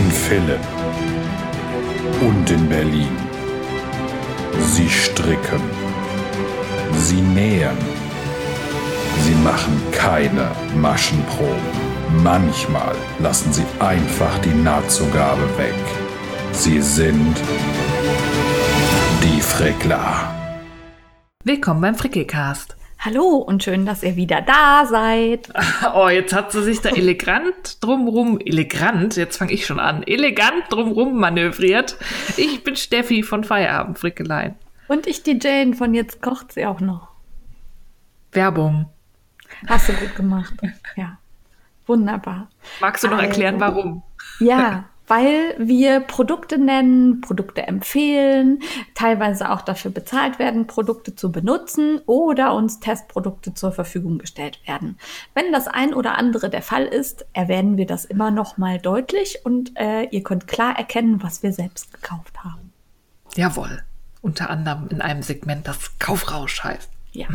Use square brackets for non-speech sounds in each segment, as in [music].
In Philipp und in Berlin. Sie stricken. Sie nähen. Sie machen keine Maschenproben. Manchmal lassen sie einfach die Nahtzugabe weg. Sie sind die Frickler. Willkommen beim Frickelcast. Hallo und schön, dass ihr wieder da seid. [laughs] Oh, jetzt hat sie sich da elegant drumrum, elegant, jetzt fange ich schon an, elegant drumrum manövriert. Ich bin Steffi von Feierabend Frickelein. Und ich die Jane von Jetzt kocht sie auch noch. Werbung. Hast du gut gemacht. Ja. Wunderbar. Magst du noch erklären, Also, warum? Ja, [laughs] weil wir Produkte nennen, Produkte empfehlen, teilweise auch dafür bezahlt werden, Produkte zu benutzen oder uns Testprodukte zur Verfügung gestellt werden. Wenn das ein oder andere der Fall ist, erwähnen wir das immer noch mal deutlich und äh, ihr könnt klar erkennen, was wir selbst gekauft haben. Jawohl. Unter anderem in einem Segment, das Kaufrausch heißt. Ja.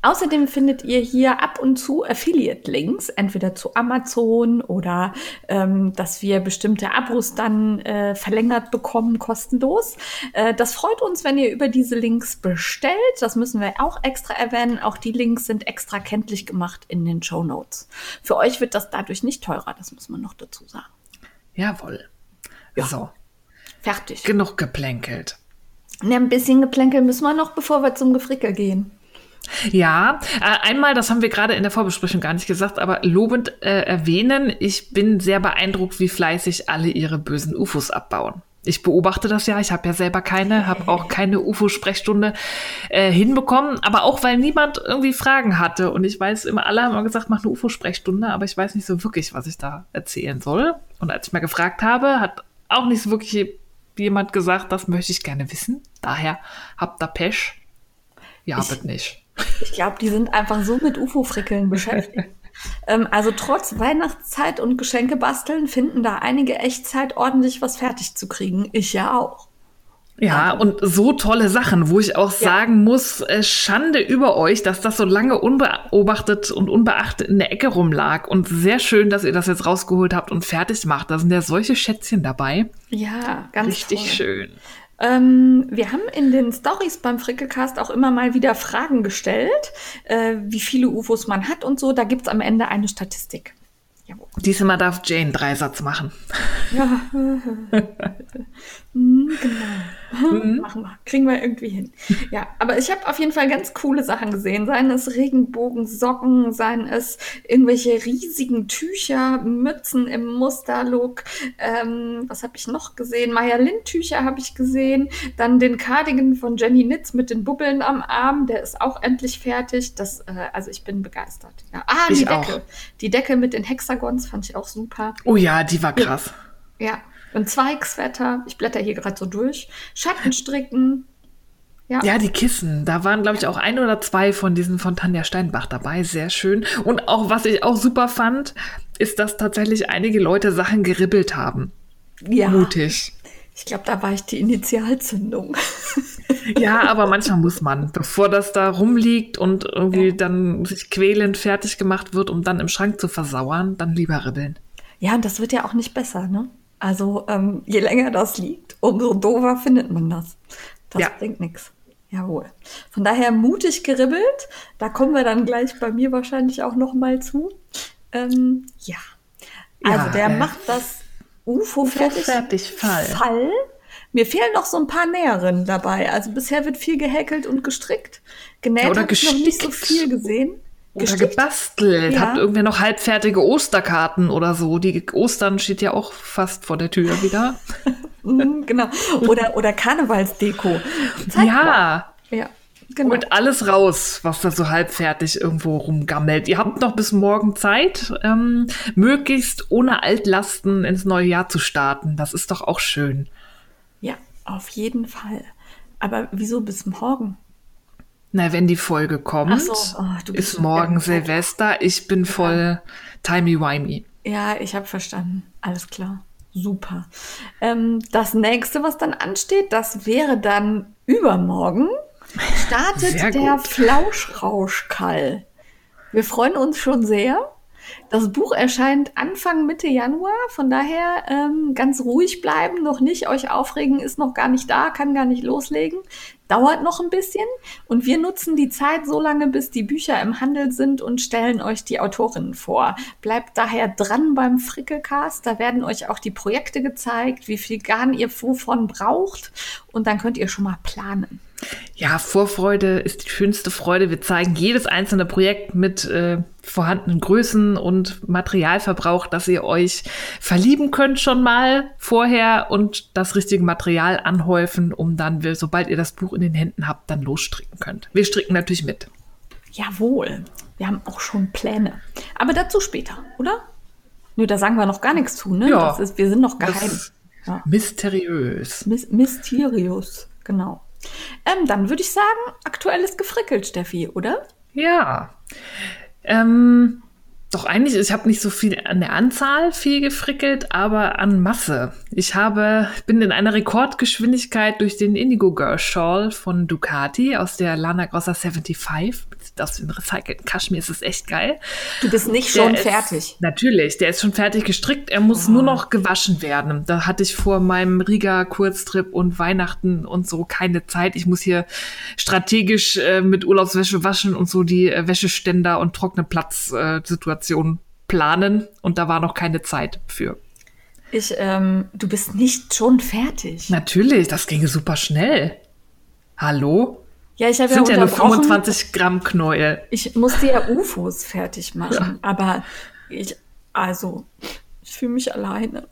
Außerdem findet ihr hier ab und zu Affiliate-Links, entweder zu Amazon oder ähm, dass wir bestimmte Abos dann äh, verlängert bekommen, kostenlos. Äh, das freut uns, wenn ihr über diese Links bestellt. Das müssen wir auch extra erwähnen. Auch die Links sind extra kenntlich gemacht in den Show Notes. Für euch wird das dadurch nicht teurer, das muss man noch dazu sagen. Jawohl. So, Fertig. genug geplänkelt. Ja, ein bisschen Geplänkel müssen wir noch, bevor wir zum Gefrickel gehen. Ja, äh, einmal, das haben wir gerade in der Vorbesprechung gar nicht gesagt, aber lobend äh, erwähnen, ich bin sehr beeindruckt, wie fleißig alle ihre bösen UFOs abbauen. Ich beobachte das ja, ich habe ja selber keine, habe auch keine UFO-Sprechstunde äh, hinbekommen, aber auch weil niemand irgendwie Fragen hatte. Und ich weiß immer, alle haben immer gesagt, mach eine UFO-Sprechstunde, aber ich weiß nicht so wirklich, was ich da erzählen soll. Und als ich mal gefragt habe, hat auch nicht so wirklich jemand gesagt, das möchte ich gerne wissen. Daher habt ihr Pech. Ja, Ich- nicht. Ich glaube, die sind einfach so mit UFO-Frickeln beschäftigt. [laughs] ähm, also trotz Weihnachtszeit und Geschenke basteln finden da einige echt Zeit, ordentlich was fertig zu kriegen. Ich ja auch. Ja, und so tolle Sachen, wo ich auch Ja. sagen muss, äh, Schande über euch, dass das so lange unbeobachtet und unbeachtet in der Ecke rumlag. Und sehr schön, dass ihr das jetzt rausgeholt habt und fertig macht. Da sind ja solche Schätzchen dabei. Ja, ganz Richtig toll. schön. Ähm, wir haben in den Stories beim Frickelcast auch immer mal wieder Fragen gestellt, äh, wie viele UFOs man hat und so. Da gibt's am Ende eine Statistik. Jawohl. Diesmal darf Jane Dreisatz machen. Ja. [laughs] [laughs] Hm, genau. [laughs] Machen wir. Kriegen wir irgendwie hin. Ja, aber ich habe auf jeden Fall ganz coole Sachen gesehen. Seien es Regenbogensocken, seien es irgendwelche riesigen Tücher, Mützen im Musterlook. Ähm, was habe ich noch gesehen? Maya Lind Tücher habe ich gesehen. Dann den Cardigan von Jenny Nitz mit den Bubbeln am Arm. Der ist auch endlich fertig. Das, äh, also ich bin begeistert. Ja. Ah, die Ich Decke. auch. Die Decke mit den Hexagons fand ich auch super. Oh ja, die war krass. Ja, und Zweigswetter. Ich blätter hier gerade so durch. Schattenstricken. Ja. Ja, die Kissen. Da waren, glaube ich, auch ein oder zwei von diesen von Tanja Steinbach dabei. Sehr schön. Und auch, was ich auch super fand, ist, dass tatsächlich einige Leute Sachen geribbelt haben. ja. Mutig. Ich glaube, da war ich die Initialzündung. [laughs] Ja, aber manchmal muss man, bevor das da rumliegt und irgendwie Ja. dann sich quälend fertig gemacht wird, um dann im Schrank zu versauern, dann lieber ribbeln. ja, und das wird ja auch nicht besser, ne? Also, ähm, je länger das liegt, umso doofer findet man das. Das Ja. bringt nichts. Jawohl. Von daher mutig geribbelt. Da kommen wir dann gleich bei mir wahrscheinlich auch noch mal zu. Ähm, ja. Also, Ja, der äh, macht das UFO fertig. fertig, Fall. Fall. Mir fehlen noch so ein paar Näherinnen dabei. Also bisher wird viel gehäkelt und gestrickt. Genäht Ja, habe ich noch nicht so viel gesehen. Oder Gestickt? gebastelt. Ja. Habt irgendwer noch halbfertige Osterkarten oder so? Die Ostern steht ja auch fast vor der Tür wieder. [laughs] Mhm, genau. Oder, oder Karnevalsdeko. Zeig ja. mal. Ja, genau. Holt alles raus, was da so halbfertig irgendwo rumgammelt. Ihr habt noch bis morgen Zeit, ähm, möglichst ohne Altlasten ins neue Jahr zu starten. Das ist doch auch schön. Ja, auf jeden Fall. Aber wieso bis morgen? Na, wenn die Folge kommt, so, oh, ist morgen Silvester. Ich bin voll timey-wimey. Ja, ich habe verstanden. Alles klar. Super. Ähm, das nächste, was dann ansteht, das wäre dann übermorgen. Startet der. Flauschrauschkall. Wir freuen uns schon sehr. Das Buch erscheint Anfang Mitte Januar, von daher ähm, ganz ruhig bleiben, noch nicht euch aufregen, ist noch gar nicht da, kann gar nicht loslegen. Dauert noch ein bisschen und wir nutzen die Zeit so lange, bis die Bücher im Handel sind und stellen euch die Autorinnen vor. Bleibt daher dran beim Frickelcast, da werden euch auch die Projekte gezeigt, wie viel Garn ihr wovon braucht und dann könnt ihr schon mal planen. Ja, Vorfreude ist die schönste Freude. Wir zeigen jedes einzelne Projekt mit äh, vorhandenen Größen und Materialverbrauch, dass ihr euch verlieben könnt schon mal vorher und das richtige Material anhäufen, um dann, sobald ihr das Buch in den Händen habt, dann losstricken könnt. Wir stricken natürlich mit. Jawohl, wir haben auch schon Pläne. Aber dazu später, oder? Nö, da sagen wir noch gar nichts zu, ne? Ja, das ist, wir sind noch geheim. Ja. Mysteriös. Mis mysteriös, genau. Ähm, dann würde ich sagen, aktuelles gefrickelt, Steffi, oder? Ja. Ähm, doch eigentlich, ich habe nicht so viel an der Anzahl viel gefrickelt, aber an Masse. Ich habe, bin in einer Rekordgeschwindigkeit durch den Indigo Girl Shawl von Ducati aus der Lana Grossa 75 aus dem recycelten Kaschmir ist es echt geil. Du bist nicht der schon ist, fertig. Natürlich, der ist schon fertig gestrickt. Er muss oh. nur noch gewaschen werden. Da hatte ich vor meinem Riga-Kurztrip und Weihnachten und so keine Zeit. Ich muss hier strategisch äh, mit Urlaubswäsche waschen und so die äh, Wäscheständer und trockene Platzsituation äh, planen. Und da war noch keine Zeit für. Ich, ähm, du bist nicht schon fertig. Natürlich, das ging super schnell. Hallo? Ja, ich habe ja, ja nur 25 Gramm Knäuel. Ich musste ja UFOs fertig machen, ja. aber ich, also, ich fühle mich alleine.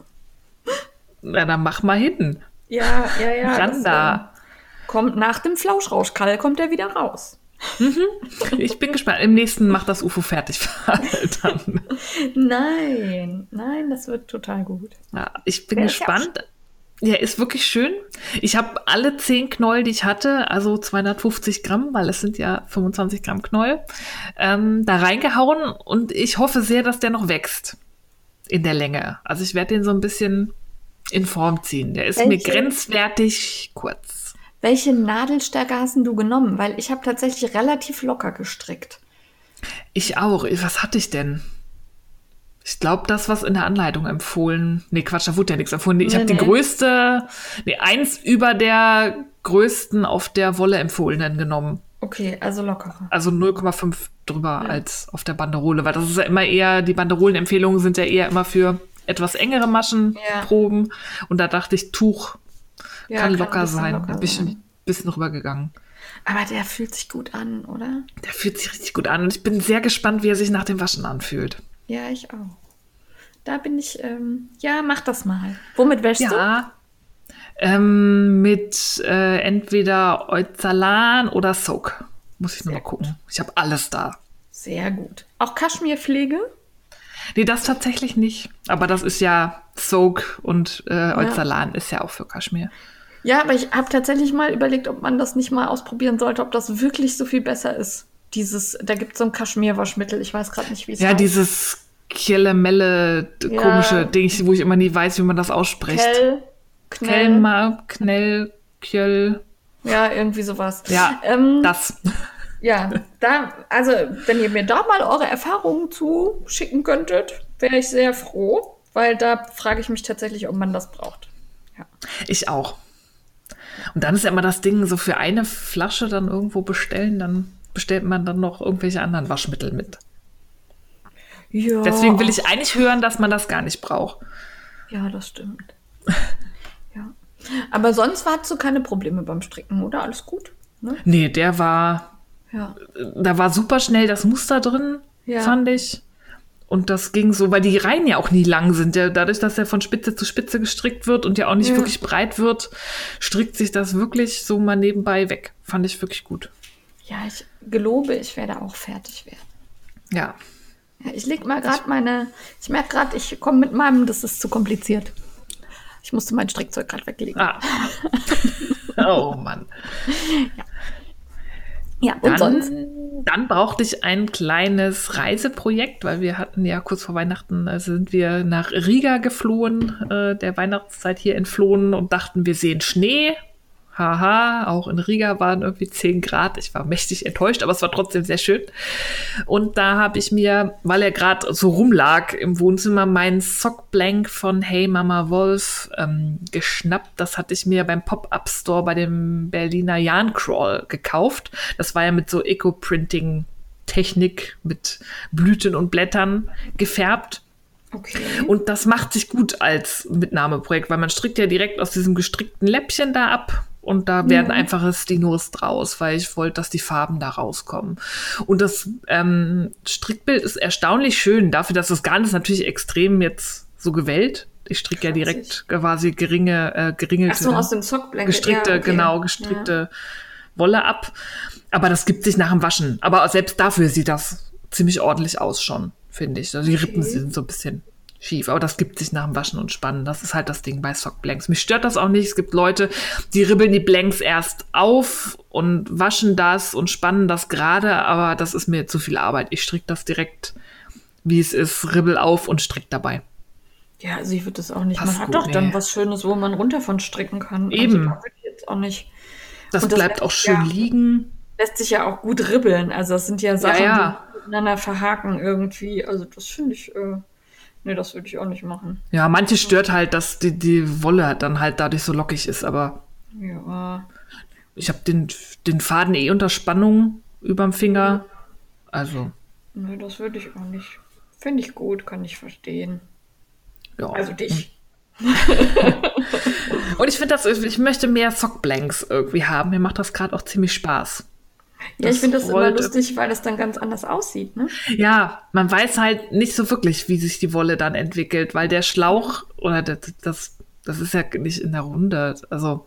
Na, dann mach mal hin. Ja, ja, ja. Ran da. Äh, kommt nach dem Flauschrauschkall, kommt er wieder raus. Mhm. Ich bin gespannt. Im nächsten macht das UFO fertig. dann. [laughs] Nein, nein, das wird total gut. Ja, ich bin Wer gespannt. Ja, ist wirklich schön. Ich habe alle zehn Knäuel, die ich hatte, also 250 Gramm, weil es sind ja 25 Gramm Knäuel, ähm, da reingehauen und ich hoffe sehr, dass der noch wächst in der Länge. Also ich werde den so ein bisschen in Form ziehen. Der ist Welche? mir grenzwertig kurz. Welche Nadelstärke hast du genommen? Weil ich habe tatsächlich relativ locker gestrickt. Ich auch. Was hatte ich denn? Ich glaube, das, was in der Anleitung empfohlen. Nee, Quatsch, da wurde ja nichts empfohlen. Ich nee, habe nee. die größte, nee, eins über der größten auf der Wolle empfohlenen genommen. Okay, also lockerer. Also 0,5 drüber ja. als auf der Banderole, weil das ist ja immer eher, die Banderolenempfehlungen sind ja eher immer für etwas engere Maschenproben. Ja. Und da dachte ich, Tuch ja, kann, kann locker sein. Locker ein bisschen, bisschen rübergegangen. Aber der fühlt sich gut an, oder? Der fühlt sich richtig gut an. Und ich bin sehr gespannt, wie er sich nach dem Waschen anfühlt. Ja, ich auch. Da bin ich, ähm, ja, mach das mal. Womit wäschst ja, du? Ja, ähm, mit äh, entweder Euzalan oder Soak. Muss ich nur Sehr mal gucken. Gut. Ich habe alles da. Sehr gut. Auch Kaschmirpflege? Nee, das tatsächlich nicht. Aber das ist ja Soak und äh, Euzalan ja. ist ja auch für Kaschmir. Ja, aber ich habe tatsächlich mal überlegt, ob man das nicht mal ausprobieren sollte, ob das wirklich so viel besser ist dieses, da gibt es so ein Kaschmirwaschmittel, ich weiß gerade nicht, wie es ja, heißt. Ja, dieses Kielemelle ja. komische Ding, wo ich immer nie weiß, wie man das ausspricht. Kell, Knell. Kellma, Knell, Kjöll. Ja, irgendwie sowas. Ja, ähm, das. [laughs] Ja, da, also, wenn ihr mir da mal eure Erfahrungen zu schicken könntet, wäre ich sehr froh, weil da frage ich mich tatsächlich, ob man das braucht. Ja. Ich auch. Und dann ist ja immer das Ding, so für eine Flasche dann irgendwo bestellen, dann bestellt man dann noch irgendwelche anderen Waschmittel mit. Ja. Deswegen will ich eigentlich hören, dass man das gar nicht braucht. Ja, das stimmt. [laughs] ja. Aber sonst hattest du keine Probleme beim Stricken, oder? Alles gut? Ne? Nee, der war. Ja. Da war super schnell das Muster drin, ja. fand ich. Und das ging so, weil die Reihen ja auch nie lang sind. Ja, dadurch, dass er von Spitze zu Spitze gestrickt wird und ja auch nicht ja. wirklich breit wird, strickt sich das wirklich so mal nebenbei weg. Fand ich wirklich gut. Ja, ich gelobe, ich werde auch fertig werden. Ja. ja ich leg mal gerade meine, ich merke gerade, ich komme mit meinem, das ist zu kompliziert. Ich musste mein Strickzeug gerade weglegen. Ah. [laughs] oh Mann. Ja. Ja, und dann, sonst? Dann brauchte ich ein kleines Reiseprojekt, weil wir hatten ja kurz vor Weihnachten, also sind wir nach Riga geflohen, äh, der Weihnachtszeit hier entflohen und dachten, wir sehen Schnee Haha, auch in Riga waren irgendwie 10 Grad. Ich war mächtig enttäuscht, aber es war trotzdem sehr schön. Und da habe ich mir, weil er gerade so rumlag im Wohnzimmer, meinen Sockblank von Hey Mama Wolf ähm, geschnappt. Das hatte ich mir beim Pop-Up-Store bei dem Berliner Yarncrawl gekauft. Das war ja mit so Eco-Printing Technik mit Blüten und Blättern gefärbt. Okay. Und das macht sich gut als Mitnahmeprojekt, weil man strickt ja direkt aus diesem gestrickten Läppchen da ab und da werden Ja. einfache Stinos draus, weil ich wollte, dass die Farben da rauskommen. Und das ähm, Strickbild ist erstaunlich schön, dafür, dass das Garn ist natürlich extrem jetzt so gewellt. Ich stricke ja direkt quasi geringe, äh, geringelte, so, aus dem Sockblanket. gestrickte, ja, okay. genau, gestrickte Wolle ab. Aber das gibt sich nach dem Waschen. Aber selbst dafür sieht das ziemlich ordentlich aus schon, finde ich. Also die Rippen Okay. sind so ein bisschen schief, aber das gibt sich nach dem Waschen und Spannen. Das ist halt das Ding bei Sockblanks. Mich stört das auch nicht. Es gibt Leute, die ribbeln die Blanks erst auf und waschen das und spannen das gerade, aber das ist mir zu viel Arbeit. Ich stricke das direkt, wie es ist, ribbel auf und strick dabei. Ja. ja, also ich würde das auch nicht. Passt man hat gut, doch dann nee. was Schönes, wo man runter von stricken kann. Eben. Also da würde ich jetzt auch nicht. Das, das bleibt auch schön ja- liegen. Lässt sich ja auch gut ribbeln. Also das sind ja Sachen, ja. die miteinander verhaken irgendwie. Also das finde ich. Äh, nee, das würde ich auch nicht machen. Ja, manche stört halt, dass die, die Wolle dann halt dadurch so lockig ist, aber Ja. ich habe den, den Faden eh unter Spannung überm Finger. Also, Nee, das würde ich auch nicht. Finde ich gut, kann ich verstehen. ja. Also dich. [laughs] Und ich finde das, ich möchte mehr Sockblanks irgendwie haben. Mir macht das gerade auch ziemlich Spaß. Ja, ich finde das immer lustig, weil das dann ganz anders aussieht, ne? Ja, man weiß halt nicht so wirklich, wie sich die Wolle dann entwickelt, weil der Schlauch oder das, das, das ist ja nicht in der Runde. Also,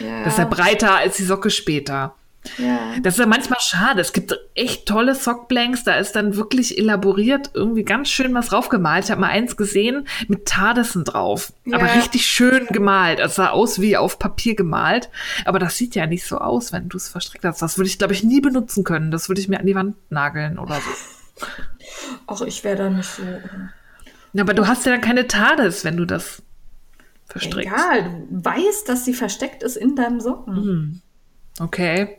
Ja. das ist ja breiter als die Socke später. Ja. Das ist ja manchmal schade. Es gibt echt tolle Sockblanks, da ist dann wirklich elaboriert irgendwie ganz schön was draufgemalt. Ich habe mal eins gesehen mit Tardesen drauf. Ja. Aber richtig schön gemalt. Also sah aus wie auf Papier gemalt. Aber das sieht ja nicht so aus, wenn du es verstrickt hast. Das würde ich, glaube ich, nie benutzen können. Das würde ich mir an die Wand nageln oder so. [laughs] Auch ich wäre da nicht so. Ja, aber du hast ja dann keine Tades, wenn du das verstrickst. Egal, du weißt, dass sie versteckt ist in deinem Socken. Hm. Okay.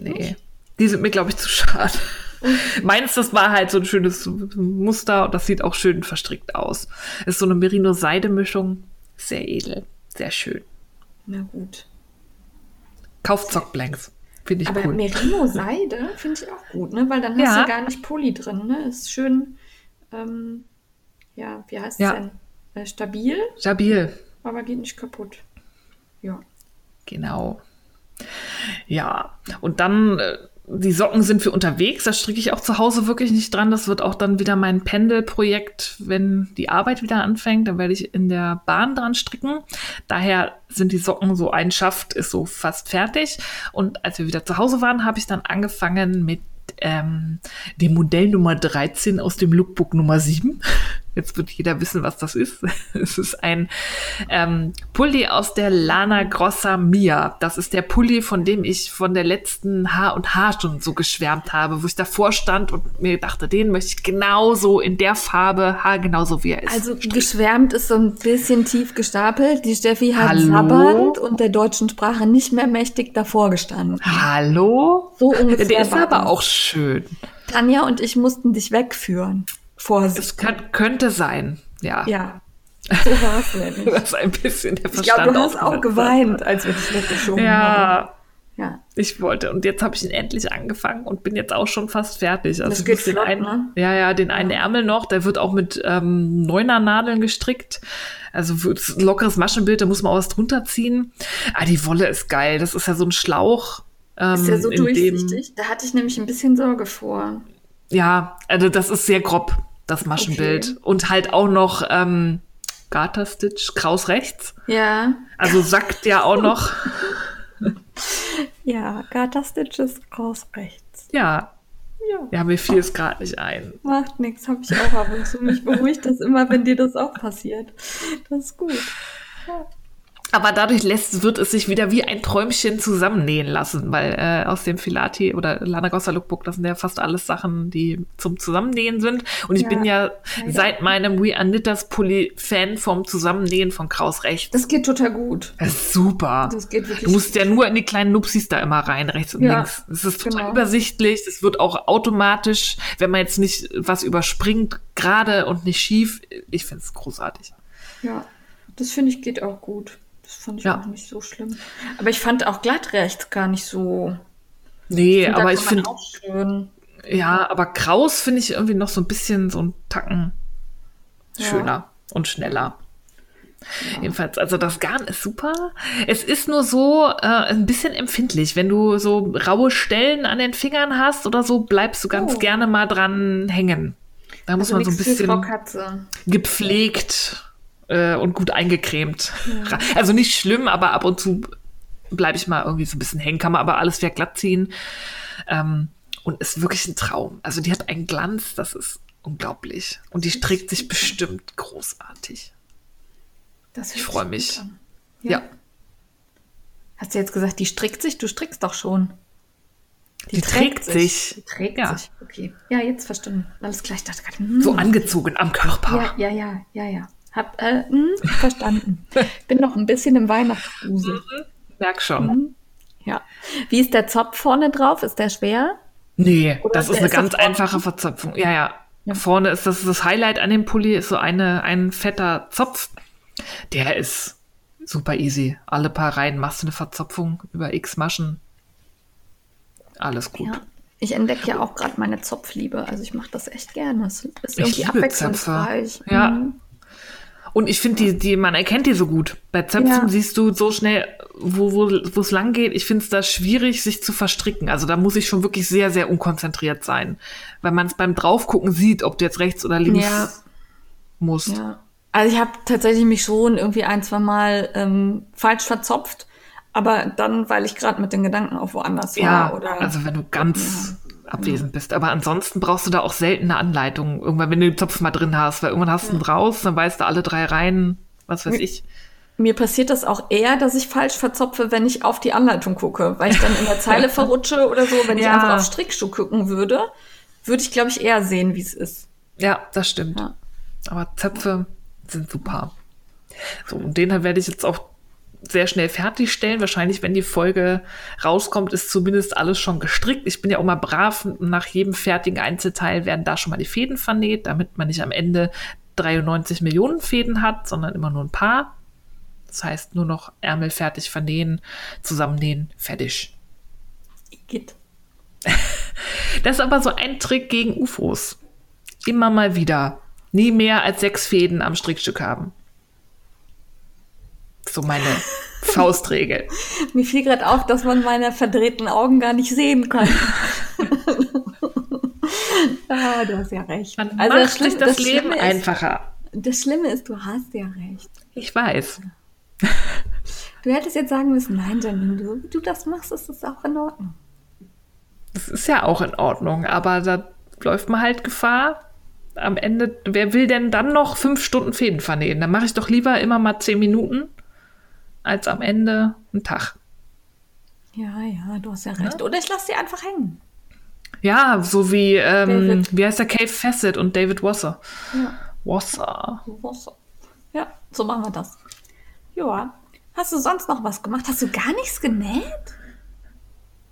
Nee. Die sind mir, glaube ich, zu schade. [laughs] Meins, das war halt so ein schönes Muster und das sieht auch schön verstrickt aus. Ist so eine Merino-Seide-Mischung. Sehr edel. Sehr schön. Na gut. Kauft Sockblanks. Finde ich Aber cool. Merino-Seide finde ich auch gut, ne? Weil dann hast Ja. du gar nicht Pulli drin, ne? Ist schön, ähm, ja, wie heißt es Ja. denn? Äh, stabil, Stabil. aber geht nicht kaputt. Ja. Genau. Ja, und dann, äh, die Socken sind für unterwegs. Da stricke ich auch zu Hause wirklich nicht dran. Das wird auch dann wieder mein Pendelprojekt, wenn die Arbeit wieder anfängt. Dann werde ich in der Bahn dran stricken. Daher sind die Socken so ein Schaft, ist so fast fertig. Und als wir wieder zu Hause waren, habe ich dann angefangen mit ähm, dem Modell Nummer 13 aus dem Lookbook Nummer 7. Jetzt wird jeder wissen, was das ist. [laughs] Es ist ein ähm, Pulli aus der Lana Grossa Mia. Das ist der Pulli, von dem ich von der letzten Haar und Haar schon so geschwärmt habe, wo ich davor stand und mir dachte, den möchte ich genauso in der Farbe, Haar genauso wie er ist. Also geschwärmt ist so ein bisschen tief gestapelt. Die Steffi hat Hallo? sabbernd und der deutschen Sprache nicht mehr mächtig davor gestanden. Hallo? So ungefähr. Der ist aber auch schön. Tanja und ich mussten dich wegführen. Vorsicht. Es kann, könnte sein, ja. Ja. So war es nämlich. [laughs] Das ein bisschen der Ich Verstand glaube, du hast auch geweint, als wir dich weggeschoben haben. Ja, Ja. ich wollte. Und jetzt habe ich ihn endlich angefangen und bin jetzt auch schon fast fertig. Also Das ich geht muss den flott, einen, ne? Ja, ja, den einen Ärmel noch, der wird auch mit ähm, Neuner-Nadeln gestrickt. Also das lockeres Maschenbild, da muss man auch was drunter ziehen. Ah, die Wolle ist geil. Das ist ja so ein Schlauch. Ähm, Ist der so in dem- durchsichtig? Da hatte ich nämlich ein bisschen Sorge vor. Ja, also das ist sehr grob, das Maschenbild. Okay. Und halt auch noch ähm, Garter-Stitch, Kraus rechts. Ja. Also sackt ja auch noch. [laughs] Ja, Garter Stitch ist raus rechts. Ja, Ja. ja, mir fiel es gerade nicht ein. Macht nichts, habe ich auch ab und zu. Mich beruhigt das immer, wenn dir das auch passiert. Das ist gut. Ja. Aber dadurch lässt, wird es sich wieder wie ein Träumchen zusammennähen lassen, weil äh, aus dem Filati oder Lanagossa Lookbook, das sind ja fast alles Sachen, die zum Zusammennähen sind. Und ich Ja, bin ja leider. seit meinem We Are Knitters Pulli Fan vom Zusammennähen von Kraus rechts. Das geht total gut. Das ist super. Das geht wirklich Du musst ja nur in die kleinen Nupsis da immer rein, rechts und Ja, links. Es ist total genau. übersichtlich. Es wird auch automatisch, wenn man jetzt nicht was überspringt, gerade und nicht schief. Ich finde es großartig. Ja, das finde ich geht auch gut. Das fand ich Ja. auch nicht so schlimm. Aber ich fand auch glatt rechts gar nicht so. Nee, Da aber ich finde, ja, aber Kraus finde ich irgendwie noch so ein bisschen so ein Tacken Ja. schöner und schneller. Jedenfalls, also das Garn ist super. Es ist nur so äh, ein bisschen empfindlich. Wenn du so raue Stellen an den Fingern hast oder so, bleibst du ganz Oh. gerne mal dran hängen. Da muss Also man so ein bisschen gepflegt äh, und gut eingecremt. [laughs] Also nicht schlimm, aber ab und zu bleibe ich mal irgendwie so ein bisschen hängen, kann man aber alles wieder glatt ziehen. Ähm, und ist wirklich ein Traum. Also die hat einen Glanz, das ist unglaublich. Und die strickt sich bestimmt großartig. Das Ich sich freu gut mich. an. Ja. Hast du jetzt gesagt, die strickt sich? Du strickst doch schon. Die trägt sich. Die trägt Ja. sich. Okay. Ja, jetzt verstanden. Alles klar. Ich dachte hm. So angezogen am Körper. Ja, ja, ja, ja, ja. Hab äh, hm, verstanden. [laughs] Bin noch ein bisschen im Weihnachtsgrusel. Merk schon. Ja. Wie ist der Zopf vorne drauf? Ist der schwer? Nee, Oder das ist eine ist ganz einfache Verzöpfung. Ja, ja. Ja. Vorne ist das, das Highlight an dem Pulli, ist so eine, ein fetter Zopf. Der ist super easy. Alle paar Reihen machst du eine Verzopfung über x Maschen. Alles gut. Ja. Ich entdecke ja auch gerade meine Zopfliebe. Also ich mache das echt gerne. Es ist irgendwie abwechslungsreich. Ja. Mhm. Und ich finde, die, die, man erkennt die so gut. Bei Zöpfen Ja. siehst du so schnell, wo wo wo es lang geht. Ich finde es da schwierig, sich zu verstricken. Also da muss ich schon wirklich sehr, sehr unkonzentriert sein. Weil man es beim Draufgucken sieht, ob du jetzt rechts oder links Ja. musst. Ja. Also ich habe tatsächlich mich schon irgendwie ein, zwei Mal ähm, falsch verzopft. Aber dann, weil ich gerade mit den Gedanken auf woanders war. Ja, oder also wenn du ganz abwesend bist. Aber ansonsten brauchst du da auch selten eine Anleitung. Irgendwann, wenn du den Zopf mal drin hast, weil irgendwann hast du ihn raus, dann weißt du alle drei Reihen, was weiß ich. Mir passiert das auch eher, dass ich falsch verzopfe, wenn ich auf die Anleitung gucke, weil ich dann in der Zeile [laughs] verrutsche oder so. Wenn ich Ja. einfach auf Strickschuh gucken würde, würde ich, glaube ich, eher sehen, wie es ist. Ja, das stimmt. Ja. Aber Zöpfe sind super. So, und den werde ich jetzt auch sehr schnell fertigstellen. Wahrscheinlich, wenn die Folge rauskommt, ist zumindest alles schon gestrickt. Ich bin ja auch mal brav. Nach jedem fertigen Einzelteil werden da schon mal die Fäden vernäht, damit man nicht am Ende 93 Millionen Fäden hat, sondern immer nur ein paar. Das heißt, nur noch Ärmel fertig vernähen, zusammennähen, fertig. Geht. [laughs] Das ist aber so ein Trick gegen UFOs. Immer mal wieder. Nie mehr als sechs Fäden am Strickstück haben. So meine Faustregel. [laughs] Mir fiel gerade auf, dass man meine verdrehten Augen gar nicht sehen kann. [laughs] ah, du hast ja recht. Man Also macht sich Schlimme- das, Leben ist, einfacher. Das Schlimme ist, du hast ja recht. Ich weiß. Du hättest jetzt sagen müssen, nein, Janine, du, wie du das machst, ist das auch in Ordnung. Das ist ja auch in Ordnung, aber da läuft man halt Gefahr. Am Ende, wer will denn dann noch fünf Stunden Fäden vernähen? Dann mache ich doch lieber immer mal zehn Minuten, als am Ende einen Tag. Ja, ja, du hast ja recht. Oder ich lasse sie einfach hängen. Ja, so wie, ähm, wie heißt der Cave Fassett und David Wasser. Ja. Wasser. So. Ja, so machen wir das. Ja. Hast du sonst noch was gemacht? Hast du gar nichts genäht?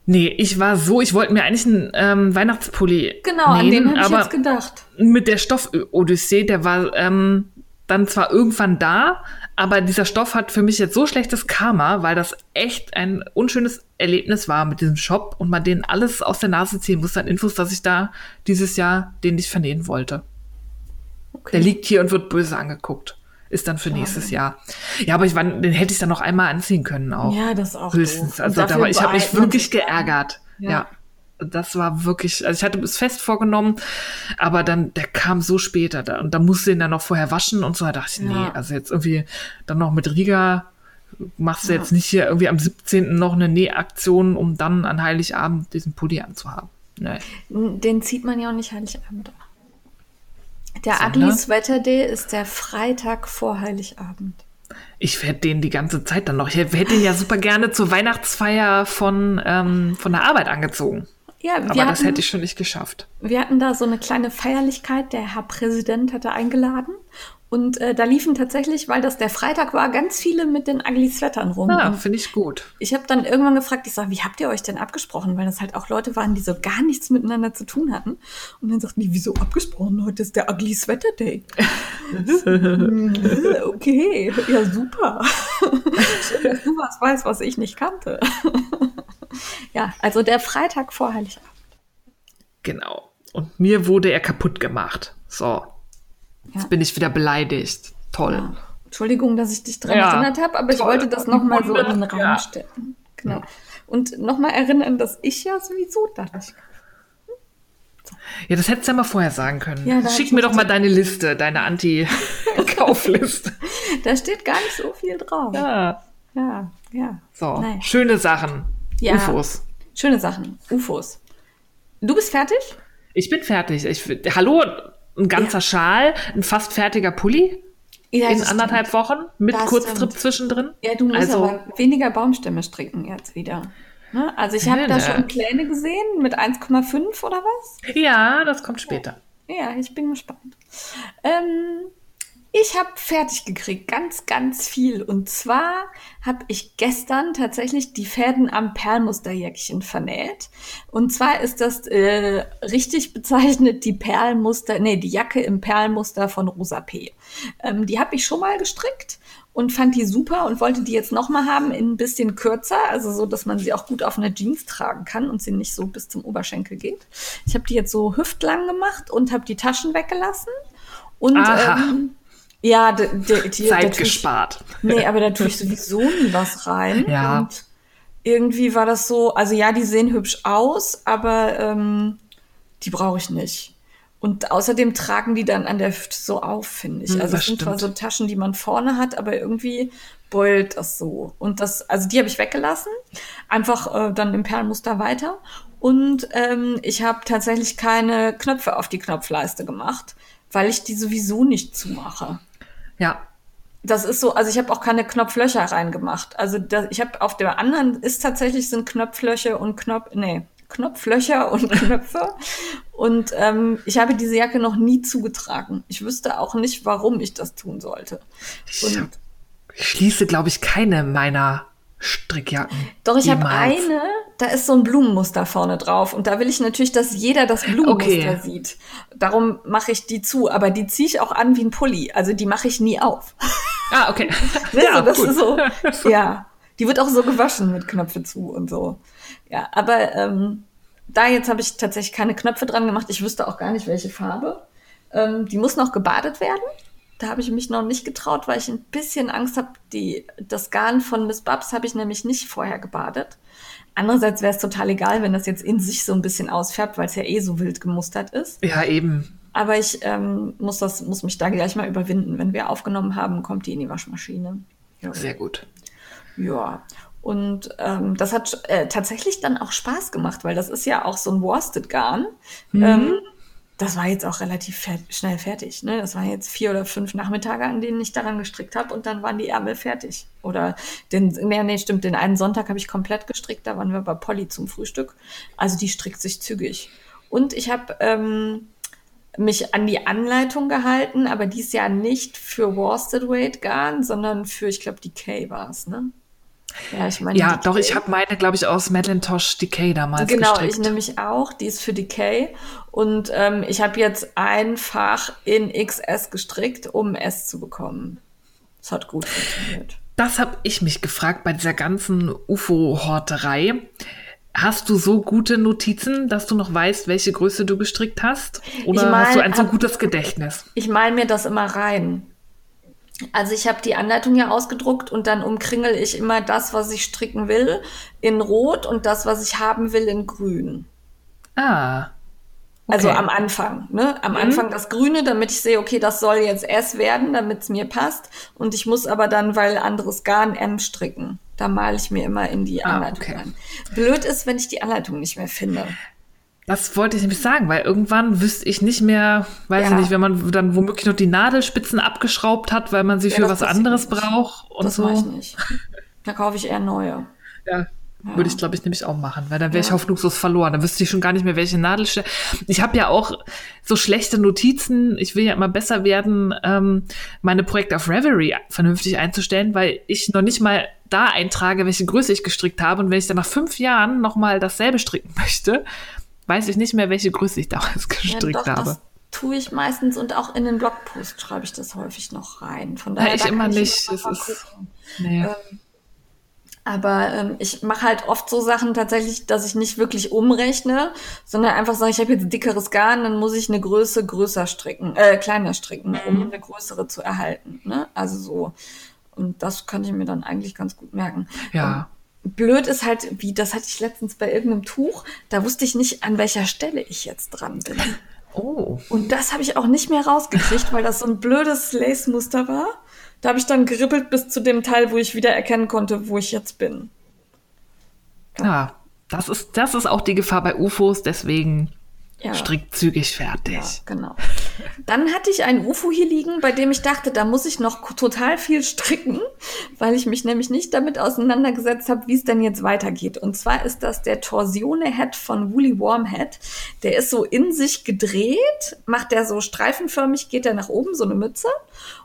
Nee, ich war so, ich wollte mir eigentlich einen ähm, Weihnachtspulli Genau, an den nähen, habe ich jetzt gedacht. mit der Stoff-Odyssee, der war ähm, dann zwar irgendwann da, aber dieser Stoff hat für mich jetzt so schlechtes Karma, weil das echt ein unschönes Erlebnis war mit diesem Shop und man denen alles aus der Nase ziehen musste an Infos, dass ich da dieses Jahr den nicht vernähen wollte. Okay. Der liegt hier und wird böse angeguckt. Ist dann für nächstes Jahr. Ja, aber ich war, den hätte ich dann noch einmal anziehen können auch. Ja, das auch Höchstens. doof. Also war, ich habe mich wirklich geärgert. Ja. Ja. Das war wirklich, also ich hatte es fest vorgenommen, aber dann, der kam so später da und da musste ihn dann noch vorher waschen und so, da dachte ich, Ja. nee, also jetzt irgendwie dann noch mit Riga machst du jetzt nicht hier irgendwie am 17. noch eine Nähaktion, um dann an Heiligabend diesen Pulli anzuhaben. Nee. Den zieht man ja auch nicht Heiligabend an. Der Sondern? Ugly Sweater Day ist der Freitag vor Heiligabend. Ich werde den die ganze Zeit dann noch. Ich hätte den ja super gerne zur Weihnachtsfeier von, ähm, von der Arbeit angezogen. Ja, Aber wir das hatten, hätte ich schon nicht geschafft. wir hatten da so eine kleine Feierlichkeit. Der Herr Präsident hatte eingeladen. Und äh, da liefen tatsächlich, weil das der Freitag war, ganz viele mit den Ugly Sweatern rum. Ja, Und finde ich gut. ich habe dann irgendwann gefragt, ich sage, wie habt ihr euch denn abgesprochen? Weil das halt auch Leute waren, die so gar nichts miteinander zu tun hatten. Und dann sagten die, wieso abgesprochen? Heute ist der Ugly Sweater Day. Äh, [laughs] okay, ja super. [laughs] Schön, dass du was weißt, was ich nicht kannte. [laughs] [laughs] ja, also der Freitag vor Heiligabend. Genau. Und mir wurde er kaputt gemacht. So. Jetzt Ja. bin ich wieder beleidigt. Toll. Ja. Entschuldigung, dass ich dich daran Ja, erinnert habe, aber ich toll. wollte das nochmal so in den Raum Ja. stellen. Genau. Und nochmal erinnern, dass ich ja sowieso da nicht Ja, das hättest du ja mal vorher sagen können. Ja, Schick mir ich doch mal deine Liste, deine Anti-Kaufliste. [laughs] Da steht gar nicht so viel drauf. ja. Ja, ja. So, Naja. schöne Sachen. Ja. UFOs. Schöne Sachen. UFOs. Du bist fertig? Ich bin fertig. Ich, hallo, ein ganzer Schal, ein fast fertiger Pulli Ja, in anderthalb Wochen mit Das Kurztrip stimmt. zwischendrin. Ja, du musst Also- aber weniger Baumstämme stricken jetzt wieder. Ne? Also ich habe da schon Pläne gesehen mit 1,5 oder was? Ja, das kommt später. Ja, ich bin gespannt. Ähm, ich habe fertig gekriegt, ganz, ganz viel. Und zwar habe ich gestern tatsächlich die Fäden am Perlmusterjäckchen vernäht. Und zwar ist das äh, richtig bezeichnet die Perlmuster, nee, die Jacke im Perlmuster von Rosa P. Ähm, die habe ich schon mal gestrickt und fand die super und wollte die jetzt nochmal haben in ein bisschen kürzer, also so, dass man sie auch gut auf einer Jeans tragen kann und sie nicht so bis zum Oberschenkel geht. Ich habe die jetzt so hüftlang gemacht und habe die Taschen weggelassen. Und ähm, ja, d- d- die, da Zeit tue ich- gespart. Nee, aber da [laughs] tue ich sowieso nie was rein. Ja. Und irgendwie war das so, also ja, die sehen hübsch aus, aber ähm, die brauche ich nicht. Und außerdem tragen die dann an der Hüfte so auf, finde ich. Hm, Also das es sind zwar so. Taschen, die man vorne hat, aber irgendwie beult das so. Und das, also die habe ich weggelassen, einfach äh, dann im Perlmuster weiter. Und ähm, ich habe tatsächlich keine Knöpfe auf die Knopfleiste gemacht, weil ich die sowieso nicht zumache. Ja, Das ist so, also ich habe auch keine Knopflöcher reingemacht. Also da, ich habe auf der anderen ist tatsächlich sind Knopflöcher und Knopf, nee, Knopflöcher und [laughs] Knöpfe. Und ähm, ich habe diese Jacke noch nie zugetragen. Ich wüsste auch nicht, warum ich das tun sollte. ich, Und- ich schließe, glaube ich, keine meiner Strickjacken. Doch, ich habe eine, da ist so ein Blumenmuster vorne drauf. Und da will ich natürlich, dass jeder das Blumenmuster Okay. sieht. Darum mache ich die zu. Aber die ziehe ich auch an wie ein Pulli. Also die mache ich nie auf. Ah, okay. [laughs] Ne, ja, so, das gut. ist so, ja. Die wird auch so gewaschen mit Knöpfe zu und so. Ja, aber ähm, da jetzt habe ich tatsächlich keine Knöpfe dran gemacht. Ich wüsste auch gar nicht, welche Farbe. Ähm, die muss noch gebadet werden. Da habe ich mich noch nicht getraut, weil ich ein bisschen Angst habe. Das Garn von Miss Babs habe ich nämlich nicht vorher gebadet. Andererseits wäre es total egal, wenn das jetzt in sich so ein bisschen ausfärbt, weil es ja eh so wild gemustert ist. Ja, eben. Aber ich ähm, muss, das, muss mich da gleich mal überwinden. Wenn wir aufgenommen haben, kommt die in die Waschmaschine. Ja. Sehr gut. Ja. Und ähm, das hat äh, tatsächlich dann auch Spaß gemacht, weil das ist ja auch so ein Worsted-Garn. Ähm, das war jetzt auch relativ fer schnell fertig. Ne? Das waren jetzt vier oder fünf Nachmittage, an denen ich daran gestrickt habe und dann waren die Ärmel fertig. Oder den, nee, nee, stimmt, den einen Sonntag habe ich komplett gestrickt, da waren wir bei Polly zum Frühstück. Also die strickt sich zügig. Und ich habe ähm, mich an die Anleitung gehalten, aber die ist ja nicht für Worsted Weight Garn, sondern für, ich glaube, Decay war es, ne? Ja, ich meine. Ja, Decay. doch, ich habe meine, glaube ich, aus Macintosh Decay damals Genau, gestrickt. ich nämlich auch. Die ist für Decay. Und ähm, ich habe jetzt einfach in XS gestrickt, um S zu bekommen. Das hat gut funktioniert. Das habe ich mich gefragt bei dieser ganzen UFO-Horterei. Hast du so gute Notizen, dass du noch weißt, welche Größe du gestrickt hast? Oder Ich mein, hast du ein so hab- gutes Gedächtnis? Ich male mir das immer rein. Also ich habe die Anleitung ja ausgedruckt und dann umkringel ich immer das, was ich stricken will, in Rot und das, was ich haben will, in Grün. Ah. Also okay. am Anfang, ne? Am Mhm. Anfang das Grüne, damit ich sehe, okay, das soll jetzt S werden, damit es mir passt. Und ich muss aber dann, weil anderes Garn M stricken. Da male ich mir immer in die Ah, Anleitung okay. rein. Blöd ist, wenn ich die Anleitung nicht mehr finde. Das wollte ich nämlich sagen, weil irgendwann wüsste ich nicht mehr, weiß Ja. ich nicht, wenn man dann womöglich noch die Nadelspitzen abgeschraubt hat, weil man sie Ja, für das was anderes braucht und das so. mache ich nicht. Da kaufe ich eher neue. Ja, würde ich, glaube ich, nämlich auch machen, weil dann wäre ich Ja. hoffnungslos verloren. Dann wüsste ich schon gar nicht mehr, welche Nadelstelle. Ich habe ja auch so schlechte Notizen. Ich will ja immer besser werden, ähm, meine Projekte auf Reverie vernünftig einzustellen, weil ich noch nicht mal da eintrage, welche Größe ich gestrickt habe. Und wenn ich dann nach fünf Jahren noch mal dasselbe stricken [laughs] möchte, weiß ich nicht mehr, welche Größe ich [laughs] damals gestrickt ja, doch, habe. das tue ich meistens und auch in den Blogpost schreibe ich das häufig noch rein. Von Ja, daher ich da immer nicht. Es mal ist-. Nee. Aber ähm, ich mache halt oft so Sachen tatsächlich, dass ich nicht wirklich umrechne, sondern einfach sage, ich habe jetzt dickeres Garn, dann muss ich eine Größe größer stricken, äh, kleiner stricken, um eine größere zu erhalten. Ne? Also so. Und das kann ich mir dann eigentlich ganz gut merken. Ja. Blöd ist halt, wie, das hatte ich letztens bei irgendeinem Tuch, da wusste ich nicht, an welcher Stelle ich jetzt dran bin. [laughs] Oh. Und das habe ich auch nicht mehr rausgekriegt, weil das so ein blödes Lace-Muster war. Da habe ich dann gerippelt bis zu dem Teil, wo ich wieder erkennen konnte, wo ich jetzt bin. Ja, das ist, das ist auch die Gefahr bei UFOs, deswegen Ja. strikt zügig fertig. Ja, genau. Dann hatte ich ein UFO hier liegen, bei dem ich dachte, da muss ich noch total viel stricken, weil ich mich nämlich nicht damit auseinandergesetzt habe, wie es denn jetzt weitergeht. Und zwar ist das der Torsione-Head von Woolly Wormhead. Der ist so in sich gedreht, macht der so streifenförmig, geht der nach oben, so eine Mütze.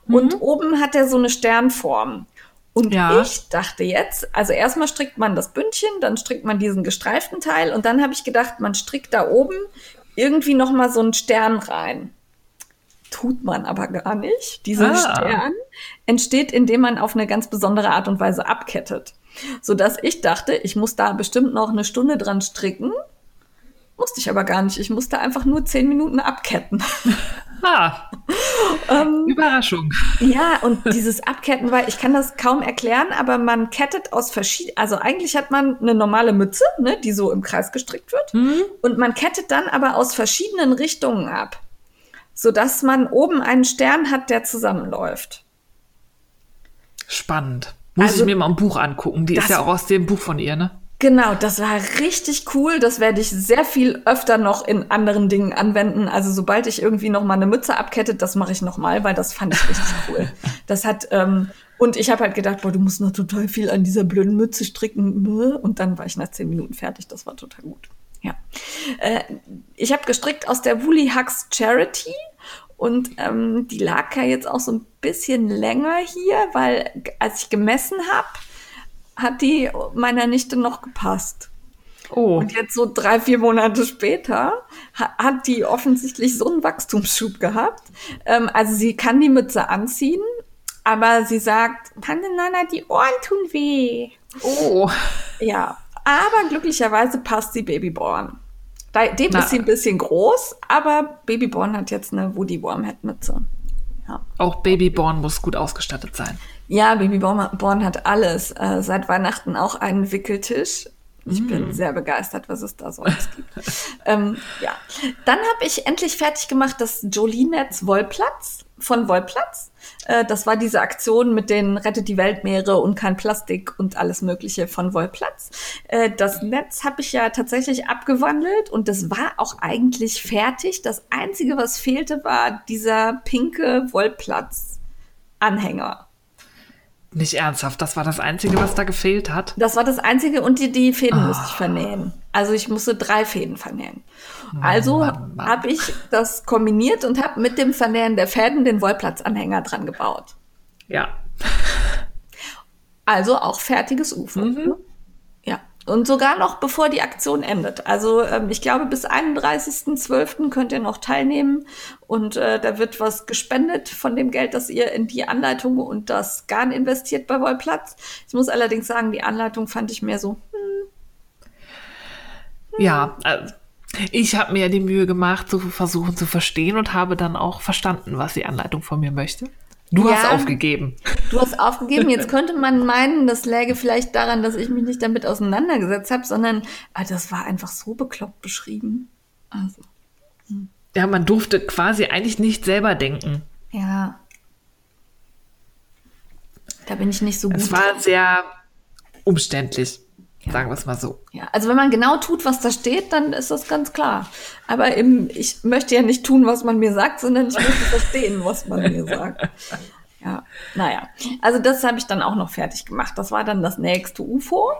Und oben hat er so eine Sternform. Und Ja. ich dachte jetzt, also erstmal strickt man das Bündchen, dann strickt man diesen gestreiften Teil und dann habe ich gedacht, man strickt da oben irgendwie noch mal so einen Stern rein. Tut man aber gar nicht. Dieser Ah. Stern entsteht, indem man auf eine ganz besondere Art und Weise abkettet. Sodass ich dachte, ich muss da bestimmt noch eine Stunde dran stricken. Musste ich aber gar nicht. Ich musste einfach nur zehn Minuten abketten. [laughs] Ah, Ähm, Überraschung. Ja, und dieses Abketten war, ich kann das kaum erklären, aber man kettet aus verschiedenen, also eigentlich hat man eine normale Mütze, ne, die so im Kreis gestrickt wird. Und man kettet dann aber aus verschiedenen Richtungen ab, sodass man oben einen Stern hat, der zusammenläuft. Spannend. Muss Also- ich mir mal ein Buch angucken. Die ist ja auch aus dem Buch von ihr, ne? Genau, das war richtig cool. Das werde ich sehr viel öfter noch in anderen Dingen anwenden. Also sobald ich irgendwie noch mal eine Mütze abkettet, das mache ich noch mal, weil das fand ich richtig [laughs] cool. Das hat ähm, und ich habe halt gedacht, boah, du musst noch total viel an dieser blöden Mütze stricken. Und dann war ich nach zehn Minuten fertig. Das war total gut. Ja, äh, ich habe gestrickt aus der Woolly Hugs Charity und ähm, die lag ja jetzt auch so ein bisschen länger hier, weil als ich gemessen habe, hat die meiner Nichte noch gepasst. Oh. Und jetzt so drei, vier Monate später ha hat die offensichtlich so einen Wachstumsschub gehabt. Ähm, also sie kann die Mütze anziehen, aber sie sagt, Tante Nana, die Ohren tun weh. Oh. Ja, aber glücklicherweise passt sie Babyborn. Dem Na. ist sie ein bisschen groß, aber Babyborn hat jetzt eine Woody Wormhead Mütze. Ja. Auch Babyborn muss gut ausgestattet sein. Ja, Babyborn Born hat alles. Äh, seit Weihnachten auch einen Wickeltisch. Ich bin sehr begeistert, was es da so alles gibt. [laughs] ähm, ja. Dann habe ich endlich fertig gemacht das Jolie-Netz Wollplatz von Wollplatz. Äh, das war diese Aktion mit den Rettet die Weltmeere und kein Plastik und alles Mögliche von Wollplatz. Äh, das Netz habe ich ja tatsächlich abgewandelt und das war auch eigentlich fertig. Das Einzige, was fehlte, war dieser pinke Wollplatz-Anhänger. Nicht ernsthaft. Das war das Einzige, was da gefehlt hat. Das war das Einzige und die, die Fäden musste ich vernähen. Also ich musste drei Fäden vernähen. Also Mann, Mann. habe ich das kombiniert und habe mit dem Vernähen der Fäden den Wollplatzanhänger dran gebaut. Ja. Also auch fertiges UFO. Ja. Und sogar noch bevor die Aktion endet. Also ähm, ich glaube, bis 31.12. könnt ihr noch teilnehmen. Und äh, da wird was gespendet von dem Geld, das ihr in die Anleitung und das Garn investiert bei Wollplatz. Ich muss allerdings sagen, die Anleitung fand ich mehr so, Ja, also ich habe mir die Mühe gemacht, zu versuchen zu verstehen und habe dann auch verstanden, was die Anleitung von mir möchte. Du hast Ja. aufgegeben. Du hast aufgegeben. Jetzt könnte man meinen, das läge vielleicht daran, dass ich mich nicht damit auseinandergesetzt habe, sondern ah, das war einfach so bekloppt beschrieben. Also, Ja, man durfte quasi eigentlich nicht selber denken. ja. Da bin ich nicht so gut. Es war sehr umständlich. Ja. Sagen wir es mal so. Ja, also wenn man genau tut, was da steht, dann ist das ganz klar. Aber eben, ich möchte ja nicht tun, was man mir sagt, sondern ich möchte [laughs] verstehen, was man mir sagt. Ja, naja. Also das habe ich dann auch noch fertig gemacht. Das war dann das nächste UFO.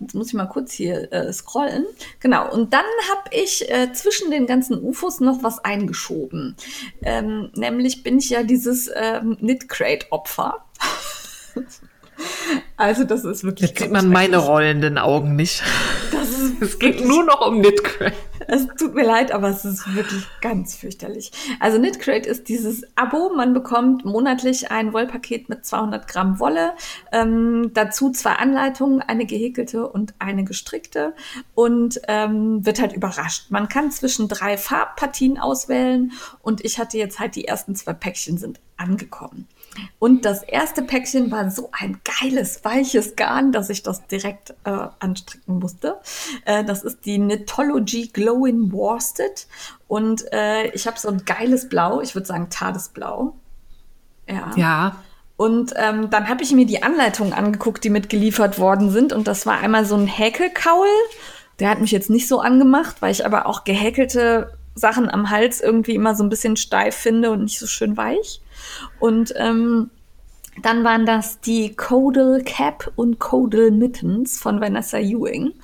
Jetzt muss ich mal kurz hier äh, scrollen. Genau. Und dann habe ich äh, zwischen den ganzen UFOs noch was eingeschoben. Ähm, nämlich bin ich ja dieses ähm, Knit-Crate-Opfer. [laughs] Also das ist wirklich. Jetzt sieht man meine rollenden Augen nicht. Das ist es geht nur noch um Knitcrate. Es tut mir leid, aber es ist wirklich ganz fürchterlich. Also Knitcrate ist dieses Abo. Man bekommt monatlich ein Wollpaket mit 200 Gramm Wolle. Ähm, dazu zwei Anleitungen, eine gehäkelte und eine gestrickte. Und ähm, wird halt überrascht. Man kann zwischen drei Farbpartien auswählen. Und ich hatte jetzt halt die ersten zwei Päckchen sind angekommen. Und das erste Päckchen war so ein geiles, weiches Garn, dass ich das direkt äh, anstricken musste. Äh, das ist die Knitology Glow in Worsted. Und äh, ich habe so ein geiles Blau, ich würde sagen Tadesblau. Ja. Ja. Und ähm, dann habe ich mir die Anleitungen angeguckt, die mitgeliefert worden sind. Und das war einmal so ein Häkelkaul. Der hat mich jetzt nicht so angemacht, weil ich aber auch gehäkelte Sachen am Hals irgendwie immer so ein bisschen steif finde und nicht so schön weich. Und ähm, dann waren das die Codal Cap und Codal Mittens von Vanessa Ewing.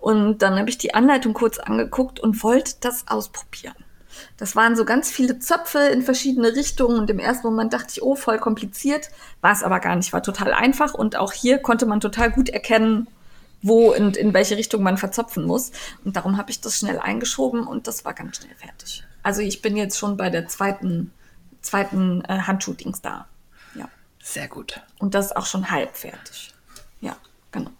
Und dann habe ich die Anleitung kurz angeguckt und wollte das ausprobieren. Das waren so ganz viele Zöpfe in verschiedene Richtungen und im ersten Moment dachte ich, oh, voll kompliziert. War es aber gar nicht, war total einfach und auch hier konnte man total gut erkennen, wo und in welche Richtung man verzopfen muss. Und darum habe ich das schnell eingeschoben und das war ganz schnell fertig. Also ich bin jetzt schon bei der zweiten zweiten äh, Handshootings da. Ja. Sehr gut. Und das ist auch schon halb fertig. Ja, genau.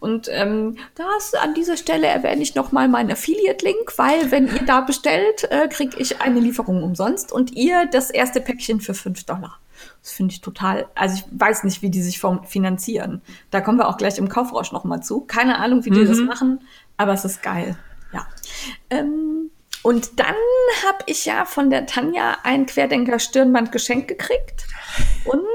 Und ähm, das an dieser Stelle erwähne ich nochmal meinen Affiliate-Link, weil wenn ihr da bestellt, äh, kriege ich eine Lieferung umsonst und ihr das erste Päckchen für 5 Dollar. Das finde ich total, also ich weiß nicht, wie die sich finanzieren. Da kommen wir auch gleich im Kaufrausch nochmal zu. Keine Ahnung, wie die mhm. das machen, aber es ist geil. Ja. Ähm, und dann habe ich ja von der Tanja ein Querdenker-Stirnband geschenkt gekriegt. Und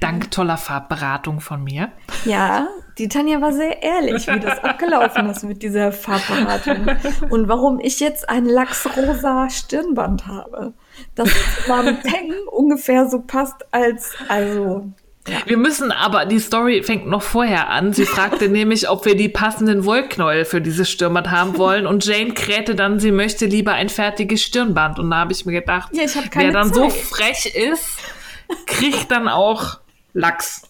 Dank toller Farbberatung von mir. Ja, die Tanja war sehr ehrlich, wie das abgelaufen ist mit dieser Farbberatung. Und warum ich jetzt ein lachsrosa Stirnband habe. Das zu meinem Peng ungefähr so passt als, also, ja. Wir müssen aber, die Story fängt noch vorher an. Sie [laughs] fragte nämlich, ob wir die passenden Wollknäuel für dieses Stirnband haben wollen. Und Jane krähte dann, sie möchte lieber ein fertiges Stirnband. Und da habe ich mir gedacht, ja, wer dann Zeit. so frech ist, kriegt dann auch Lachs.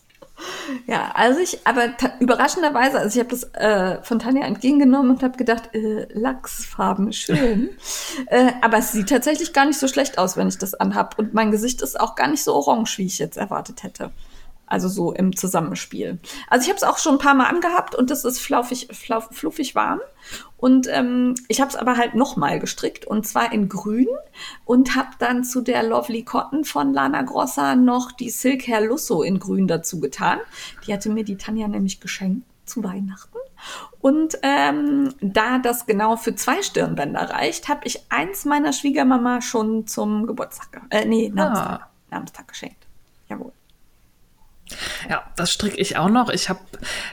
Ja, also ich, aber überraschenderweise, also ich habe das äh, von Tanja entgegengenommen und habe gedacht, äh, Lachsfarben, schön. [laughs] äh, aber es sieht tatsächlich gar nicht so schlecht aus, wenn ich das anhab. Und mein Gesicht ist auch gar nicht so orange, wie ich jetzt erwartet hätte. Also so im Zusammenspiel. Also ich habe es auch schon ein paar Mal angehabt und das ist flaufig, flauf, fluffig warm. Und ähm, ich habe es aber halt nochmal gestrickt und zwar in grün und habe dann zu der Lovely Cotton von Lana Grossa noch die Silk Hair Lusso in grün dazu getan. Die hatte mir die Tanja nämlich geschenkt zu Weihnachten. Und ähm, da das genau für zwei Stirnbänder reicht, habe ich eins meiner Schwiegermama schon zum Geburtstag, äh, nee, Namenstag, ah. Namenstag geschenkt. Jawohl. Ja, das stricke ich auch noch. Ich habe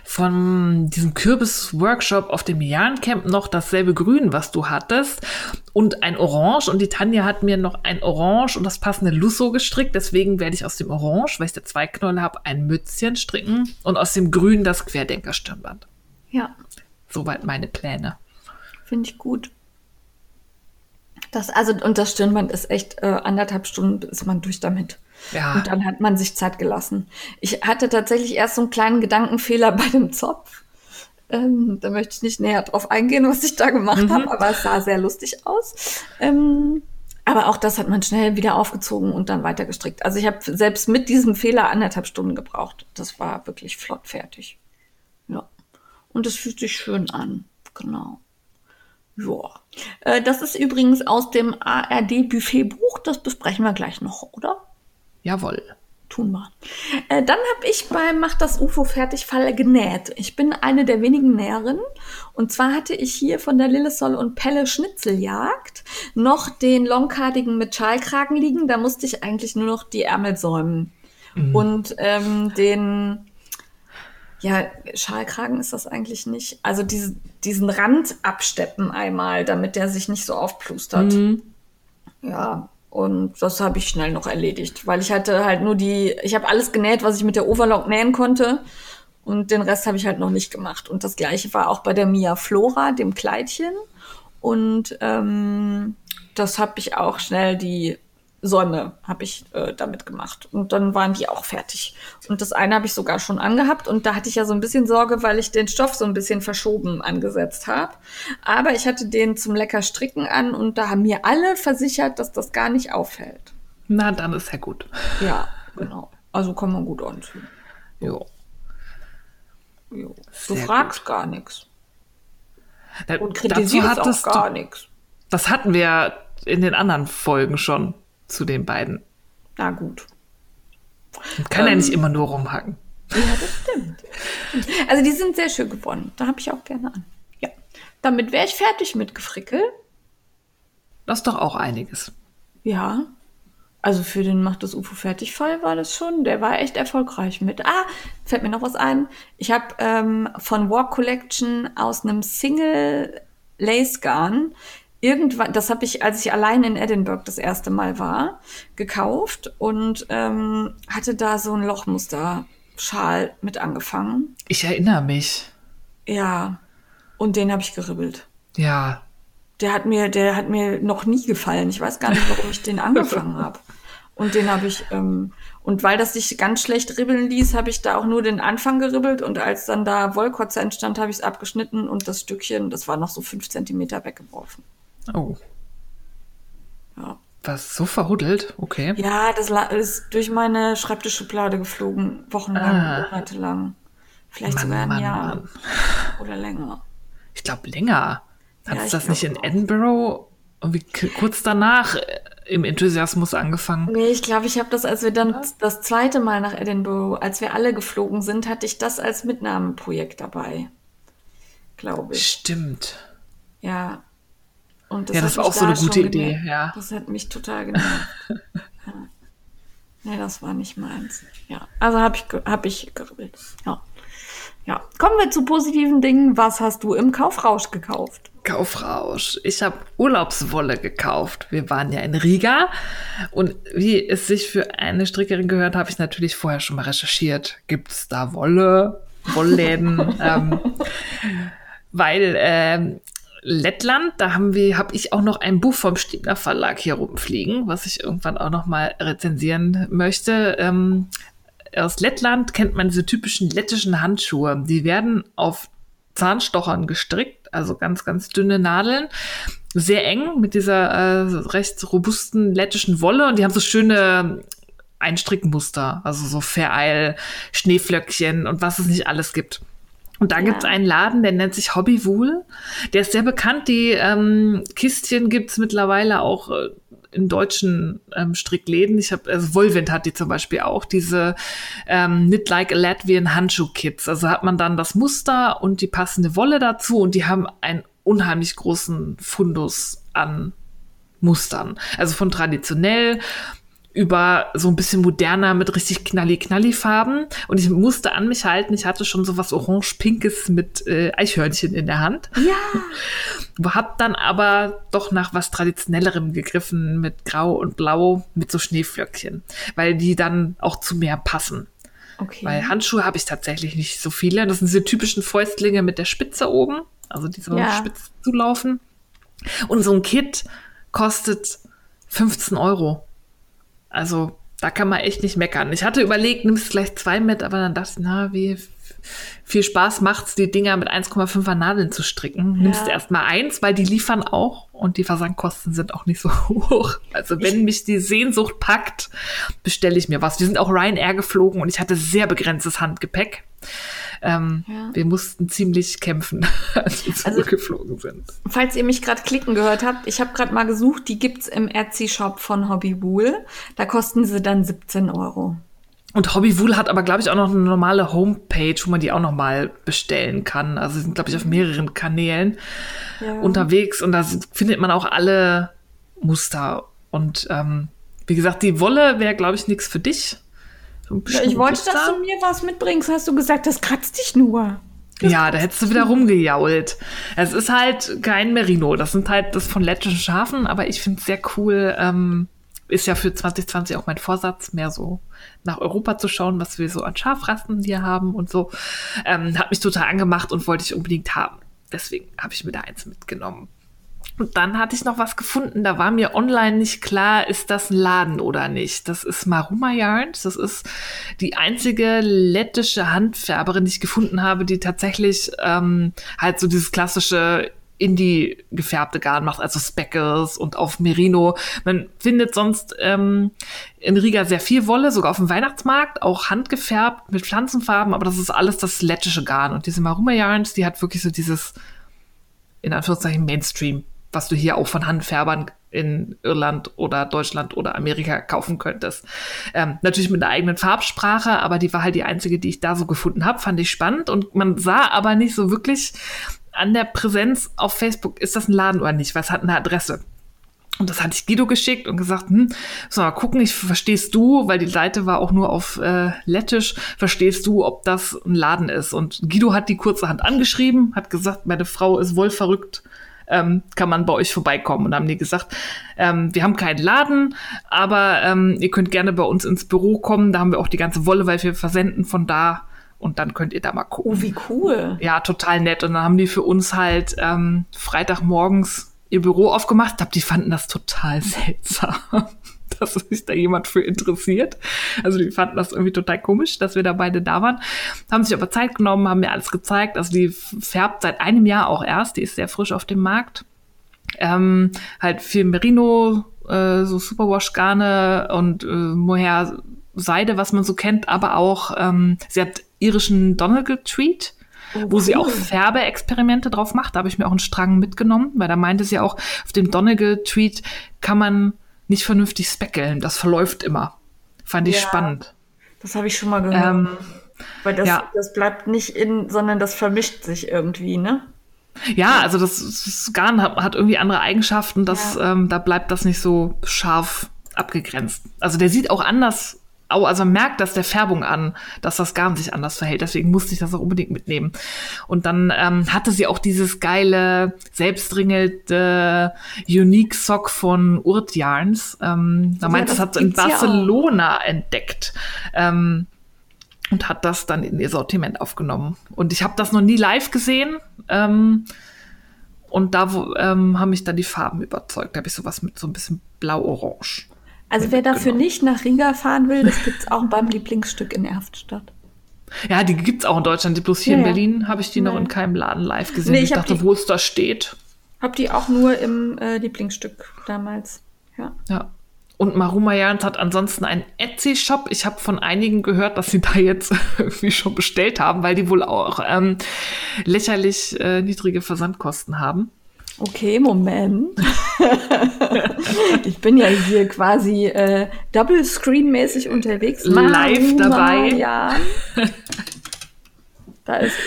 von diesem Kürbis-Workshop auf dem Jahrencamp noch dasselbe Grün, was du hattest, und ein Orange. Und die Tanja hat mir noch ein Orange und das passende Lusso gestrickt. Deswegen werde ich aus dem Orange, weil ich da zwei Knolle habe, ein Mützchen stricken und aus dem Grün das Querdenker-Stirnband. Ja. Soweit meine Pläne. Finde ich gut. Das, also, und das Stirnband ist echt äh, anderthalb Stunden ist man durch damit. Ja. Und dann hat man sich Zeit gelassen. Ich hatte tatsächlich erst so einen kleinen Gedankenfehler bei dem Zopf. Ähm, da möchte ich nicht näher drauf eingehen, was ich da gemacht mhm. habe, aber es sah sehr lustig aus. Ähm, aber auch das hat man schnell wieder aufgezogen und dann weiter gestrickt. Also ich habe selbst mit diesem Fehler anderthalb Stunden gebraucht. Das war wirklich flott fertig. Ja. Und es fühlt sich schön an. Genau. Ja. Äh, das ist übrigens aus dem ARD-Buffet-Buch. Das besprechen wir gleich noch, oder? Jawohl. Tun wir. Äh, dann habe ich beim Mach das UFO fertig Fall genäht. Ich bin eine der wenigen Näherinnen. Und zwar hatte ich hier von der Lillesol und Pelle Schnitzeljagd noch den longkardigen mit Schalkragen liegen. Da musste ich eigentlich nur noch die Ärmel säumen. Mhm. Und ähm, den Ja, Schalkragen ist das eigentlich nicht. Also diese, diesen Rand absteppen einmal, damit der sich nicht so aufplustert. Mhm. Ja, und das habe ich schnell noch erledigt, weil ich hatte halt nur die, ich habe alles genäht, was ich mit der Overlock nähen konnte. Und den Rest habe ich halt noch nicht gemacht. Und das gleiche war auch bei der Mia Flora, dem Kleidchen. Und ähm, das habe ich auch schnell die Säume habe ich äh, damit gemacht. Und dann waren die auch fertig. Und das eine habe ich sogar schon angehabt. Und da hatte ich ja so ein bisschen Sorge, weil ich den Stoff so ein bisschen verschoben angesetzt habe. Aber ich hatte den zum lecker Stricken an und da haben mir alle versichert, dass das gar nicht auffällt. Na, dann ist ja gut. Ja, genau. Also kann man gut anziehen. Jo. Jo. Du Sehr fragst gar nichts. Und kritisierst auch gar nichts. das hatten wir ja in den anderen Folgen schon zu den beiden. Na gut. Man kann ja Ähm. nicht immer nur rumhacken. Ja, das stimmt. Also die sind sehr schön geworden. Da habe ich auch gerne an. Ja. Damit wäre ich fertig mit Gefrickel. Das ist doch auch einiges. Ja. Also für den Macht das UFO fertig Fall war das schon. Der war echt erfolgreich mit. Ah, fällt mir noch was ein. Ich habe ähm, von Walk Collection aus einem Single Lace Garn irgendwann, das habe ich, als ich allein in Edinburgh das erste Mal war, gekauft und ähm, hatte da so ein Lochmuster-Schal mit angefangen. Ich erinnere mich. Ja. Und den habe ich geribbelt. Ja. Der hat mir, der hat mir noch nie gefallen. Ich weiß gar nicht, warum ich den angefangen [laughs] habe. Und den habe ich, ähm, und weil das sich ganz schlecht ribbeln ließ, habe ich da auch nur den Anfang geribbelt und als dann da Wollkotze entstand, habe ich es abgeschnitten und das Stückchen, das war noch so fünf Zentimeter weggeworfen. Oh. Ja, Was so verhuddelt? Okay. ja das ist durch meine Schreibtischschublade geflogen, wochenlang, Ah. monatelang. Vielleicht Mann, sogar ein Mann, Jahr Mann. oder länger. Ich glaube länger. Hat Ja, es das nicht in auch. Edinburgh irgendwie kurz danach äh, im Enthusiasmus angefangen? Nee, ich glaube, ich habe das, als wir dann das zweite Mal nach Edinburgh, als wir alle geflogen sind, hatte ich das als Mitnahmeprojekt dabei. Glaube ich. Stimmt. Ja. Und Ja, das war auch so eine gute Idee, genervt. ja. Das hat mich total genervt. ja. Nee, das war nicht meins. Ja. Also habe ich, hab ich geribbelt. Ja. Ja. Kommen wir zu positiven Dingen. Was hast du im Kaufrausch gekauft? Kaufrausch. Ich habe Urlaubswolle gekauft. Wir waren ja in Riga und wie es sich für eine Strickerin gehört, habe ich natürlich vorher schon mal recherchiert. Gibt es da Wolle, Wollläden? [laughs] ähm, weil ähm, Lettland, da haben wir, habe ich auch noch ein Buch vom Stiebner Verlag hier rumfliegen, was ich irgendwann auch noch mal rezensieren möchte. Ähm, aus Lettland kennt man diese typischen lettischen Handschuhe. Die werden auf Zahnstochern gestrickt, also ganz, ganz dünne Nadeln. Sehr eng mit dieser äh, recht robusten lettischen Wolle und die haben so schöne Einstrickmuster, also so Vereil, Schneeflöckchen und was es nicht alles gibt. Und da Ja. gibt's einen Laden, der nennt sich Hobbywool. Der ist sehr bekannt. Die ähm, Kistchen gibt's mittlerweile auch äh, in deutschen ähm, Strickläden. Ich habe, also Volvent hat die zum Beispiel auch, diese ähm, Knit Like a Latvian Handschuh-Kits. Also hat man dann das Muster und die passende Wolle dazu und die haben einen unheimlich großen Fundus an Mustern. Also von traditionell über so ein bisschen moderner mit richtig knalli-knalli Farben. Und ich musste an mich halten, ich hatte schon so was orange-pinkes mit äh, Eichhörnchen in der Hand. Ja. [laughs] Hab dann aber doch nach was traditionellerem gegriffen mit Grau und Blau mit so Schneeflöckchen, weil die dann auch zu mehr passen. Okay. Weil Handschuhe habe ich tatsächlich nicht so viele. Das sind diese typischen Fäustlinge mit der Spitze oben, also die so Ja. spitz zulaufen. Und so ein Kit kostet 15 Euro. Also da kann man echt nicht meckern. Ich hatte überlegt, nimmst gleich zwei mit, aber dann dachte ich, na, wie viel Spaß macht's, die Dinger mit 1,5er Nadeln zu stricken. Nimmst du erst mal eins, weil die liefern auch und die Versandkosten sind auch nicht so [laughs] hoch. Also wenn mich die Sehnsucht packt, bestelle ich mir was. Wir sind auch Ryanair geflogen und ich hatte sehr begrenztes Handgepäck. Ähm, Ja. Wir mussten ziemlich kämpfen, [laughs] als wir Also- zurückgeflogen sind. Falls ihr mich gerade klicken gehört habt, ich habe gerade mal gesucht, die gibt's im Etsy-Shop von Hobbywool. Da kosten sie dann 17 Euro. Und Hobbywool hat aber, glaube ich, auch noch eine normale Homepage, wo man die auch noch mal bestellen kann. Also sie sind, glaube ich, auf mehreren Kanälen Ja. unterwegs und da findet man auch alle Muster. Und ähm, wie gesagt, die Wolle wäre, glaube ich, nichts für dich. Ja, ich wollte, dass du mir was mitbringst. Hast du gesagt, das kratzt dich nur. Das ja, da hättest du wieder rumgejault. Es ist halt kein Merino. Das sind halt das von lettischen Schafen, aber ich finde es sehr cool. Ähm, ist ja für 2020 auch mein Vorsatz, mehr so nach Europa zu schauen, was wir so an Schafrassen hier haben und so. Ähm, hat mich total angemacht und wollte ich unbedingt haben. Deswegen habe ich mir da eins mitgenommen. Und dann hatte ich noch was gefunden, da war mir online nicht klar, ist das ein Laden oder nicht. Das ist Maruma Yarns. Das ist die einzige lettische Handfärberin, die ich gefunden habe, die tatsächlich ähm, halt so dieses klassische Indie gefärbte Garn macht, also Speckles und auf Merino. Man findet sonst ähm, in Riga sehr viel Wolle, sogar auf dem Weihnachtsmarkt, auch handgefärbt mit Pflanzenfarben, aber das ist alles das lettische Garn. Und diese Maruma Yarns, die hat wirklich so dieses, in Anführungszeichen, Mainstream was du hier auch von Handfärbern in Irland oder Deutschland oder Amerika kaufen könntest. Ähm, natürlich mit einer eigenen Farbsprache, aber die war halt die einzige, die ich da so gefunden habe. Fand ich spannend und man sah aber nicht so wirklich an der Präsenz auf Facebook, ist das ein Laden oder nicht, es hat eine Adresse. Und das hatte ich Guido geschickt und gesagt, hm, so mal gucken, ich verstehst du, weil die Seite war auch nur auf äh, Lettisch, verstehst du, ob das ein Laden ist? Und Guido hat die kurzerhand angeschrieben, hat gesagt, meine Frau ist wohl verrückt ähm, kann man bei euch vorbeikommen. Und haben die gesagt, ähm, wir haben keinen Laden, aber ähm, ihr könnt gerne bei uns ins Büro kommen. Da haben wir auch die ganze Wolle, weil wir versenden von da. Und dann könnt ihr da mal gucken. Oh, wie cool. Ja, total nett. Und dann haben die für uns halt ähm, Freitagmorgens ihr Büro aufgemacht. Ich glaube, die fanden das total seltsam. [laughs] dass sich da jemand für interessiert. Also die fanden das irgendwie total komisch, dass wir da beide da waren. Haben sich aber Zeit genommen, haben mir alles gezeigt. Also die färbt seit einem Jahr auch erst, die ist sehr frisch auf dem Markt. Ähm, halt viel Merino, äh, so Superwash-Garne und äh, Mohair Seide, was man so kennt, aber auch ähm, sie hat irischen Donegal Treat. Oh, wo sie auch Färbeexperimente drauf macht. Da habe ich mir auch einen Strang mitgenommen, weil da meinte sie auch, auf dem Donegal Treat kann man nicht vernünftig speckeln. Das verläuft immer. Fand ich ja, spannend. Das habe ich schon mal gehört. Ähm, Weil das, ja. das bleibt nicht in, sondern das vermischt sich irgendwie, ne? Ja, also das, das Garn hat, hat, irgendwie andere Eigenschaften, dass ja. ähm, da bleibt das nicht so scharf abgegrenzt. Also der sieht auch anders also man merkt das der Färbung an, dass das Garn sich anders verhält. Deswegen musste ich das auch unbedingt mitnehmen. Und dann ähm, hatte sie auch dieses geile, selbstringelte Unique Sock von Urt Yarns. Ähm, da ja, meint, das, das hat sie in Barcelona entdeckt. Ähm, und hat das dann in ihr Sortiment aufgenommen. Und ich habe das noch nie live gesehen. Ähm, und da ähm, haben mich dann die Farben überzeugt. Da habe ich sowas mit so ein bisschen blau-orange. Also wer dafür genau. nicht nach Riga fahren will, das gibt es auch beim Lieblingsstück in Erftstadt. Ja, die gibt es auch in Deutschland. Die bloß hier ja, in Berlin habe ich die nee. noch in keinem Laden live gesehen. Nee, ich, ich dachte, die, wo es da steht. Hab die auch nur im äh, Lieblingsstück damals. Ja. ja. Und Maruma Jans hat ansonsten einen Etsy-Shop. Ich habe von einigen gehört, dass sie [laughs] da jetzt irgendwie schon bestellt haben, weil die wohl auch ähm, lächerlich äh, niedrige Versandkosten haben. Okay, Moment. ich bin ja hier quasi äh, Double Screen-mäßig unterwegs. Live dabei. Ja. da ist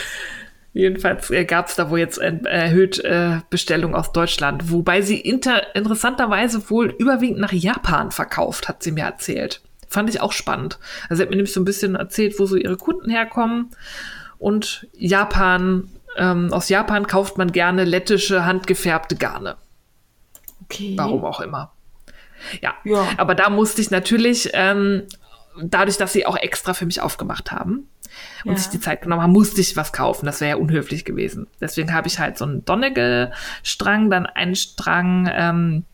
Jedenfalls äh, gab es da wohl jetzt ein, erhöht äh, Bestellung aus Deutschland, wobei sie inter interessanterweise wohl überwiegend nach Japan verkauft, hat sie mir erzählt. Fand ich auch spannend. Also sie hat mir nämlich so ein bisschen erzählt, wo so ihre Kunden herkommen. Und Japan ähm, aus Japan kauft man gerne lettische handgefärbte Garne. Okay. Warum auch immer. Ja, ja. aber da musste ich natürlich, ähm, dadurch, dass sie auch extra für mich aufgemacht haben und ja. sich die Zeit genommen haben, musste ich was kaufen. Das wäre ja unhöflich gewesen. Deswegen habe ich halt so einen Donegal-Strang, dann einen Strang ähm,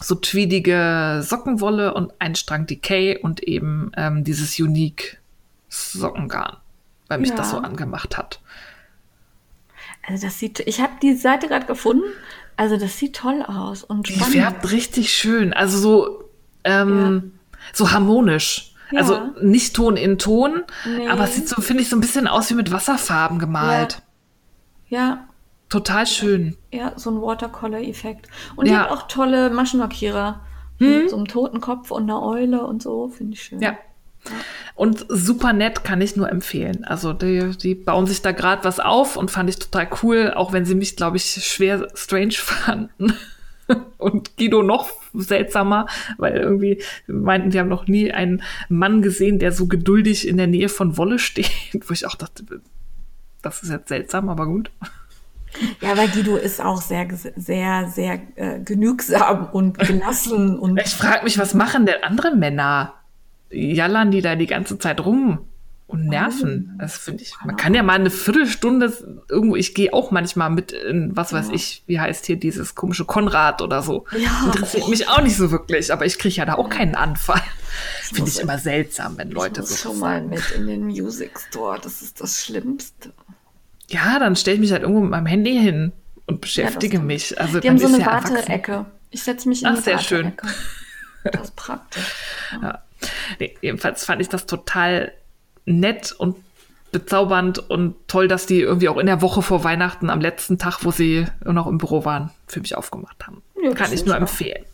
so tweedige Sockenwolle und einen Strang Decay und eben ähm, dieses Unique Sockengarn, weil mich ja. das so angemacht hat. Also das sieht, ich habe die Seite gerade gefunden. Also das sieht toll aus und spannend. Die färbt richtig schön. Also so, ähm, ja. so harmonisch. Ja. Also nicht Ton in Ton, nee. aber es sieht so, finde ich, so ein bisschen aus wie mit Wasserfarben gemalt. Ja. ja. Total schön. Ja, so ein Watercolor-Effekt. Und ja. die hat auch tolle Maschenmarkierer. Hm? Mit so einem Totenkopf und einer Eule und so, finde ich schön. Ja. Und super nett kann ich nur empfehlen. Also die, die bauen sich da gerade was auf und fand ich total cool, auch wenn sie mich, glaube ich, schwer strange [laughs] fanden. Und Guido noch seltsamer, weil irgendwie meinten, die haben noch nie einen Mann gesehen, der so geduldig in der Nähe von Wolle [laughs] steht, wo ich auch dachte, das ist jetzt seltsam, aber gut. Ja, weil Guido ist auch sehr, sehr, sehr äh, genügsam und gelassen. und ich frage mich, was machen denn andere Männer? Jallern die da die ganze Zeit rum und nerven? Das finde ich. Man kann ja mal eine Viertelstunde irgendwo, ich gehe auch manchmal mit in, was weiß ja. ich, wie heißt hier dieses komische Konrad oder so. Ja. Interessiert mich auch nicht so wirklich, aber ich kriege ja da auch keinen Anfall. Finde ich immer seltsam, wenn Leute ich muss so. schon mal mit in den Music Store, das ist das Schlimmste. Ja, dann stelle ich mich halt irgendwo mit meinem Handy hin und beschäftige ja, mich. Also, Die haben so eine ja Warteecke. Ich setze mich in Ach, die sehr schön. Das ist praktisch. Ja. Nee, jedenfalls fand ich das total nett und bezaubernd und toll, dass die irgendwie auch in der Woche vor Weihnachten am letzten Tag, wo sie noch im Büro waren, für mich aufgemacht haben. Ja, Kann ich nur empfehlen.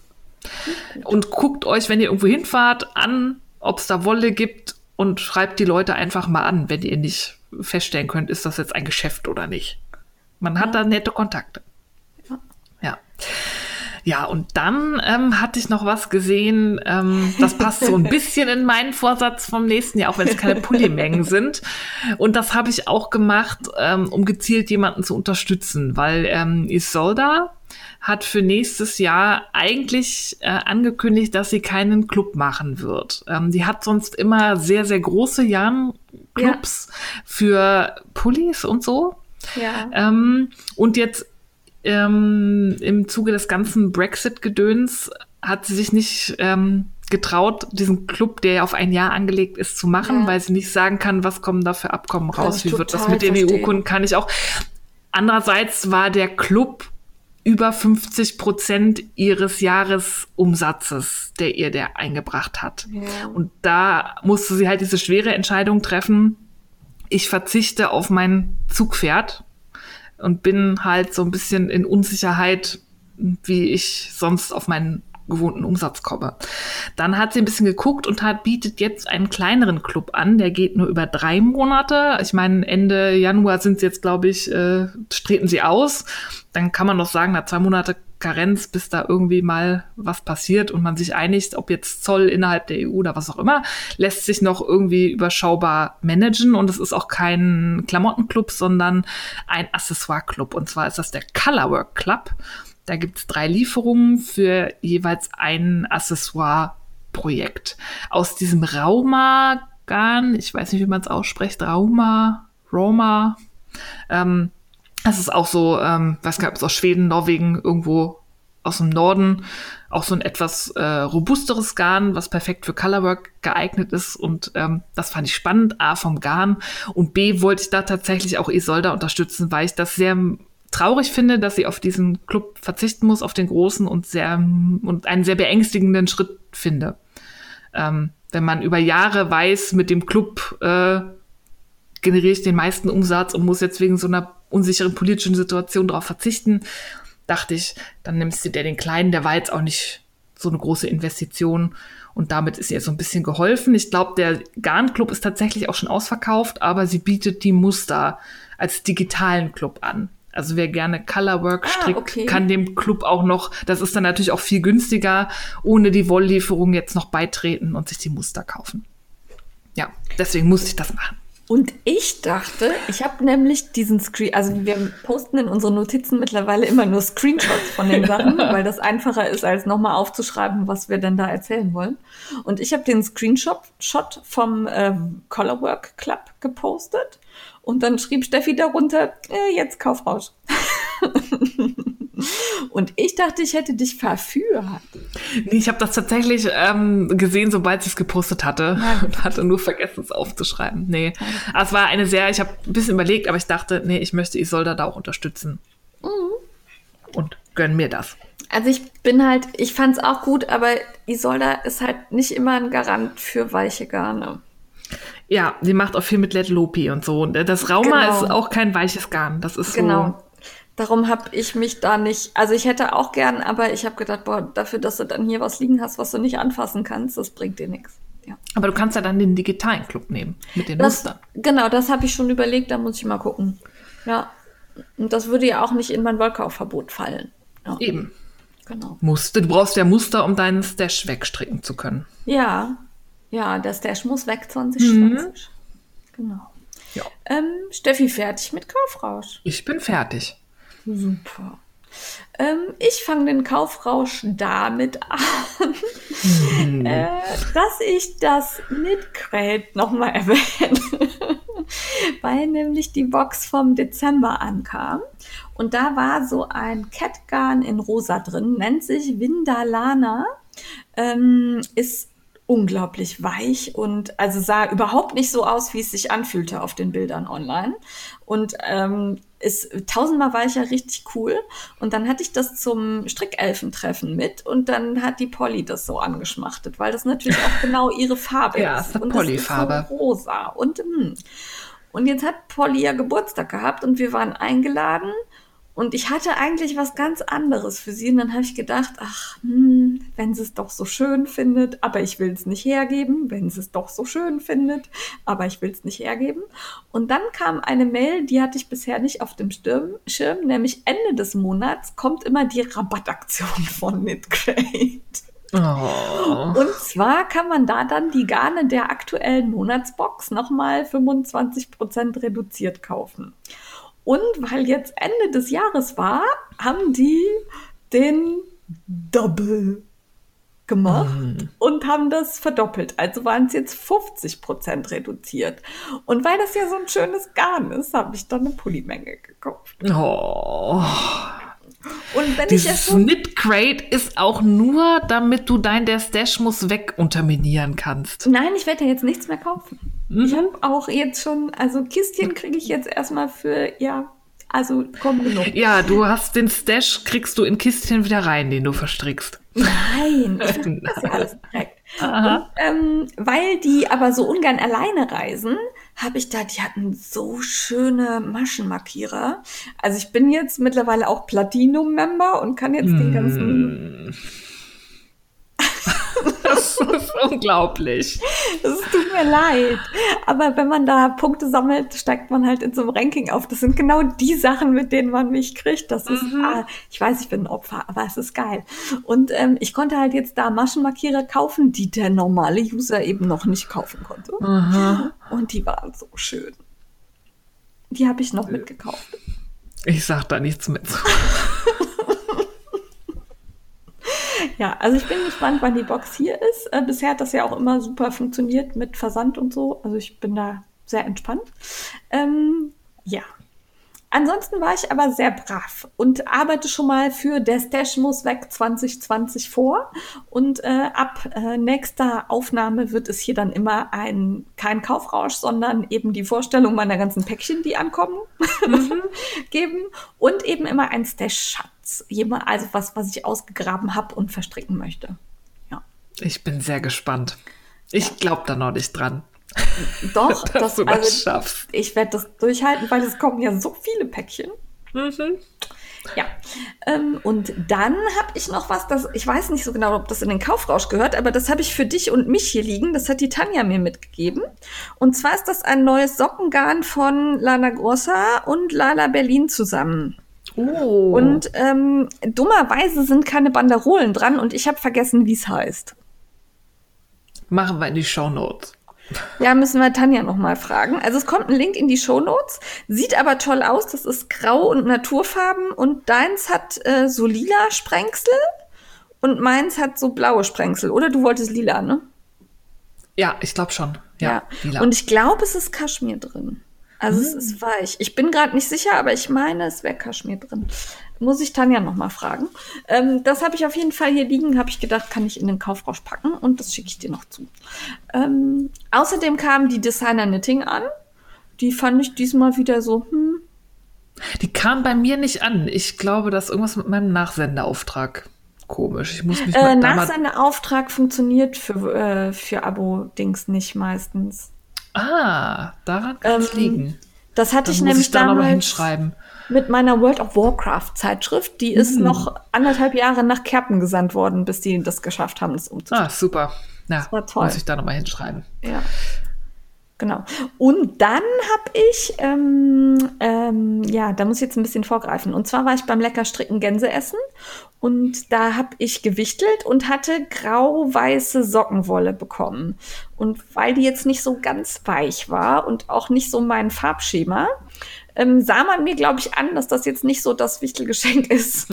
Und guckt euch, wenn ihr irgendwo hinfahrt, an, ob es da Wolle gibt und schreibt die Leute einfach mal an, wenn ihr nicht feststellen könnt, ist das jetzt ein Geschäft oder nicht. Man hat ja. da nette Kontakte. Ja. ja. Ja, und dann ähm, hatte ich noch was gesehen, ähm, das passt so ein [laughs] bisschen in meinen Vorsatz vom nächsten Jahr, auch wenn es keine Pullimengen sind. Und das habe ich auch gemacht, ähm, um gezielt jemanden zu unterstützen, weil ähm, Isolda hat für nächstes Jahr eigentlich äh, angekündigt, dass sie keinen Club machen wird. Ähm, die hat sonst immer sehr, sehr große Jan-Clubs ja. für Pullis und so. Ja. Ähm, und jetzt ähm, im Zuge des ganzen Brexit-Gedöns hat sie sich nicht ähm, getraut, diesen Club, der ja auf ein Jahr angelegt ist, zu machen, ja. weil sie nicht sagen kann, was kommen da für Abkommen raus, wie wird das mit den EU-Kunden, kann ich auch. Andererseits war der Club über 50 Prozent ihres Jahresumsatzes, der ihr der eingebracht hat. Ja. Und da musste sie halt diese schwere Entscheidung treffen, ich verzichte auf mein Zugpferd und bin halt so ein bisschen in Unsicherheit, wie ich sonst auf meinen gewohnten Umsatz komme. Dann hat sie ein bisschen geguckt und hat, bietet jetzt einen kleineren Club an, der geht nur über drei Monate. Ich meine, Ende Januar sind sie jetzt, glaube ich, äh, treten sie aus. Dann kann man noch sagen, na, zwei Monate Karenz, bis da irgendwie mal was passiert und man sich einigt, ob jetzt Zoll innerhalb der EU oder was auch immer, lässt sich noch irgendwie überschaubar managen und es ist auch kein Klamottenclub, sondern ein Accessoire-Club und zwar ist das der Colorwork Club. Da gibt es drei Lieferungen für jeweils ein Accessoire-Projekt. Aus diesem Rauma-Garn, ich weiß nicht, wie man es ausspricht, Rauma, Roma, ähm, das ist auch so, ähm, weiß gar nicht, ob es aus Schweden, Norwegen, irgendwo aus dem Norden, auch so ein etwas äh, robusteres Garn, was perfekt für Colorwork geeignet ist. Und ähm, das fand ich spannend, A vom Garn und B wollte ich da tatsächlich auch Isolda unterstützen, weil ich das sehr traurig finde, dass sie auf diesen Club verzichten muss, auf den großen und sehr und einen sehr beängstigenden Schritt finde. Ähm, wenn man über Jahre weiß, mit dem Club äh, generiere ich den meisten Umsatz und muss jetzt wegen so einer unsicheren politischen Situation darauf verzichten, dachte ich, dann nimmst du dir den Kleinen, der war jetzt auch nicht so eine große Investition und damit ist ihr so ein bisschen geholfen. Ich glaube, der Garn-Club ist tatsächlich auch schon ausverkauft, aber sie bietet die Muster als digitalen Club an. Also wer gerne Colorwork ah, strickt, okay. kann dem Club auch noch, das ist dann natürlich auch viel günstiger, ohne die Wolllieferung jetzt noch beitreten und sich die Muster kaufen. Ja, deswegen musste ich das machen. Und ich dachte, ich habe nämlich diesen Screen, also wir posten in unseren Notizen mittlerweile immer nur Screenshots von den Sachen, [laughs] weil das einfacher ist, als nochmal aufzuschreiben, was wir denn da erzählen wollen. Und ich habe den Screenshot Shot vom äh, Colorwork Club gepostet und dann schrieb Steffi darunter, äh, jetzt Kaufrausch. [laughs] Und ich dachte, ich hätte dich verführt. Nee, ich habe das tatsächlich ähm, gesehen, sobald sie es gepostet hatte. Und hatte nur vergessen, es aufzuschreiben. Nee. Aber es war eine sehr, ich habe ein bisschen überlegt, aber ich dachte, nee, ich möchte Isolda da auch unterstützen. Mhm. Und gönn mir das. Also ich bin halt, ich fand es auch gut, aber Isolda ist halt nicht immer ein Garant für weiche Garne. Ja, sie macht auch viel mit Let Lopi und so. Das Rauma genau. ist auch kein weiches Garn. Das ist genau. so. Darum habe ich mich da nicht, also ich hätte auch gern, aber ich habe gedacht, boah, dafür, dass du dann hier was liegen hast, was du nicht anfassen kannst, das bringt dir nichts. Ja. Aber du kannst ja dann den digitalen Club nehmen mit den das, Mustern. Genau, das habe ich schon überlegt, da muss ich mal gucken. Ja. Und das würde ja auch nicht in mein Wollkaufverbot fallen. Ja. Eben. Genau. Muster, du brauchst ja Muster, um deinen Stash wegstricken zu können. Ja, ja, der Stash muss weg 2020. Genau. Ja. Ähm, Steffi, fertig mit Kaufrausch. Ich bin fertig. Super. Ähm, ich fange den Kaufrausch damit an, [laughs] äh, dass ich das Knitcrate nochmal erwähne, [laughs] weil nämlich die Box vom Dezember ankam. Und da war so ein Catgarn in rosa drin, nennt sich Vindalana, ähm, ist unglaublich weich und also sah überhaupt nicht so aus, wie es sich anfühlte auf den Bildern online. Und ähm, ist tausendmal weicher, richtig cool. Und dann hatte ich das zum Strickelfentreffen mit und dann hat die Polly das so angeschmachtet, weil das natürlich auch [laughs] genau ihre Farbe Ja, ist. und das Polly-Farbe. Ist so rosa. Und, hm. und jetzt hat Polly ja Geburtstag gehabt und wir waren eingeladen. Und ich hatte eigentlich was ganz anderes für sie. Und dann habe ich gedacht, ach, hm, wenn sie es doch so schön findet, aber ich will es nicht hergeben, wenn sie es doch so schön findet, aber ich will es nicht hergeben. Und dann kam eine Mail, die hatte ich bisher nicht auf dem Stirn, Schirm, nämlich Ende des Monats kommt immer die Rabattaktion [laughs] von Knitcrate. Oh. Und zwar kann man da dann die Garne der aktuellen Monatsbox nochmal 25% reduziert kaufen. Und weil jetzt Ende des Jahres war, haben die den Double gemacht und haben das verdoppelt. Also waren es jetzt 50% reduziert. Und weil das ja so ein schönes Garn ist, habe ich dann eine Pullimenge gekauft. Oh. Und wenn ich Dieses es schon Knit-Crate ist auch nur, damit du dein der Stash muss weg unterminieren kannst. Nein, ich werde ja jetzt nichts mehr kaufen. Mhm. Ich habe auch jetzt schon, also Kistchen kriege ich jetzt erstmal für, ja, also komm genug. Ja, du hast den Stash, kriegst du in Kistchen wieder rein, den du verstrickst. Nein, ich [laughs] das ja alles direkt. Und, ähm, weil die aber so ungern alleine reisen, habe ich da, die hatten so schöne Maschenmarkierer. Also ich bin jetzt mittlerweile auch Platinum-Member und kann jetzt den ganzen Das ist unglaublich. Es tut mir leid. Aber wenn man da Punkte sammelt, steigt man halt in so einem Ranking auf. Das sind genau die Sachen, mit denen man mich kriegt. Das ist, ah, ich weiß, ich bin ein Opfer, aber es ist geil. Und ähm, ich konnte halt jetzt da Maschenmarkierer kaufen, die der normale User eben noch nicht kaufen konnte. Und die waren so schön. Die habe ich noch mitgekauft. Ich sag da nichts mit. [laughs] Ja, also ich bin gespannt, wann die Box hier ist. Äh, bisher hat das ja auch immer super funktioniert mit Versand und so. Also ich bin da sehr entspannt. Ähm, ja. Ansonsten war ich aber sehr brav und arbeite schon mal für Der Stash muss weg 2020 vor. Und äh, ab äh, nächster Aufnahme wird es hier dann immer ein, kein Kaufrausch, sondern eben die Vorstellung meiner ganzen Päckchen, die ankommen, [laughs] geben. Und eben immer ein Stash-Schatz. Jemand- Also was, was ich ausgegraben habe und verstricken möchte. Ja. Ich bin sehr gespannt. Ich glaube da noch nicht dran. Doch, [laughs] Dass das, du das also, schaffst. ich werde das durchhalten, weil es kommen ja so viele Päckchen. Mhm. Ja. Ähm, und dann habe ich noch was, das ich weiß nicht so genau, ob das in den Kaufrausch gehört, aber das habe ich für dich und mich hier liegen. Das hat die Tanja mir mitgegeben. Und zwar ist das ein neues Sockengarn von Lana Grossa und Lala Berlin zusammen. Oh. Und ähm, dummerweise sind keine Banderolen dran und ich habe vergessen, wie es heißt. machen wir in die Show Notes. Ja, müssen wir Tanja noch mal fragen. Also es kommt ein Link in die Shownotes, sieht aber toll aus. Das ist grau und naturfarben und deins hat äh, so lila Sprengsel und meins hat so blaue Sprengsel. Oder du wolltest lila, ne? Ja, ich glaube schon. Ja, lila. Und ich glaube, es ist Kaschmir drin. Also es ist weich. Ich bin gerade nicht sicher, aber ich meine, es wäre Kaschmir drin. Muss ich Tanja noch mal fragen. Ähm, das habe ich auf jeden Fall hier liegen. Habe ich gedacht, kann ich in den Kaufrausch packen und das schicke ich dir noch zu. Ähm, außerdem kam die Designer Knitting an. Die fand ich diesmal wieder so, hm, Die kam bei mir nicht an. Ich glaube, dass irgendwas mit meinem Nachsendeauftrag komisch. Ich muss mich äh, mal Nachsendeauftrag funktioniert für, äh, für Abo-Dings nicht meistens. Ah, daran kann es Ähm, liegen. Das hatte Dann ich nämlich ich da nochmal damals hinschreiben. mit meiner World of Warcraft Zeitschrift. Die ist Mhm. noch anderthalb Jahre nach Kerpen gesandt worden, bis die das geschafft haben, das umzusetzen. Ah, super. Ja, war toll. muss ich da nochmal hinschreiben. Ja. Genau. Und dann habe ich, ähm, ähm, ja, da muss ich jetzt ein bisschen vorgreifen. Und zwar war ich beim lecker Stricken Gänse essen und da habe ich gewichtelt und hatte grau-weiße Sockenwolle bekommen. Und weil die jetzt nicht so ganz weich war und auch nicht so mein Farbschema, ähm, sah man mir, glaube ich, an, dass das jetzt nicht so das Wichtelgeschenk [laughs] ist,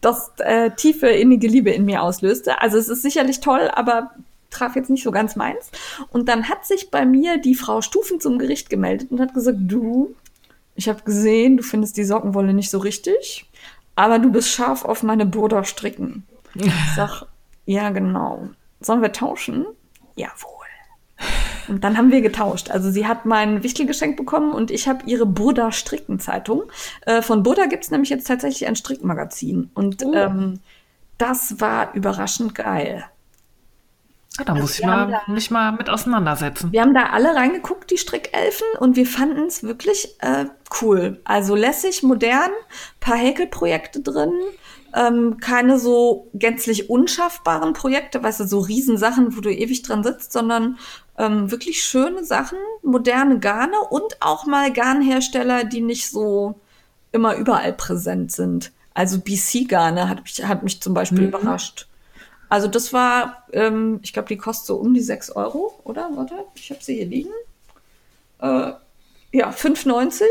das äh, tiefe innige Liebe in mir auslöste. Also es ist sicherlich toll, aber traf jetzt nicht so ganz meins. Und dann hat sich bei mir die Frau Stufen zum Gericht gemeldet und hat gesagt, du, ich habe gesehen, du findest die Sockenwolle nicht so richtig, aber du bist scharf auf meine Burda stricken. Ich sag, ja, genau. Sollen wir tauschen? Jawohl. Und dann haben wir getauscht. Also sie hat mein Wichtelgeschenk bekommen und ich habe ihre Burda Strickenzeitung. Äh, von Burda gibt es nämlich jetzt tatsächlich ein Strickmagazin. Und oh. ähm, das war überraschend geil. Ja, da also muss ich mal, da, mich mal mit auseinandersetzen. Wir haben da alle reingeguckt, die Strickelfen, und wir fanden es wirklich äh, cool. Also lässig, modern, paar Häkelprojekte drin, ähm, keine so gänzlich unschaffbaren Projekte, weißt du, so Riesensachen, wo du ewig dran sitzt, sondern ähm, wirklich schöne Sachen, moderne Garne und auch mal Garnhersteller, die nicht so immer überall präsent sind. Also BC-Garne hat mich, hat mich zum Beispiel mhm. überrascht. Also das war, ähm, ich glaube, die kostet so um die 6 Euro, oder? Warte, ich habe sie hier liegen. Äh, ja, 5,90.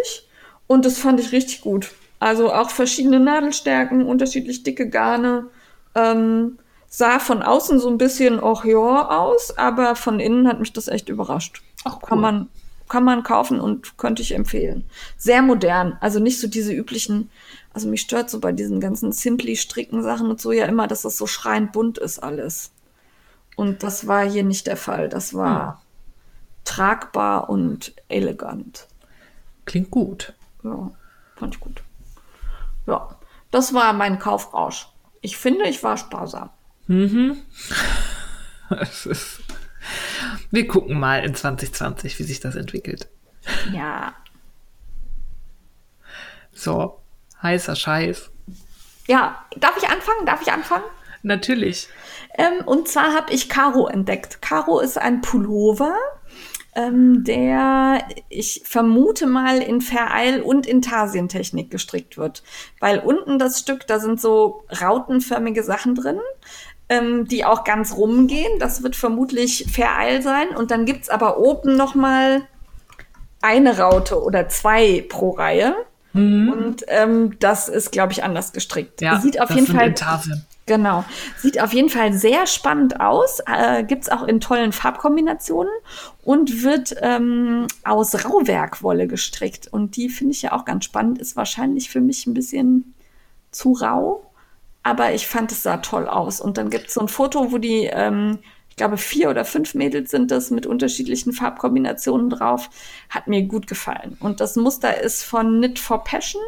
Und das fand ich richtig gut. Also auch verschiedene Nadelstärken, unterschiedlich dicke Garne. Ähm, sah von außen so ein bisschen auch ja aus, aber von innen hat mich das echt überrascht. Ach, cool. Kann man, kann man kaufen und könnte ich empfehlen. Sehr modern, also nicht so diese üblichen also mich stört so bei diesen ganzen Simply-Stricken-Sachen und so ja immer, dass das so schreiend bunt ist alles. Und das war hier nicht der Fall. Das war hm. tragbar und elegant. Klingt gut. Ja, fand ich gut. Ja, das war mein Kaufrausch. Ich finde, ich war sparsam. Mhm. [laughs] Ist, wir gucken mal in 2020, wie sich das entwickelt. Ja. So, heißer Scheiß. Ja, darf ich anfangen? Darf ich anfangen? Natürlich. Ähm, und zwar habe ich Caro entdeckt. Caro ist ein Pullover, ähm, der ich vermute mal in Vereil und Intarsientechnik gestrickt wird. Weil unten das Stück, da sind so rautenförmige Sachen drin, ähm, die auch ganz rumgehen. Das wird vermutlich Vereil sein. Und dann gibt es aber oben noch mal eine Raute oder zwei pro Reihe. Mhm. Und ähm, das ist, glaube ich, anders gestrickt. Ja, Sieht auf jeden Fall. Intarsien. Genau. Sieht auf jeden Fall sehr spannend aus. Äh, Gibt es auch in tollen Farbkombinationen und wird ähm, aus Rauwerkwolle gestrickt. Und die finde ich ja auch ganz spannend. Ist wahrscheinlich für mich ein bisschen zu rau. Aber ich fand es sah toll aus. Und dann gibt es so ein Foto, wo die ähm, ich glaube, vier oder fünf Mädels sind das mit unterschiedlichen Farbkombinationen drauf. Hat mir gut gefallen. Und das Muster ist von Knit for Passion.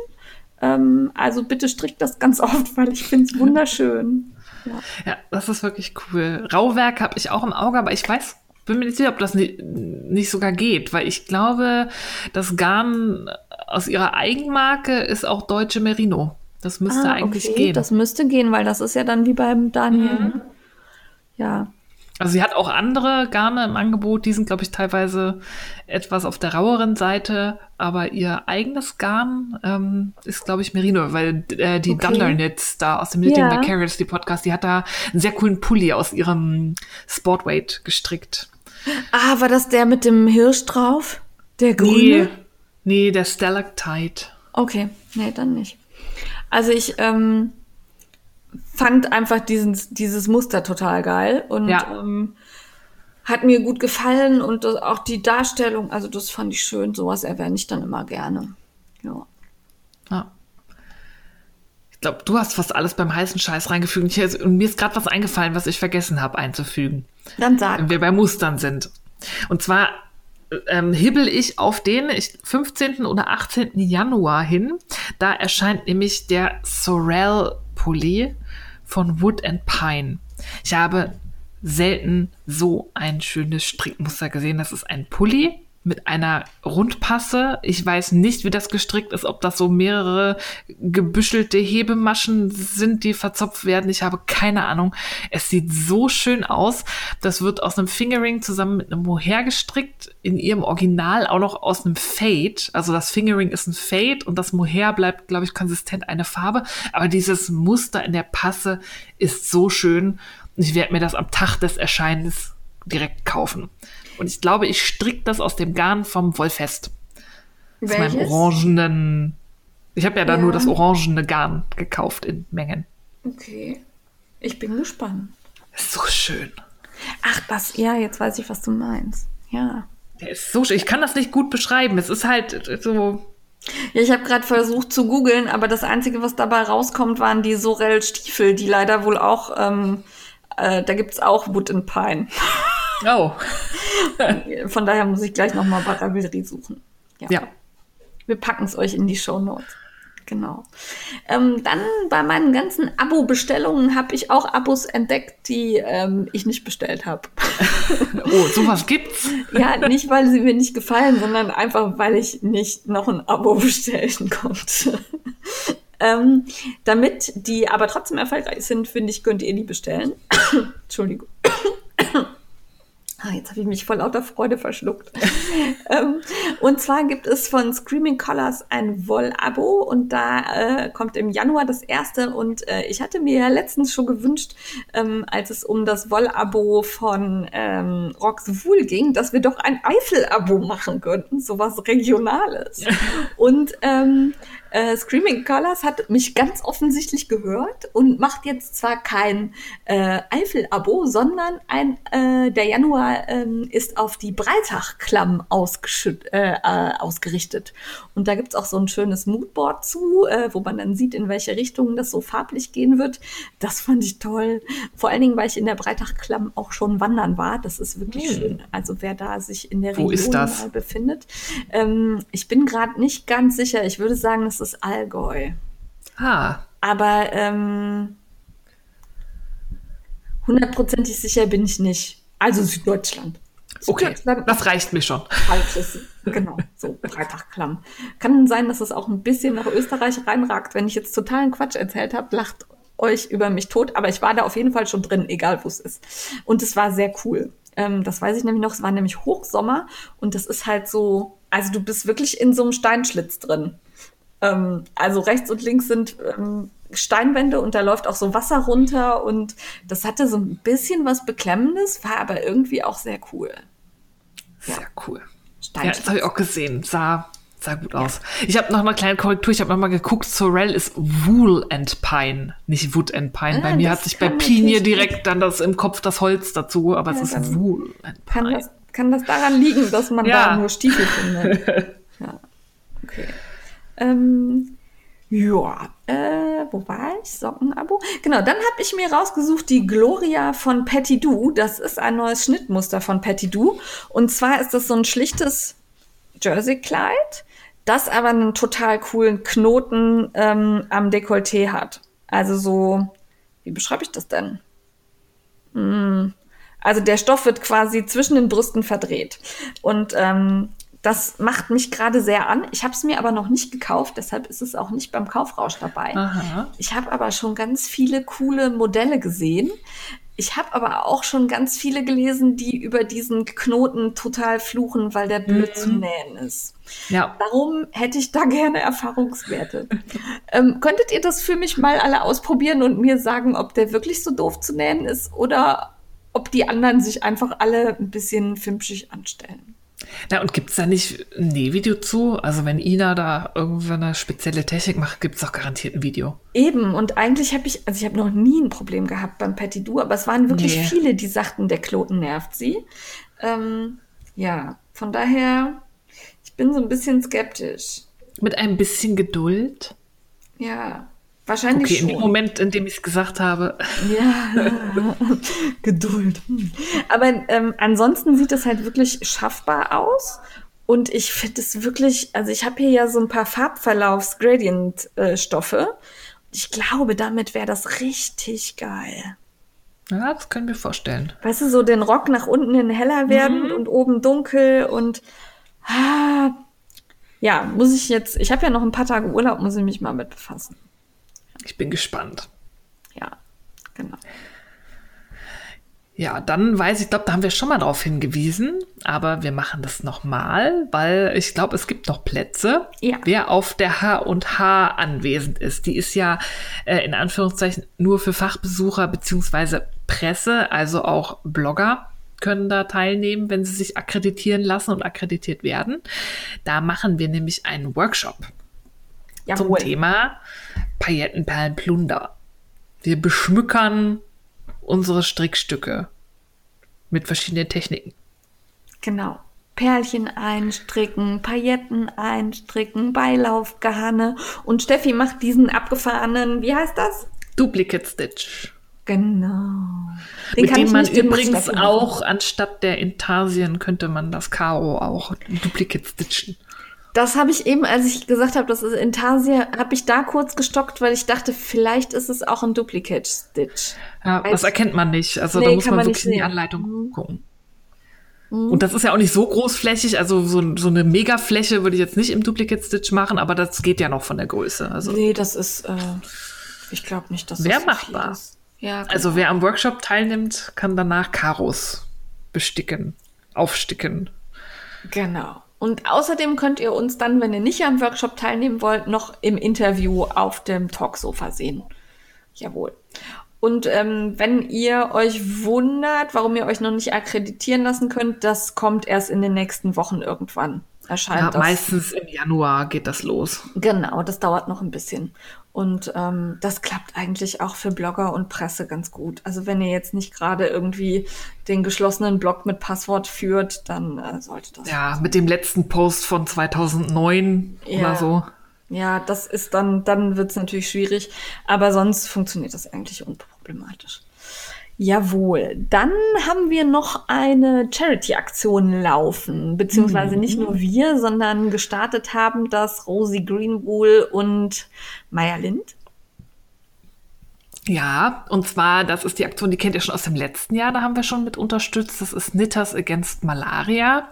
Ähm, also bitte strickt das ganz [laughs] oft, weil ich finde es wunderschön. [laughs] Ja. ja. das ist wirklich cool. Rauwerk habe ich auch im Auge, aber ich weiß, bin mir nicht sicher, ob das nicht, nicht sogar geht, weil ich glaube, das Garn aus ihrer Eigenmarke ist auch deutsche Merino. Das müsste ah, eigentlich okay. gehen. Das müsste gehen, weil das ist ja dann wie beim Daniel. Mhm. Ja, also sie hat auch andere Garne im Angebot, die sind, glaube ich, teilweise etwas auf der raueren Seite, aber ihr eigenes Garn ähm, ist, glaube ich, Merino, weil äh, die okay. Dunder Knits da aus dem Knitting ja. Vicarious, die Podcast, die hat da einen sehr coolen Pulli aus ihrem Sportweight gestrickt. Ah, war das der mit dem Hirsch drauf? Der grüne? Nee, nee der Stalactite. Okay, nee, dann nicht. Also ich, ähm, fand einfach diesen, dieses Muster total geil und ja. ähm, hat mir gut gefallen und das, auch die Darstellung, also das fand ich schön. Sowas erwähne ich dann immer gerne. Ja. ja. Ich glaube, du hast fast alles beim heißen Scheiß reingefügt. Ich, und mir ist gerade was eingefallen, was ich vergessen habe einzufügen. Dann sag. Wenn wir bei Mustern sind. Und zwar ähm, hibbel ich auf den 15. oder 18. Januar hin. Da erscheint nämlich der Sorel Pulli von Wood and Pine. Ich habe selten so ein schönes Strickmuster gesehen. Das ist ein Pulli mit einer Rundpasse. Ich weiß nicht, wie das gestrickt ist, ob das so mehrere gebüschelte Hebemaschen sind, die verzopft werden. Ich habe keine Ahnung. Es sieht so schön aus. Das wird aus einem Fingering zusammen mit einem Mohair gestrickt. In ihrem Original auch noch aus einem Fade. Also das Fingering ist ein Fade und das Mohair bleibt, glaube ich, konsistent eine Farbe. Aber dieses Muster in der Passe ist so schön. Ich werde mir das am Tag des Erscheinens direkt kaufen. Und ich glaube, ich stricke das aus dem Garn vom Wollfest. Aus meinem orangenen. Ich habe ja da ja. nur das orangene Garn gekauft in Mengen. Okay. Ich bin gespannt. Ist so schön. Ach, das, ja, jetzt weiß ich, was du meinst. Ja. Der ist so schön. Ich kann das nicht gut beschreiben. Es ist halt so. Ja, ich habe gerade versucht zu googeln, aber das Einzige, was dabei rauskommt, waren die Sorel-Stiefel, die leider wohl auch, ähm, äh, da gibt's auch Wood and Pine. [laughs] Oh. [laughs] Von daher muss ich gleich nochmal Barabillerie suchen. Ja. ja. Wir packen es euch in die Show Notes. Genau. Ähm, dann bei meinen ganzen Abo-Bestellungen habe ich auch Abos entdeckt, die ähm, ich nicht bestellt habe. [laughs] oh, sowas gibt's? [laughs] ja, nicht weil sie mir nicht gefallen, sondern einfach weil ich nicht noch ein Abo bestellen konnte. ähm, damit die aber trotzdem erfolgreich sind, finde ich, könnt ihr die bestellen. [coughs] Entschuldigung. Ah, jetzt habe ich mich vor lauter Freude verschluckt. [laughs] ähm, und zwar gibt es von Screaming Colors ein Woll-Abo und da äh, kommt im Januar das erste. Und äh, ich hatte mir ja letztens schon gewünscht, ähm, als es um das Woll-Abo von ähm, Rox Wool ging, dass wir doch ein Eifel-Abo machen könnten, sowas Regionales. und ähm, äh, Screaming Colors hat mich ganz offensichtlich gehört und macht jetzt zwar kein äh, Eifel-Abo, sondern ein, äh, der Januar ähm, ist auf die Breitach-Klamm äh, äh, ausgerichtet. Und da gibt's auch so ein schönes Moodboard zu, äh, wo man dann sieht, in welche Richtung das so farblich gehen wird. Das fand ich toll. Vor allen Dingen, weil ich in der Breitach-Klamm auch schon wandern war. Das ist wirklich hm. schön. Also wer da sich in der wo Region befindet. Ähm, ich bin gerade nicht ganz sicher. Ich würde sagen, das ist Allgäu. Ah. Aber ähm, hundertprozentig sicher bin ich nicht. Also Süddeutschland. Okay, das reicht mir schon. Falsches, genau, so Freitagklamm. Kann sein, dass es auch ein bisschen nach Österreich reinragt. Wenn ich jetzt totalen Quatsch erzählt habe, lacht euch über mich tot. Aber ich war da auf jeden Fall schon drin, egal wo es ist. Und es war sehr cool. Ähm, das weiß ich nämlich noch. Es war nämlich Hochsommer und das ist halt so, also du bist wirklich in so einem Steinschlitz drin. Ähm, also rechts und links sind ähm, Steinwände und da läuft auch so Wasser runter und das hatte so ein bisschen was Beklemmendes, war aber irgendwie auch sehr cool. Sehr ja. cool. Ja, das habe ich auch gesehen. Sah, sah gut ja. aus. Ich habe noch eine kleine Korrektur. Ich habe noch mal geguckt. Sorel ist Wool and Pine, nicht Wood and Pine. Ah, bei mir hat sich bei Pinie direkt dann das im Kopf das Holz dazu, aber ja, es ist Wool and Pine. Kann das, kann das daran liegen, dass man da nur Stiefel findet? [laughs] ja. Okay. Ähm, ja, äh, wo war ich? Sockenabo? Genau, dann habe ich mir rausgesucht die Gloria von Patty Do. Das ist ein neues Schnittmuster von Patty Do. Und zwar ist das so ein schlichtes Jersey-Kleid, das aber einen total coolen Knoten ähm, am Dekolleté hat. Also so, wie beschreibe ich das denn? Hm. Also der Stoff wird quasi zwischen den Brüsten verdreht. Und ähm, das macht mich gerade sehr an. Ich habe es mir aber noch nicht gekauft, deshalb ist es auch nicht beim Kaufrausch dabei. Aha. Ich habe aber schon ganz viele coole Modelle gesehen. Ich habe aber auch schon ganz viele gelesen, die über diesen Knoten total fluchen, weil der blöd mhm. zu nähen ist. Ja. Darum hätte ich da gerne Erfahrungswerte. ähm, könntet ihr das für mich mal alle ausprobieren und mir sagen, ob der wirklich so doof zu nähen ist oder ob die anderen sich einfach alle ein bisschen fimpschig anstellen? Na, und gibt es da nicht ein Nähvideo zu? Also wenn Ina da irgendwann eine spezielle Technik macht, gibt es doch garantiert ein Video. Eben, und eigentlich habe ich, also ich habe noch nie ein Problem gehabt beim Petit Du, aber es waren wirklich nee. viele, die sagten, der Kloten nervt sie. Ähm, ja, von daher, ich bin so ein bisschen skeptisch. Mit ein bisschen Geduld? Ja, Wahrscheinlich okay, schon. in dem Moment, in dem ich es gesagt habe. Ja, [laughs] Geduld. Hm. Aber ähm, ansonsten sieht es halt wirklich schaffbar aus. Und ich finde es wirklich, also ich habe hier ja so ein paar Farbverlaufs-Gradient-Stoffe. Äh, ich glaube, damit wäre das richtig geil. Ja, das können wir vorstellen. Weißt du, so den Rock nach unten hin heller werden mhm. und oben dunkel und Ah, ja, muss ich jetzt, ich habe ja noch ein paar Tage Urlaub, muss ich mich mal mit befassen. Ich bin gespannt. Ja, genau. Ja, dann weiß ich, glaube, da haben wir schon mal darauf hingewiesen, aber wir machen das nochmal, weil ich glaube, es gibt noch Plätze. Ja. Wer auf der H und H anwesend ist, die ist ja äh, in Anführungszeichen nur für Fachbesucher beziehungsweise Presse, also auch Blogger können da teilnehmen, wenn sie sich akkreditieren lassen und akkreditiert werden. Da machen wir nämlich einen Workshop Jawohl. zum Thema Paillettenperlenplunder. Wir beschmückern unsere Strickstücke mit verschiedenen Techniken. Genau. Perlchen einstricken, Pailletten einstricken, Beilaufgarne. Und Steffi macht diesen abgefahrenen, wie heißt das? Duplicate Stitch. Genau. mit kann dem man den übrigens auch anstatt der Intarsien könnte man das Karo auch Duplicate stitchen. Das habe ich eben, als ich gesagt habe, das ist Intarsia, habe ich da kurz gestockt, weil ich dachte, vielleicht ist es auch ein Duplicate Stitch. Ja, Weiß- das erkennt man nicht. Also Nee, da muss man man wirklich in die. Anleitung gucken. Und das ist ja auch nicht so großflächig, also so, so eine Megafläche würde ich jetzt nicht im Duplicate Stitch machen, aber das geht ja noch von der Größe. Also, Nee, das ist, äh, ich glaube nicht, dass Wär das so machbar. Ja, also wer am Workshop teilnimmt, kann danach Karos besticken, aufsticken. Genau. Und außerdem könnt ihr uns dann, wenn ihr nicht am Workshop teilnehmen wollt, noch im Interview auf dem Talksofa sehen. Jawohl. Und ähm, wenn ihr euch wundert, warum ihr euch noch nicht akkreditieren lassen könnt, das kommt erst in den nächsten Wochen irgendwann. Erscheint Ja, das. meistens im Januar geht das los. Genau, das dauert noch ein bisschen. Und ähm, das klappt eigentlich auch für Blogger und Presse ganz gut. Also wenn ihr jetzt nicht gerade irgendwie den geschlossenen Blog mit Passwort führt, dann äh, sollte das. Ja, mit dem letzten Post von 2009 Ja. oder so. Ja, das ist dann, dann wird es natürlich schwierig, aber sonst funktioniert das eigentlich unproblematisch. Jawohl, dann haben wir noch eine Charity-Aktion laufen, beziehungsweise nicht nur wir, sondern gestartet haben das Rosie Greenwool und Maya Lind. Ja, und zwar, das ist die Aktion, die kennt ihr schon aus dem letzten Jahr, da haben wir schon mit unterstützt. Das ist Knitters Against Malaria.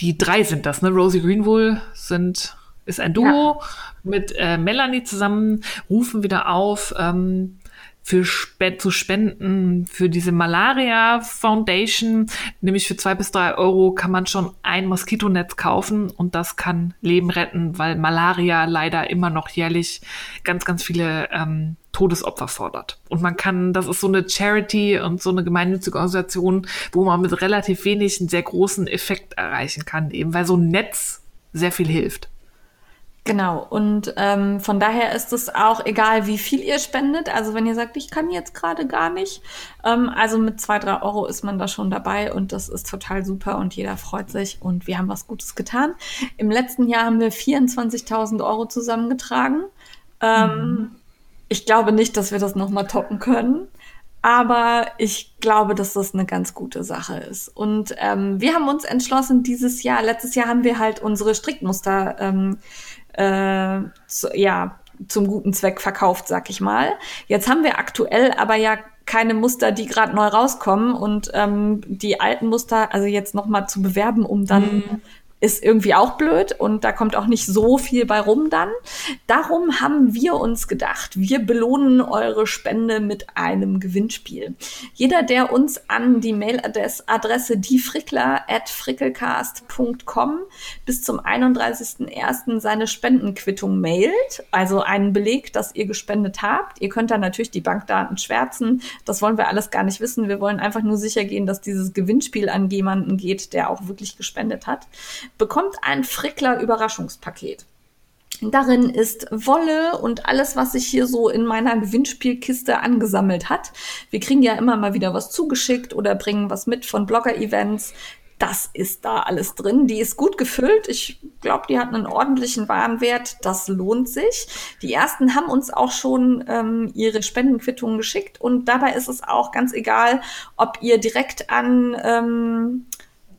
Die drei sind das, ne? Rosie Greenwool sind, ist ein Duo mit äh, Melanie zusammen, rufen wieder auf, ähm, für Spe zu spenden für diese Malaria Foundation. Nämlich für zwei bis drei Euro kann man schon ein Moskitonetz kaufen und das kann Leben retten, weil Malaria leider immer noch jährlich ganz, ganz viele ähm, Todesopfer fordert. Und man kann, das ist so eine Charity und so eine gemeinnützige Organisation, wo man mit relativ wenig einen sehr großen Effekt erreichen kann, eben weil so ein Netz sehr viel hilft. Genau, und ähm, von daher ist es auch egal, wie viel ihr spendet. Also wenn ihr sagt, ich kann jetzt gerade gar nicht, ähm, also mit zwei, drei Euro ist man da schon dabei und das ist total super und jeder freut sich und wir haben was Gutes getan. Im letzten Jahr haben wir 24.000 Euro zusammengetragen. Ähm, Ich glaube nicht, dass wir das nochmal toppen können. Aber ich glaube, dass das eine ganz gute Sache ist. Und ähm, wir haben uns entschlossen, dieses Jahr, letztes Jahr haben wir halt unsere Strickmuster ähm, äh, zu, ja, zum guten Zweck verkauft, sag ich mal. Jetzt haben wir aktuell aber ja keine Muster, die gerade neu rauskommen und ähm, die alten Muster, also jetzt noch mal zu bewerben, um dann ist irgendwie auch blöd und da kommt auch nicht so viel bei rum dann. Darum haben wir uns gedacht, wir belohnen eure Spende mit einem Gewinnspiel. Jeder, der uns an die Mailadresse diefrickler.frickelcast.com bis zum 31.01. seine Spendenquittung mailt, also einen Beleg, dass ihr gespendet habt. Ihr könnt dann natürlich die Bankdaten schwärzen. Das wollen wir alles gar nicht wissen. Wir wollen einfach nur sicher gehen, dass dieses Gewinnspiel an jemanden geht, der auch wirklich gespendet hat bekommt ein Frickler Überraschungspaket. Darin ist Wolle und alles, was sich hier so in meiner Gewinnspielkiste angesammelt hat. Wir kriegen ja immer mal wieder was zugeschickt oder bringen was mit von Blogger-Events. Das ist da alles drin. Die ist gut gefüllt. Ich glaube, die hat einen ordentlichen Warenwert. Das lohnt sich. Die ersten haben uns auch schon ähm, ihre Spendenquittungen geschickt. Und dabei ist es auch ganz egal, ob ihr direkt an ähm,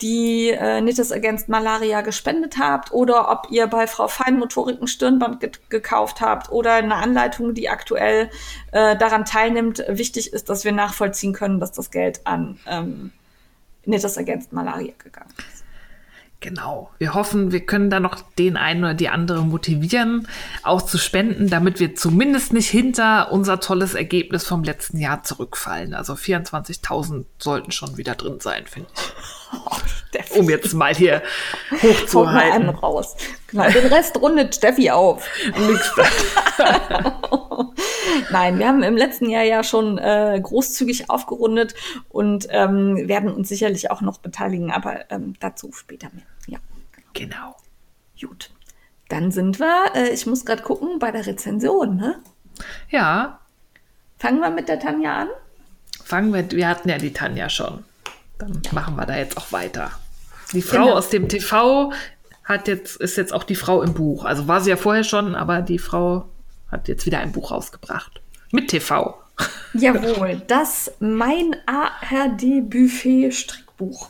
die äh, Knitters Against Malaria gespendet habt oder ob ihr bei Frau Feinmotorik ein Stirnband ge gekauft habt oder eine Anleitung, die aktuell äh, daran teilnimmt. Wichtig ist, dass wir nachvollziehen können, dass das Geld an ähm, Knitters Against Malaria gegangen ist. Genau. Wir hoffen, wir können da noch den einen oder die andere motivieren, auch zu spenden, damit wir zumindest nicht hinter unser tolles Ergebnis vom letzten Jahr zurückfallen. Also 24.000 sollten schon wieder drin sein, finde ich. [laughs] Oh, um jetzt mal hier hochzuhalten. einen raus. Genau, den Rest rundet Steffi auf. Nix [laughs] Nein, wir haben im letzten Jahr ja schon äh, großzügig aufgerundet und ähm, werden uns sicherlich auch noch beteiligen, aber ähm, dazu später mehr. Ja. Genau. Gut. Dann sind wir, äh, ich muss gerade gucken, bei der Rezension, ne? Ja. Fangen wir mit der Tanja an? Fangen wir, wir hatten ja die Tanja schon. Dann ja. machen wir da jetzt auch weiter. Die Frau genau. aus dem TV hat jetzt, ist jetzt auch die Frau im Buch. Also war sie ja vorher schon, aber die Frau hat jetzt wieder ein Buch rausgebracht. Mit TV. [laughs] Jawohl, das Mein ARD-Buffet-Strickbuch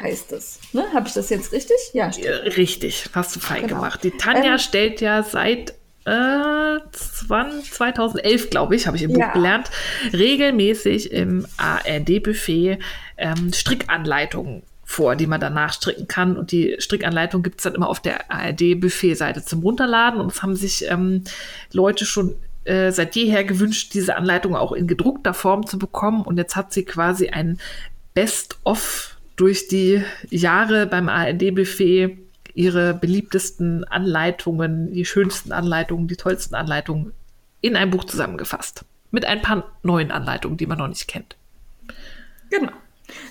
heißt es. Ne? Habe ich das jetzt richtig? Ja, stimmt. Richtig, hast du fein genau. gemacht. Die Tanja ähm, stellt ja seit äh, 2011, glaube ich, habe ich im ja. Buch gelernt, regelmäßig im ARD-Buffet ähm, Strickanleitungen vor, die man danach stricken kann. Und die Strickanleitung gibt es dann immer auf der ARD-Buffet-Seite zum Runterladen. Und es haben sich ähm, Leute schon äh, seit jeher gewünscht, diese Anleitung auch in gedruckter Form zu bekommen. Und jetzt hat sie quasi ein Best-of durch die Jahre beim ARD-Buffet ihre beliebtesten Anleitungen, die schönsten Anleitungen, die tollsten Anleitungen in ein Buch zusammengefasst. Mit ein paar neuen Anleitungen, die man noch nicht kennt. Genau.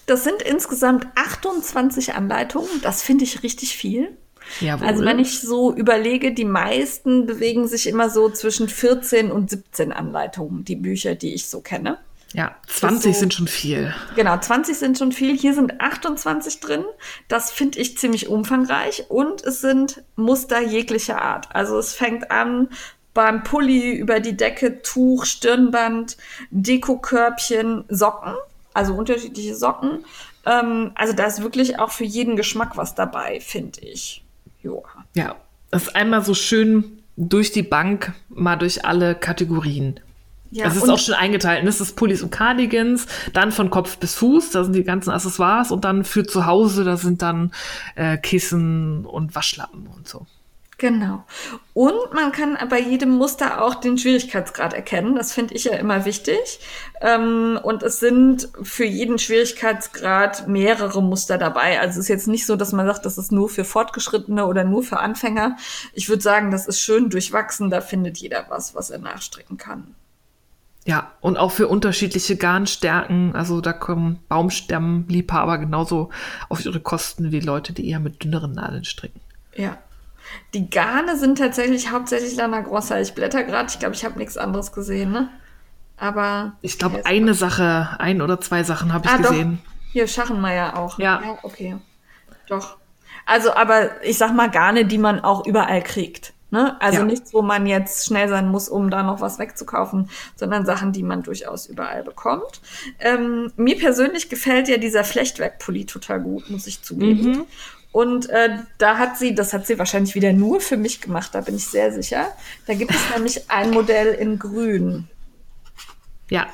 Das sind insgesamt 28 Anleitungen. Das finde ich richtig viel. Jawohl. Also wenn ich so überlege, die meisten bewegen sich immer so zwischen 14 und 17 Anleitungen, die Bücher, die ich so kenne. Ja, 20 so, sind schon viel. Genau, 20 sind schon viel. Hier sind 28 drin. Das finde ich ziemlich umfangreich. Und es sind Muster jeglicher Art. Also es fängt an beim Pulli über die Decke, Tuch, Stirnband, Dekokörbchen, Socken also unterschiedliche Socken. Ähm, also da ist wirklich auch für jeden Geschmack was dabei, finde ich. Joa. Ja, das ist einmal so schön durch die Bank, mal durch alle Kategorien. Ja, es ist auch schon eingeteilt. Das ist Pullis und Cardigans, dann von Kopf bis Fuß, da sind die ganzen Accessoires und dann für zu Hause, da sind dann äh, Kissen und Waschlappen und so. Genau. Und man kann bei jedem Muster auch den Schwierigkeitsgrad erkennen. Das finde ich ja immer wichtig. Ähm, und es sind für jeden Schwierigkeitsgrad mehrere Muster dabei. Also es ist jetzt nicht so, dass man sagt, das ist nur für Fortgeschrittene oder nur für Anfänger. Ich würde sagen, das ist schön durchwachsen. Da findet jeder was, was er nachstricken kann. Ja, und auch für unterschiedliche Garnstärken. Also da kommen Baumstämmliebhaber genauso auf ihre Kosten wie Leute, die eher mit dünneren Nadeln stricken. Ja, die Garne sind tatsächlich hauptsächlich Lana Grossa. Ich blätter gerade, ich glaube, ich habe nichts anderes gesehen, ne? Aber. Ich glaube, eine Sache, ein oder zwei Sachen habe ich ah, gesehen. Doch. Hier, Schachenmeier auch. Ja. ja. Okay. Doch. Also, aber ich sag mal Garne, die man auch überall kriegt. Ne? Also ja. nichts, wo man jetzt schnell sein muss, um da noch was wegzukaufen, sondern Sachen, die man durchaus überall bekommt. Ähm, mir persönlich gefällt ja dieser Flechtwerkpulli total gut, muss ich zugeben. Mhm. Und äh, da hat sie, das hat sie wahrscheinlich wieder nur für mich gemacht, da bin ich sehr sicher. Da gibt es nämlich ein Modell in Grün. Ja.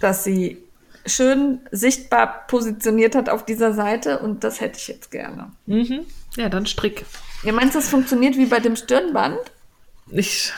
Das sie schön sichtbar positioniert hat auf dieser Seite und das hätte ich jetzt gerne. Mhm. Ja, dann Strick. Ihr meint, das funktioniert wie bei dem Stirnband? Ich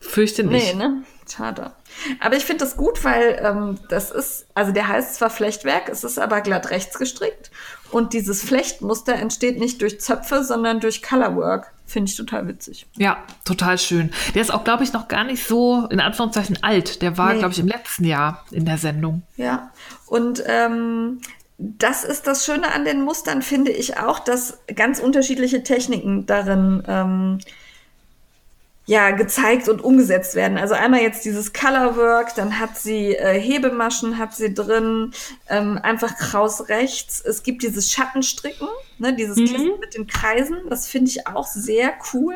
fürchte nicht. Nee, ne? Schade. Aber ich finde das gut, weil ähm, das ist, also der heißt zwar Flechtwerk, es ist aber glatt rechts gestrickt und dieses Flechtmuster entsteht nicht durch Zöpfe, sondern durch Colorwork. Finde ich total witzig. Ja, total schön. Der ist auch, glaube ich, noch gar nicht so in Anführungszeichen alt. Der war, nee. glaube ich, im letzten Jahr in der Sendung. Ja, und ähm, das ist das Schöne an den Mustern, finde ich auch, dass ganz unterschiedliche Techniken darin ähm, ja, gezeigt und umgesetzt werden. Also einmal jetzt dieses Colorwork, dann hat sie äh, Hebemaschen, hat sie drin, ähm, einfach kraus rechts. Es gibt dieses Schattenstricken, ne, dieses mhm. Kissen mit den Kreisen, das finde ich auch sehr cool.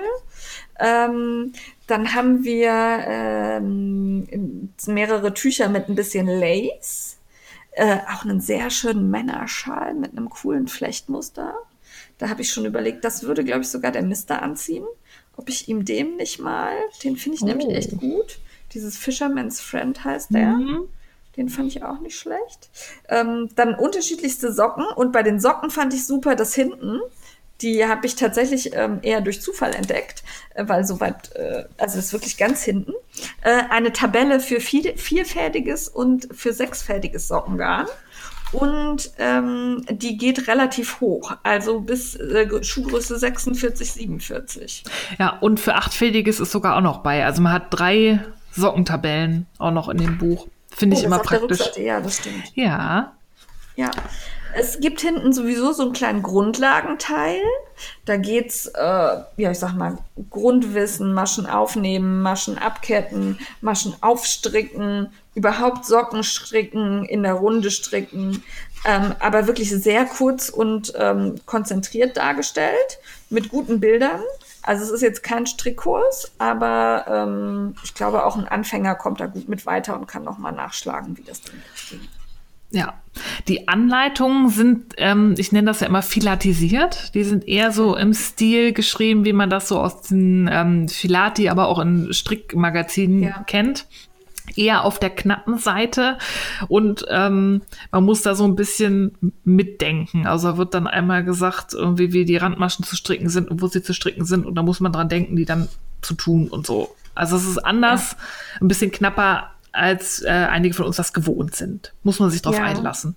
Ähm, dann haben wir ähm, mehrere Tücher mit ein bisschen Lace. Äh, auch einen sehr schönen Männerschal mit einem coolen Flechtmuster. Da habe ich schon überlegt, das würde, glaube ich, sogar der Mister anziehen ob ich ihm dem nicht mal, den finde ich oh. nämlich echt gut. Dieses Fisherman's Friend heißt der. Mhm. Den fand ich auch nicht schlecht. Ähm, dann unterschiedlichste Socken. Und bei den Socken fand ich super, dass hinten Die habe ich tatsächlich ähm, eher durch Zufall entdeckt, äh, weil soweit, äh, also das ist wirklich ganz hinten, äh, eine Tabelle für vier, vierfädiges und für sechsfädiges Sockengarn. Und ähm, die geht relativ hoch, also bis äh, Schuhgröße 46, 47. Ja, und für achtfädiges ist sogar auch noch bei. Also man hat drei Sockentabellen auch noch in dem Buch. Finde Oh, ich immer praktisch. Ja, das stimmt. Ja, Ja. Es gibt hinten sowieso so einen kleinen Grundlagenteil. Da geht's, äh, ja, ich sag mal, Grundwissen, Maschen aufnehmen, Maschen abketten, Maschen aufstricken, überhaupt Socken stricken, in der Runde stricken. Ähm, aber wirklich sehr kurz und ähm, konzentriert dargestellt, mit guten Bildern. Also es ist jetzt kein Strickkurs, aber ähm, ich glaube, auch ein Anfänger kommt da gut mit weiter und kann nochmal nachschlagen, wie das denn ging. Ja. Die Anleitungen sind, ähm, ich nenne das ja immer filatisiert. Die sind eher so im Stil geschrieben, wie man das so aus den ähm, Filati, aber auch in Strickmagazinen Ja. kennt. Eher auf der knappen Seite und ähm, man muss da so ein bisschen mitdenken. Also da wird dann einmal gesagt, irgendwie wie die Randmaschen zu stricken sind und wo sie zu stricken sind und da muss man dran denken, die dann zu tun und so. Also es ist anders, ein bisschen knapper, als äh, einige von uns das gewohnt sind. Muss man sich drauf Ja. einlassen.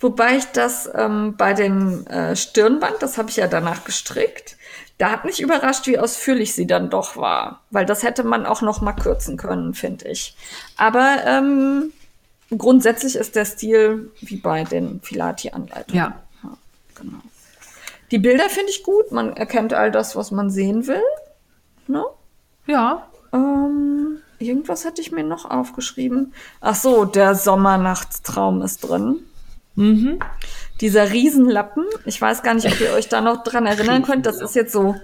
Wobei ich das ähm, bei dem äh, Stirnband, das habe ich ja danach gestrickt, da hat mich überrascht, wie ausführlich sie dann doch war. Weil das hätte man auch noch mal kürzen können, finde ich. Aber ähm, grundsätzlich ist der Stil wie bei den Filati-Anleitungen. Ja. genau. Die Bilder finde ich gut. Man erkennt all das, was man sehen will. Ne? Ja, Ähm, irgendwas hatte ich mir noch aufgeschrieben. Ach so, der Sommernachtstraum ist drin. mhm. Dieser Riesenlappen. Ich weiß gar nicht, ob ihr euch da noch dran erinnern könnt. Das ist jetzt so,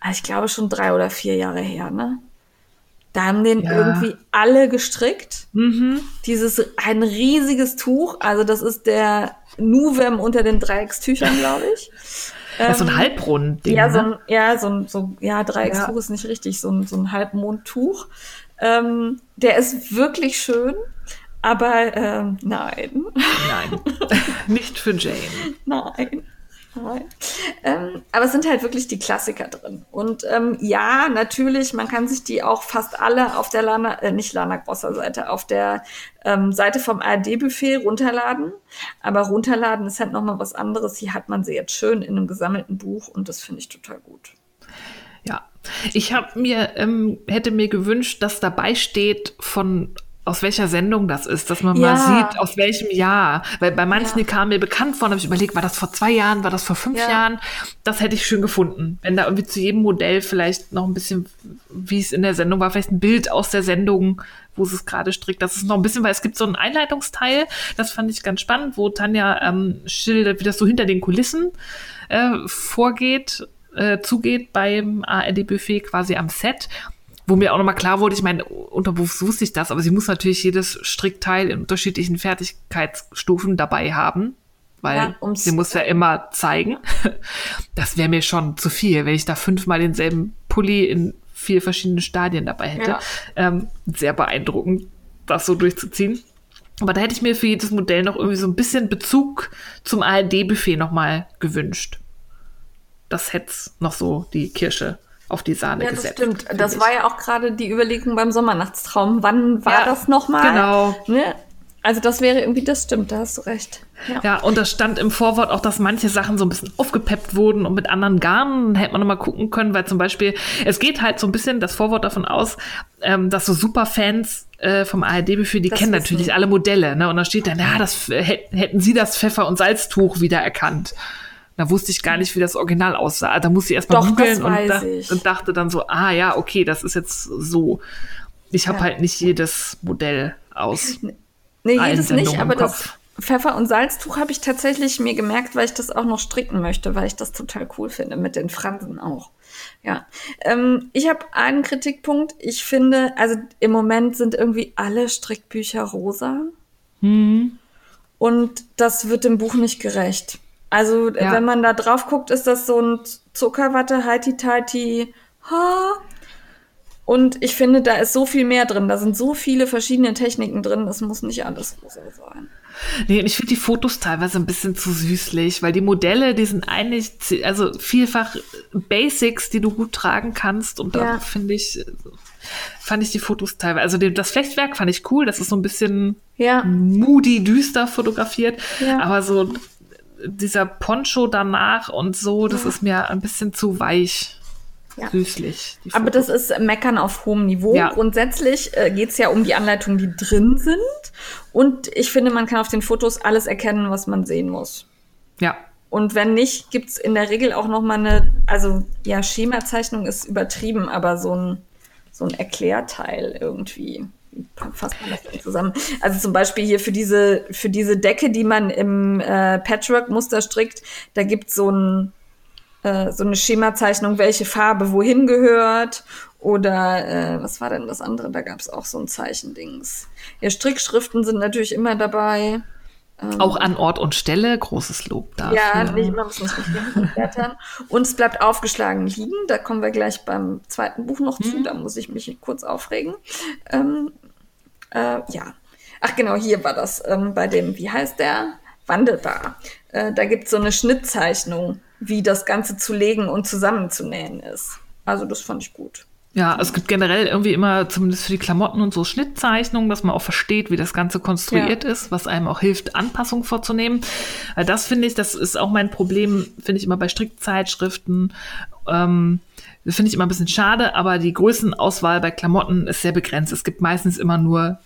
ah, ich glaube schon drei oder vier Jahre her, ne? Da haben den Ja. irgendwie alle gestrickt. Mhm. Dieses, ein riesiges Tuch. Also das ist der Nuvem unter den Dreieckstüchern, glaube ich. [laughs] Das ist so ein Halbrund-Ding. Ähm, Ja, so ne? ein, ja, so ein, so, ja, Dreieckstuch Ja. ist nicht richtig, so ein, so ein Halbmondtuch. Ähm, der ist wirklich schön, aber ähm, nein, Nein, [laughs] nicht für Jane. nein, nein. Ähm, aber es sind halt wirklich die Klassiker drin. Und ähm, ja, natürlich, man kann sich die auch fast alle auf der Lana, äh, nicht Lana Grosser Seite, auf der ähm, Seite vom ARD-Buffet runterladen. Aber runterladen ist halt nochmal was anderes. Hier hat man sie jetzt schön in einem gesammelten Buch und das finde ich total gut. Ja, ich habe mir ähm, hätte mir gewünscht, dass dabei steht von aus welcher Sendung das ist, dass man Ja. mal sieht, aus welchem Jahr. Weil bei manchen, Ja. die kamen mir bekannt vor, habe ich überlegt, war das vor zwei Jahren, war das vor fünf Ja. Jahren? Das hätte ich schön gefunden. Wenn da irgendwie zu jedem Modell vielleicht noch ein bisschen, wie es in der Sendung war, vielleicht ein Bild aus der Sendung, wo sie es gerade strickt. Das ist noch ein bisschen, weil es gibt so einen Einleitungsteil, das fand ich ganz spannend, wo Tanja ähm, schildert, wie das so hinter den Kulissen äh, vorgeht, äh, zugeht beim ARD-Buffet quasi am Set. Wo mir auch nochmal klar wurde, ich meine, unterbewusst wusste ich das, aber sie muss natürlich jedes Strickteil in unterschiedlichen Fertigkeitsstufen dabei haben, weil Ja, sie muss ja immer zeigen. [laughs] Das wäre mir schon zu viel, wenn ich da fünfmal denselben Pulli in vier verschiedenen Stadien dabei hätte. Ja. Ähm, sehr beeindruckend, das so durchzuziehen. Aber da hätte ich mir für jedes Modell noch irgendwie so ein bisschen Bezug zum ARD-Buffet nochmal gewünscht. Das hätte noch so die Kirsche auf die Sahne Ja, das gesetzt. stimmt. Das ich. war ja auch gerade die Überlegung beim Sommernachtstraum. Wann war Ja, das nochmal? genau. Ne? Also das wäre irgendwie, das stimmt, da hast du recht. Ja. Ja, und das stand im Vorwort auch, dass manche Sachen so ein bisschen aufgepeppt wurden und mit anderen Garnen hätte man noch mal gucken können, weil zum Beispiel, es geht halt so ein bisschen das Vorwort davon aus, ähm, dass so Superfans äh, vom ARD-Buffet, die Das kennen natürlich alle Modelle, ne? Und da steht dann, ja, das hä- hätten sie das Pfeffer- und Salztuch wieder erkannt. Da wusste ich gar nicht, wie das Original aussah. Da musste ich erst mal Doch, das googeln und, da, und dachte dann so, ah ja, okay, das ist jetzt so. Ich habe Ja. halt nicht jedes Modell aus. [laughs] Nee, jedes nicht, aber das. Pfeffer- und Salztuch habe ich tatsächlich mir gemerkt, weil ich das auch noch stricken möchte, weil ich das total cool finde, mit den Fransen auch. Ja. Ähm, ich habe einen Kritikpunkt. Ich finde, also im Moment sind irgendwie alle Strickbücher rosa. Hm. Und das wird dem Buch nicht gerecht. Also, Ja. wenn man da drauf guckt, ist das so ein Zuckerwatte, heiti teiti, ha. Und ich finde, da ist so viel mehr drin. Da sind so viele verschiedene Techniken drin. Das muss nicht alles rosa sein. Nee, und ich finde die Fotos teilweise ein bisschen zu süßlich, weil die Modelle, die sind eigentlich, also vielfach Basics, die du gut tragen kannst. Und da Ja. finde ich, fand ich die Fotos teilweise, also die- das Flechtwerk fand ich cool, das ist so ein bisschen Ja. moody, düster fotografiert. Ja. Aber so dieser Poncho danach und so, das ist mir ein bisschen zu weich. Ja. Süßlich. Aber das ist Meckern auf hohem Niveau. Ja. Grundsätzlich äh, geht es ja um die Anleitungen, die drin sind. Und ich finde, man kann auf den Fotos alles erkennen, was man sehen muss. ja. Und wenn nicht, gibt's in der Regel auch noch mal eine, also ja, Schemazeichnung ist übertrieben, aber so ein, so ein Erklärteil irgendwie. Fasst man das denn zusammen? Also zum Beispiel hier für diese, für diese Decke, die man im äh, Patchwork-Muster strickt, da gibt's so ein, äh, so eine Schemazeichnung, welche Farbe wohin gehört. Oder äh, was war denn das andere? Da gab's auch so ein Zeichendings. Ja, Strickschriften sind natürlich immer dabei. Auch an Ort und Stelle, großes Lob dafür. Ja, nicht muss man es nicht blättern. Und es bleibt aufgeschlagen liegen. Da kommen wir gleich beim zweiten Buch noch zu. Da muss ich mich kurz aufregen. Ähm, äh, ja. Ach genau, hier war das ähm, bei dem, wie heißt der? Wandelbar. Äh, da gibt es so eine Schnittzeichnung, wie das Ganze zu legen und zusammenzunähen ist. Also das fand ich gut. Ja, es gibt generell irgendwie immer, zumindest für die Klamotten und so, Schnittzeichnungen, dass man auch versteht, wie das Ganze konstruiert Ja. ist, was einem auch hilft, Anpassungen vorzunehmen. Weil das finde ich, das ist auch mein Problem, finde ich immer bei Strickzeitschriften. Ähm, das finde ich immer ein bisschen schade, aber die Größenauswahl bei Klamotten ist sehr begrenzt. Es gibt meistens immer nur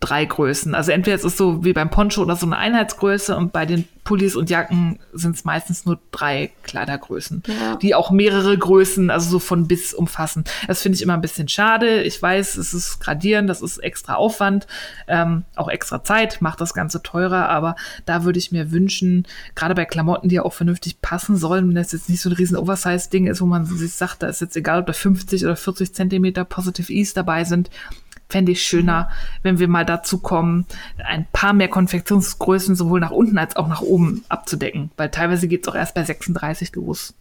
drei Größen. Also entweder es ist so wie beim Poncho oder so eine Einheitsgröße und bei den Pullis und Jacken sind es meistens nur drei Kleidergrößen, Ja. die auch mehrere Größen, also so von bis umfassen. Das finde ich immer ein bisschen schade. Ich weiß, es ist gradieren, das ist extra Aufwand, ähm, auch extra Zeit, macht das Ganze teurer, aber da würde ich mir wünschen, gerade bei Klamotten, die ja auch vernünftig passen sollen, wenn das jetzt nicht so ein riesen Oversize-Ding ist, wo man sich sagt, da ist jetzt egal, ob da 50 oder 40 Zentimeter Positive Ease dabei sind, fände ich schöner, wenn wir mal dazu kommen, ein paar mehr Konfektionsgrößen sowohl nach unten als auch nach oben abzudecken. Weil teilweise geht es auch erst bei 36 los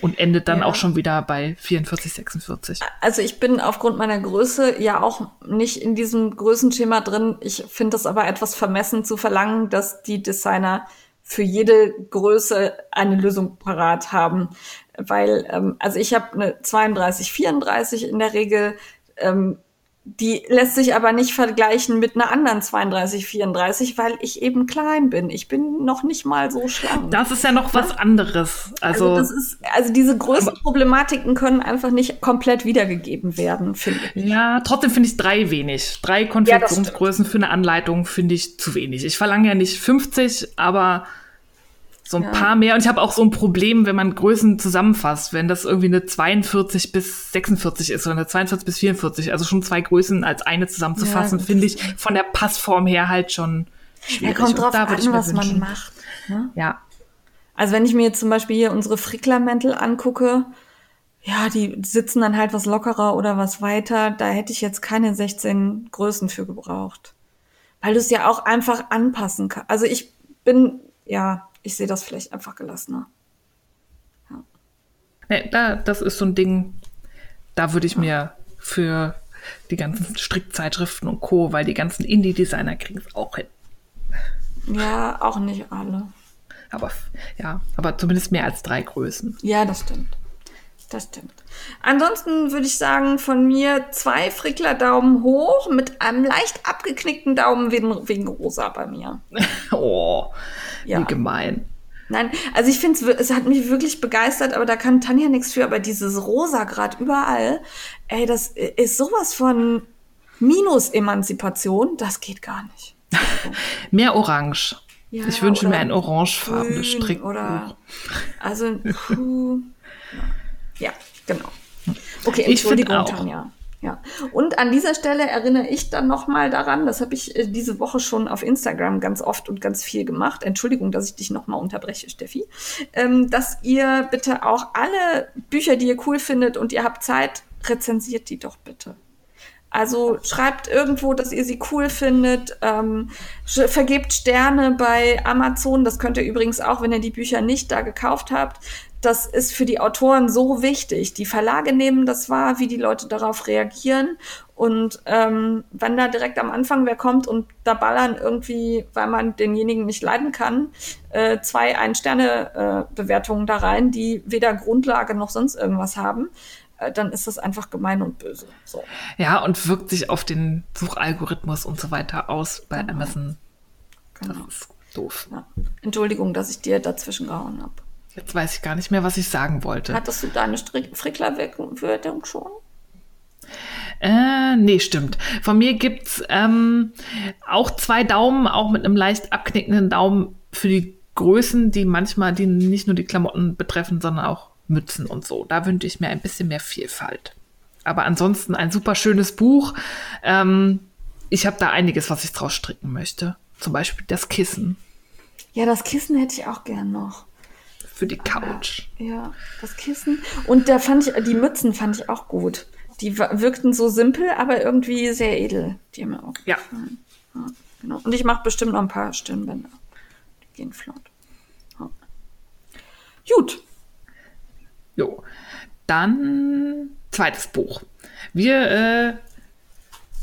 und endet dann Ja. auch schon wieder bei 44, 46. Also ich bin aufgrund meiner Größe ja auch nicht in diesem Größenschema drin. Ich finde es aber etwas vermessen zu verlangen, dass die Designer für jede Größe eine Lösung parat haben. Weil, ähm, also ich habe eine 32, 34 in der Regel. Ähm, die lässt sich aber nicht vergleichen mit einer anderen 32, 34, weil ich eben klein bin. Ich bin noch nicht mal so schlank. Das ist ja noch was anderes. Also, also, das ist, also diese Größenproblematiken können einfach nicht komplett wiedergegeben werden, finde ich. ja, trotzdem finde ich drei wenig. Drei Konfektionsgrößen für eine Anleitung finde ich zu wenig. Ich verlange ja nicht 50, aber so ein Ja. paar mehr. Und ich habe auch so ein Problem, wenn man Größen zusammenfasst, wenn das irgendwie eine 42 bis 46 ist oder eine 42 bis 44, also schon zwei Größen als eine zusammenzufassen, Ja, finde ich von der Passform her halt schon Ja, schwierig. kommt Und drauf da würde ich an, was man wünschen- macht. Ne? Ja, Also wenn ich mir jetzt zum Beispiel hier unsere Fricklermäntel angucke, ja, die sitzen dann halt was lockerer oder was weiter. Da hätte ich jetzt keine 16 Größen für gebraucht. Weil du es ja auch einfach anpassen kannst. Also ich bin, ja, ich sehe das vielleicht einfach gelassener. nee, da, das ist so ein Ding, da würde ich mir für die ganzen Strickzeitschriften und Co., weil die ganzen Indie-Designer kriegen es auch hin. Ja, auch nicht alle. Aber ja, aber zumindest mehr als drei Größen. Ja, das stimmt. Das stimmt. Ansonsten würde ich sagen, von mir zwei Frickler Daumen hoch mit einem leicht abgeknickten Daumen wegen, wegen rosa bei mir. [laughs] Oh, Ja. wie gemein. Nein, also ich finde es, es hat mich wirklich begeistert, aber da kann Tanja nichts für, aber dieses rosa grad überall, ey, das ist sowas von Minus-Emanzipation, das geht gar nicht. [laughs] Mehr Orange. Ja, ich wünsche mir ein orangefarbenes Strickbuch. Oder, also, ja, genau. Okay, Ich Entschuldigung, auch. Tanja. Ja. Und an dieser Stelle erinnere ich dann nochmal daran, das habe ich äh, diese Woche schon auf Instagram ganz oft und ganz viel gemacht. Entschuldigung, dass ich dich nochmal unterbreche, Steffi. Ähm, dass ihr bitte auch alle Bücher, die ihr cool findet und ihr habt Zeit, rezensiert die doch bitte. Also schreibt irgendwo, dass ihr sie cool findet. Ähm, vergebt Sterne bei Amazon. Das könnt ihr übrigens auch, wenn ihr die Bücher nicht da gekauft habt. Das ist für die Autoren so wichtig. Die Verlage nehmen das wahr, wie die Leute darauf reagieren. Und ähm, wenn da direkt am Anfang wer kommt und da ballern irgendwie, weil man denjenigen nicht leiden kann, äh, zwei Ein-Sterne-Bewertungen da rein, die weder Grundlage noch sonst irgendwas haben, äh, dann ist das einfach gemein und böse. So. Ja, und wirkt sich auf den Suchalgorithmus und so weiter aus bei genau. Amazon. Genau. Das ist doof. Ja. Entschuldigung, dass ich dir dazwischen gehauen habe. Jetzt weiß ich gar nicht mehr, was ich sagen wollte. Hattest du deine Frickler-Wertung schon? Äh, nee, stimmt. Von mir gibt's ähm, auch zwei Daumen, auch mit einem leicht abknickenden Daumen für die Größen, die manchmal, die nicht nur die Klamotten betreffen, sondern auch Mützen und so. Da wünsche ich mir ein bisschen mehr Vielfalt. Aber ansonsten ein super schönes Buch. Ähm, ich habe da einiges, was ich draus stricken möchte. Zum Beispiel das Kissen. Ja, das Kissen hätte ich auch gern noch für die Couch. Ja, das Kissen. Und da fand ich, die Mützen fand ich auch gut. Die wirkten so simpel, aber irgendwie sehr edel. Die haben mir auch ja. ja. genau. Und ich mache bestimmt noch ein paar Stirnbänder. Die gehen flott. Ja. Gut. Jo. Dann zweites Buch. Wir äh,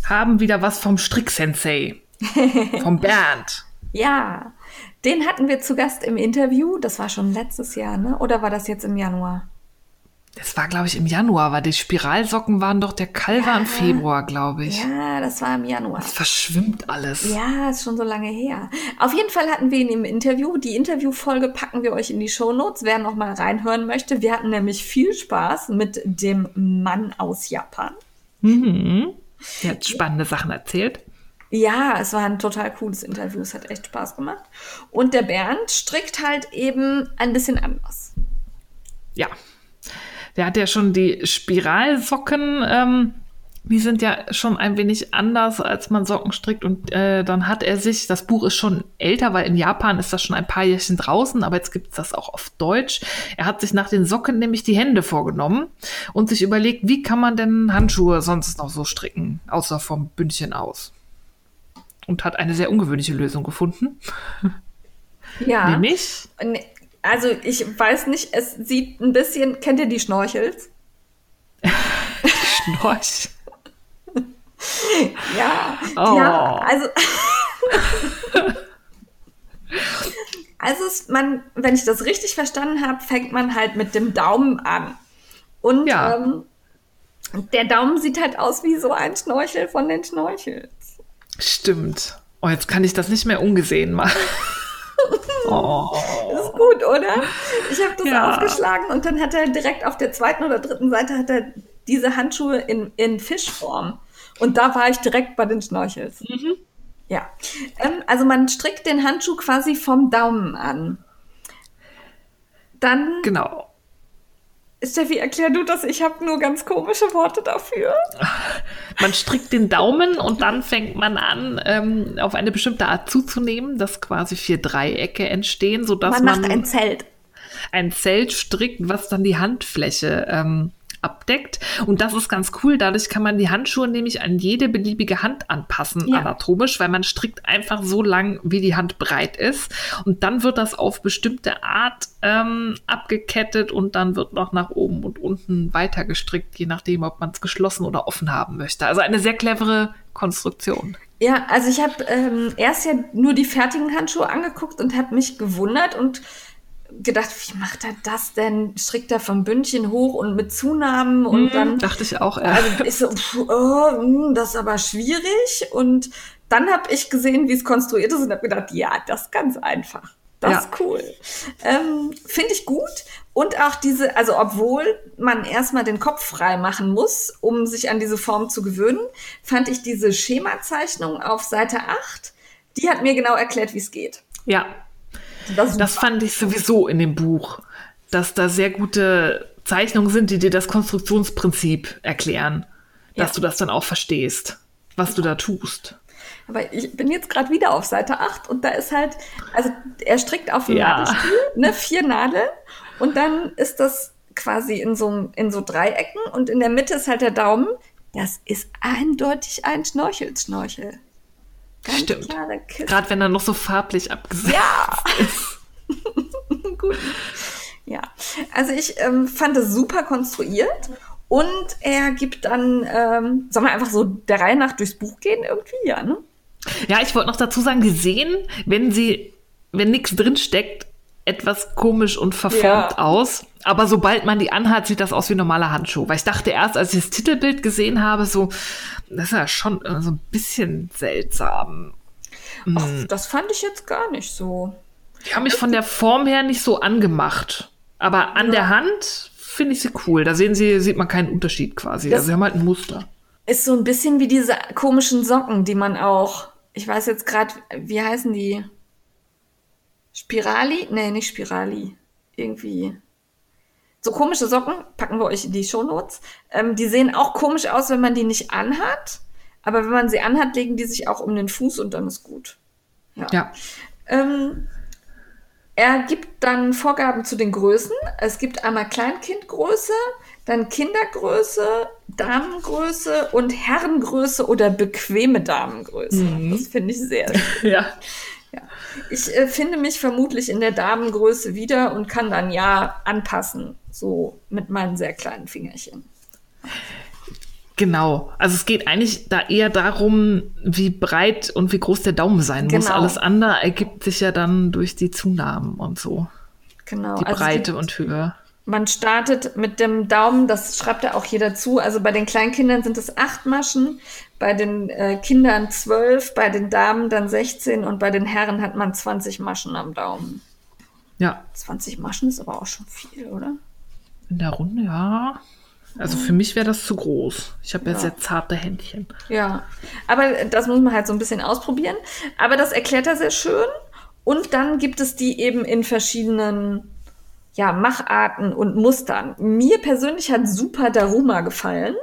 haben wieder was vom Strick-Sensei. [laughs] vom Bernd. Ja. Den hatten wir zu Gast im Interview. Das war schon letztes Jahr, ne? Oder war das jetzt im Januar? Das war, glaube ich, im Januar, weil die Spiralsocken waren doch der Kall ja, im Februar, glaube ich. Ja, das war im Januar. Das verschwimmt alles. Ja, ist schon so lange her. Auf jeden Fall hatten wir ihn im Interview. Die Interviewfolge packen wir euch in die Show Notes, wer noch mal reinhören möchte. Wir hatten nämlich viel Spaß mit dem Mann aus Japan. Mhm. Der hat spannende Sachen erzählt. Ja, es war ein total cooles Interview. Es hat echt Spaß gemacht. Und der Bernd strickt halt eben ein bisschen anders. Ja. Der hat ja schon die Spiralsocken. Ähm, die sind ja schon ein wenig anders, als man Socken strickt. Und äh, dann hat er sich, das Buch ist schon älter, weil in Japan ist das schon ein paar Jährchen draußen, aber jetzt gibt es das auch auf Deutsch. Er hat sich nach den Socken nämlich die Hände vorgenommen und sich überlegt, wie kann man denn Handschuhe sonst noch so stricken, außer vom Bündchen aus und hat eine sehr ungewöhnliche Lösung gefunden. [laughs] Ja. Nämlich? Also ich weiß nicht, es sieht ein bisschen, kennt ihr die Schnorchels? [laughs] Schnorchel? [laughs] ja, oh. ja, also Also es, man, wenn ich das richtig verstanden habe, fängt man halt mit dem Daumen an. Und ja. ähm, der Daumen sieht halt aus wie so ein Schnorchel von den Schnorchels. Stimmt. Oh, jetzt kann ich das nicht mehr ungesehen machen. [laughs] oh. Das ist gut, oder? Ich habe das ja. aufgeschlagen und dann hat er direkt auf der zweiten oder dritten Seite hat er diese Handschuhe in, in Fischform. Und da war ich direkt bei den Schnorchels. Mhm. Ja. Ähm, also man strickt den Handschuh quasi vom Daumen an. Dann. Genau. Steffi, erklär du das. Ich habe nur ganz komische Worte dafür. Man strickt den Daumen und dann fängt man an, ähm, auf eine bestimmte Art zuzunehmen, dass quasi vier Dreiecke entstehen, sodass man. Man macht ein Zelt. Ein Zelt strickt, was dann die Handfläche ähm, abdeckt. Und das ist ganz cool. Dadurch kann man die Handschuhe nämlich an jede beliebige Hand anpassen, ja. anatomisch, weil man strickt einfach so lang, wie die Hand breit ist. Und dann wird das auf bestimmte Art ähm, abgekettet und dann wird noch nach oben und unten weiter gestrickt, je nachdem, ob man es geschlossen oder offen haben möchte. Also eine sehr clevere Konstruktion. Ja, also ich habe ähm, erst ja nur die fertigen Handschuhe angeguckt und habe mich gewundert und gedacht, wie macht er das denn? Strickt er vom Bündchen hoch und mit Zunahmen und hm, dann. Dachte ich auch, ja. Also ich so, pff, oh, hm, das ist aber schwierig. Und dann habe ich gesehen, wie es konstruiert ist und habe gedacht, ja, das ist ganz einfach. Das ja. ist cool. Ähm, Finde ich gut. Und auch diese, also obwohl man erstmal den Kopf frei machen muss, um sich an diese Form zu gewöhnen, fand ich diese Schemazeichnung auf Seite 8, die hat mir genau erklärt, wie es geht. Ja, das, das fand ich sowieso in dem Buch, dass da sehr gute Zeichnungen sind, die dir das Konstruktionsprinzip erklären, dass ja. du das dann auch verstehst, was du da tust. Aber ich bin jetzt gerade wieder auf Seite 8 und da ist halt, also er strickt auf dem ja. Nadelstuhl, ne, vier Nadeln und dann ist das quasi in so, in so Dreiecken und in der Mitte ist halt der Daumen. Das ist eindeutig ein Schnorchelschnorchel. Ganz Stimmt. Gerade wenn er noch so farblich abgesetzt ja. ist. [laughs] Gut. Ja, also ich ähm, fand es super konstruiert und er gibt dann, ähm, sollen wir einfach so der Reihe nach durchs Buch gehen irgendwie, ja, ne? Ja, ich wollte noch dazu sagen, die sehen, wenn sie, wenn nichts drin steckt, etwas komisch und verformt ja. aus. Aber sobald man die anhat, sieht das aus wie normale Handschuhe. Weil ich dachte erst, als ich das Titelbild gesehen habe, so, das ist ja schon so ein bisschen seltsam. Ach, hm. das fand ich jetzt gar nicht so. Ich habe mich von der Form her nicht so angemacht. Aber an ja. der Hand finde ich sie cool. Da sehen sie, sieht man keinen Unterschied quasi. Das also sie haben halt ein Muster. Ist so ein bisschen wie diese komischen Socken, die man auch, ich weiß jetzt gerade, wie heißen die? Spirali? Nee, nicht Spirali. Irgendwie. So komische Socken, packen wir euch in die Shownotes. Ähm, die sehen auch komisch aus, wenn man die nicht anhat. Aber wenn man sie anhat, legen die sich auch um den Fuß und dann ist gut. Ja. ja. Ähm, er gibt dann Vorgaben zu den Größen. Es gibt einmal Kleinkindgröße, dann Kindergröße, Damengröße und Herrengröße oder bequeme Damengröße. Mhm. Das finde ich sehr schön. [laughs] ja. Ja. Ich äh, finde mich vermutlich in der Damengröße wieder und kann dann ja anpassen, so mit meinen sehr kleinen Fingerchen. Genau. Also es geht eigentlich da eher darum, wie breit und wie groß der Daumen sein genau. muss. Alles andere ergibt sich ja dann durch die Zunahmen und so. Genau. Die also Breite die, und Höhe. Man startet mit dem Daumen, das schreibt ja auch jeder zu. Also bei den Kleinkindern sind es acht Maschen, bei den äh, Kindern zwölf, bei den Damen dann 16 und bei den Herren hat man 20 Maschen am Daumen. Ja. 20 Maschen ist aber auch schon viel, oder? In der Runde, ja. Also für mich wäre das zu groß. Ich habe ja. ja sehr zarte Händchen. Ja, aber das muss man halt so ein bisschen ausprobieren. Aber das erklärt er sehr schön. Und dann gibt es die eben in verschiedenen ja, Macharten und Mustern. Mir persönlich hat super Daruma gefallen.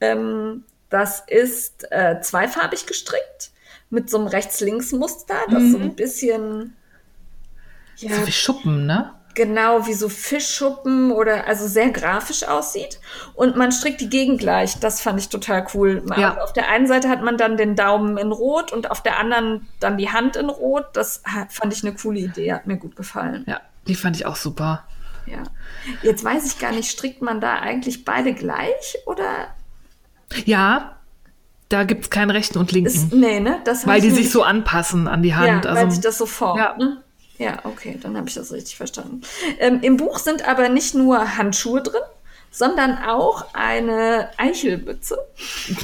Ähm, das ist äh, zweifarbig gestrickt mit so einem Rechts-Links-Muster, das mhm. so ein bisschen ja, so wie Schuppen, ne? genau wie so Fischschuppen oder also sehr grafisch aussieht. Und man strickt die Gegend gleich. Das fand ich total cool. Ja. Auf der einen Seite hat man dann den Daumen in Rot und auf der anderen dann die Hand in Rot. Das fand ich eine coole Idee, hat mir gut gefallen. Ja, die fand ich auch super. Ja. Jetzt weiß ich gar nicht, strickt man da eigentlich beide gleich oder? Ja, da gibt es keinen rechten und linken. Ist, nee, ne? Das weil die sich so anpassen an die Hand. Ja, also, weil sich das so formt. Ja. Ne? Ja, okay, dann habe ich das richtig verstanden. Ähm, Im Buch sind aber nicht nur Handschuhe drin, sondern auch eine Eichelbütze. [laughs]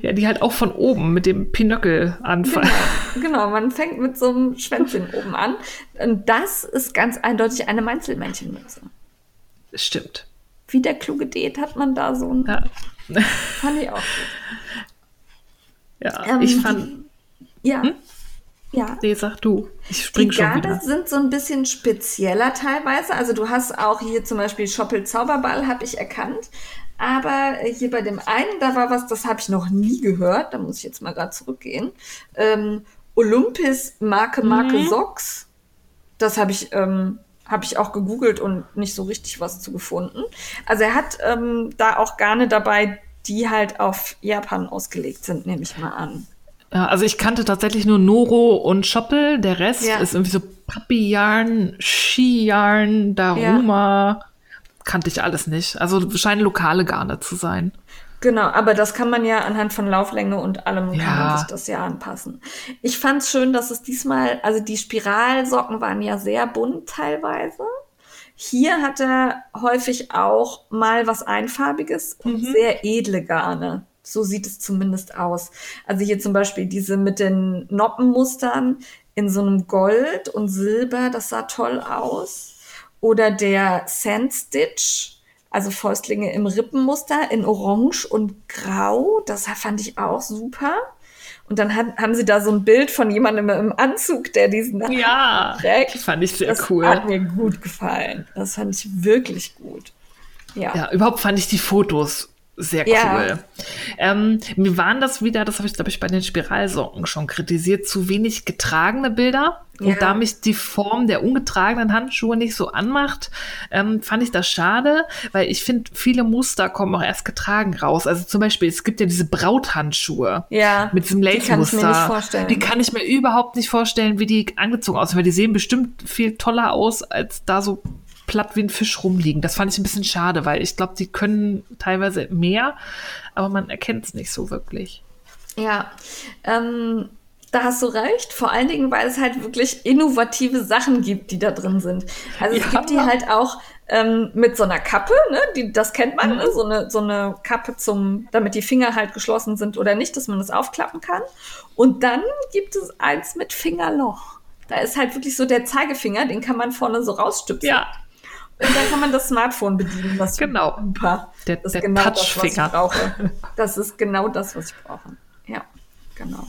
Ja, die halt auch von oben mit dem Pinöckel anfangen. Genau, genau, man fängt mit so einem Schwänzchen oben an. Und das ist ganz eindeutig eine Meinzelmännchenmütze. Stimmt. Wie der kluge Det hat man da so ein. Ja. Fand ich auch gut. [laughs] Ja, ähm, ich fand. Ja. Hm? Ja. Nee, sag du. Ich spring die schon Garde wieder. sind so ein bisschen spezieller teilweise. Also du hast auch hier zum Beispiel Schoppel Zauberball, habe ich erkannt. Aber hier bei dem einen, da war was, das habe ich noch nie gehört. Da muss ich jetzt mal gerade zurückgehen. Ähm, Olympus Marke Marke mhm. Socks. Das habe ich, ähm, hab ich auch gegoogelt und nicht so richtig was zu gefunden. Also er hat ähm, da auch Garne dabei, die halt auf Japan ausgelegt sind, nehme ich mal an. Ja, also ich kannte tatsächlich nur Noro und Schoppel. Der Rest ja. ist irgendwie so Papi-Yarn, Ski-Yarn, Daruma. Ja. Kannte ich alles nicht. Also scheinen lokale Garne zu sein. Genau, aber das kann man ja anhand von Lauflänge und allem ja. kann man sich das ja anpassen. Ich fand es schön, dass es diesmal, also die Spiralsocken waren ja sehr bunt teilweise. Hier hat er häufig auch mal was Einfarbiges und mhm. sehr edle Garne. So sieht es zumindest aus. Also hier zum Beispiel diese mit den Noppenmustern in so einem Gold und Silber, das sah toll aus. Oder der Sandstitch, also Fäustlinge im Rippenmuster in Orange und Grau, das fand ich auch super. Und dann hat, haben sie da so ein Bild von jemandem im Anzug, der diesen ja, [laughs] trägt. fand ich sehr das cool. Hat mir gut gefallen. Das fand ich wirklich gut. Ja. ja, überhaupt fand ich die Fotos sehr cool. Ja. Ähm, mir waren das wieder, das habe ich glaube ich bei den Spiralsocken schon kritisiert, zu wenig getragene Bilder. Und ja. da mich die Form der ungetragenen Handschuhe nicht so anmacht, ähm, fand ich das schade, weil ich finde, viele Muster kommen auch erst getragen raus. Also zum Beispiel, es gibt ja diese Brauthandschuhe ja, mit diesem Lace-Muster. Die kann ich mir nicht vorstellen. Die kann ich mir überhaupt nicht vorstellen, wie die angezogen aussehen, weil die sehen bestimmt viel toller aus, als da so platt wie ein Fisch rumliegen. Das fand ich ein bisschen schade, weil ich glaube, die können teilweise mehr, aber man erkennt es nicht so wirklich. Ja, ähm, da hast du recht. Vor allen Dingen, weil es halt wirklich innovative Sachen gibt, die da drin sind. Also ja. es gibt die halt auch ähm, mit so einer Kappe, ne? Die, das kennt man, ne? mhm. ne? so, eine, so eine Kappe zum, damit die Finger halt geschlossen sind oder nicht, dass man das aufklappen kann. Und dann gibt es eins mit Fingerloch. Da ist halt wirklich so der Zeigefinger, den kann man vorne so rausstüpfen. Ja. Und dann kann man das Smartphone bedienen. Das genau. Super. Der, das ist der genau das, was ich brauche. Das ist genau das, was ich brauche. Ja, genau.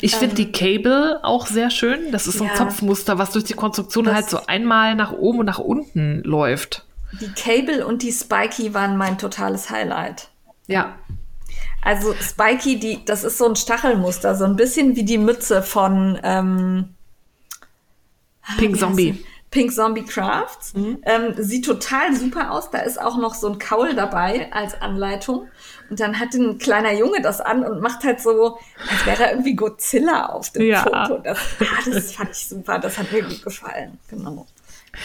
Ich finde ähm, die Cable auch sehr schön. Das ist so ein ja, Zopfmuster, was durch die Konstruktion halt so einmal nach oben und nach unten läuft. Die Cable und die Spiky waren mein totales Highlight. Ja. Also Spiky, die, das ist so ein Stachelmuster, so ein bisschen wie die Mütze von ähm, Pink Zombie. Pink Zombie Crafts. Mhm. Ähm, sieht total super aus. Da ist auch noch so ein Kaul dabei als Anleitung. Und dann hat ein kleiner Junge das an und macht halt so, als wäre er irgendwie Godzilla auf dem ja. Foto. Das, ja, das fand ich super. Das hat mir gut gefallen. Genau.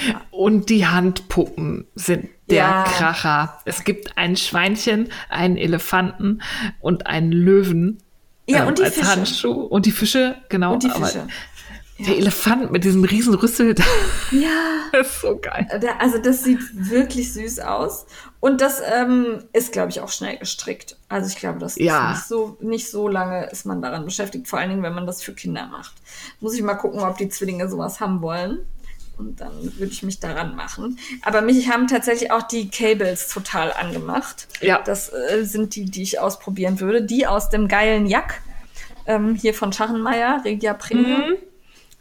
Ja. Und die Handpuppen sind der ja. Kracher. Es gibt ein Schweinchen, einen Elefanten und einen Löwen. Ja, ähm, und die als Fische. Handschuh. Und die Fische, genau. Und die Fische. Der Elefant mit diesem riesen Rüssel. [laughs] Ja. Das ist so geil. Also das sieht wirklich süß aus. Und das ähm, ist, glaube ich, auch schnell gestrickt. Also ich glaube, das ja. ist nicht so, nicht so lange ist man daran beschäftigt, vor allen Dingen, wenn man das für Kinder macht. Muss ich mal gucken, ob die Zwillinge sowas haben wollen. Und dann würde ich mich daran machen. Aber mich haben tatsächlich auch die Cables total angemacht. Ja. Das äh, sind die, die ich ausprobieren würde. Die aus dem geilen Jack. Ähm, hier von Schachenmeier, Regia Premium. Mhm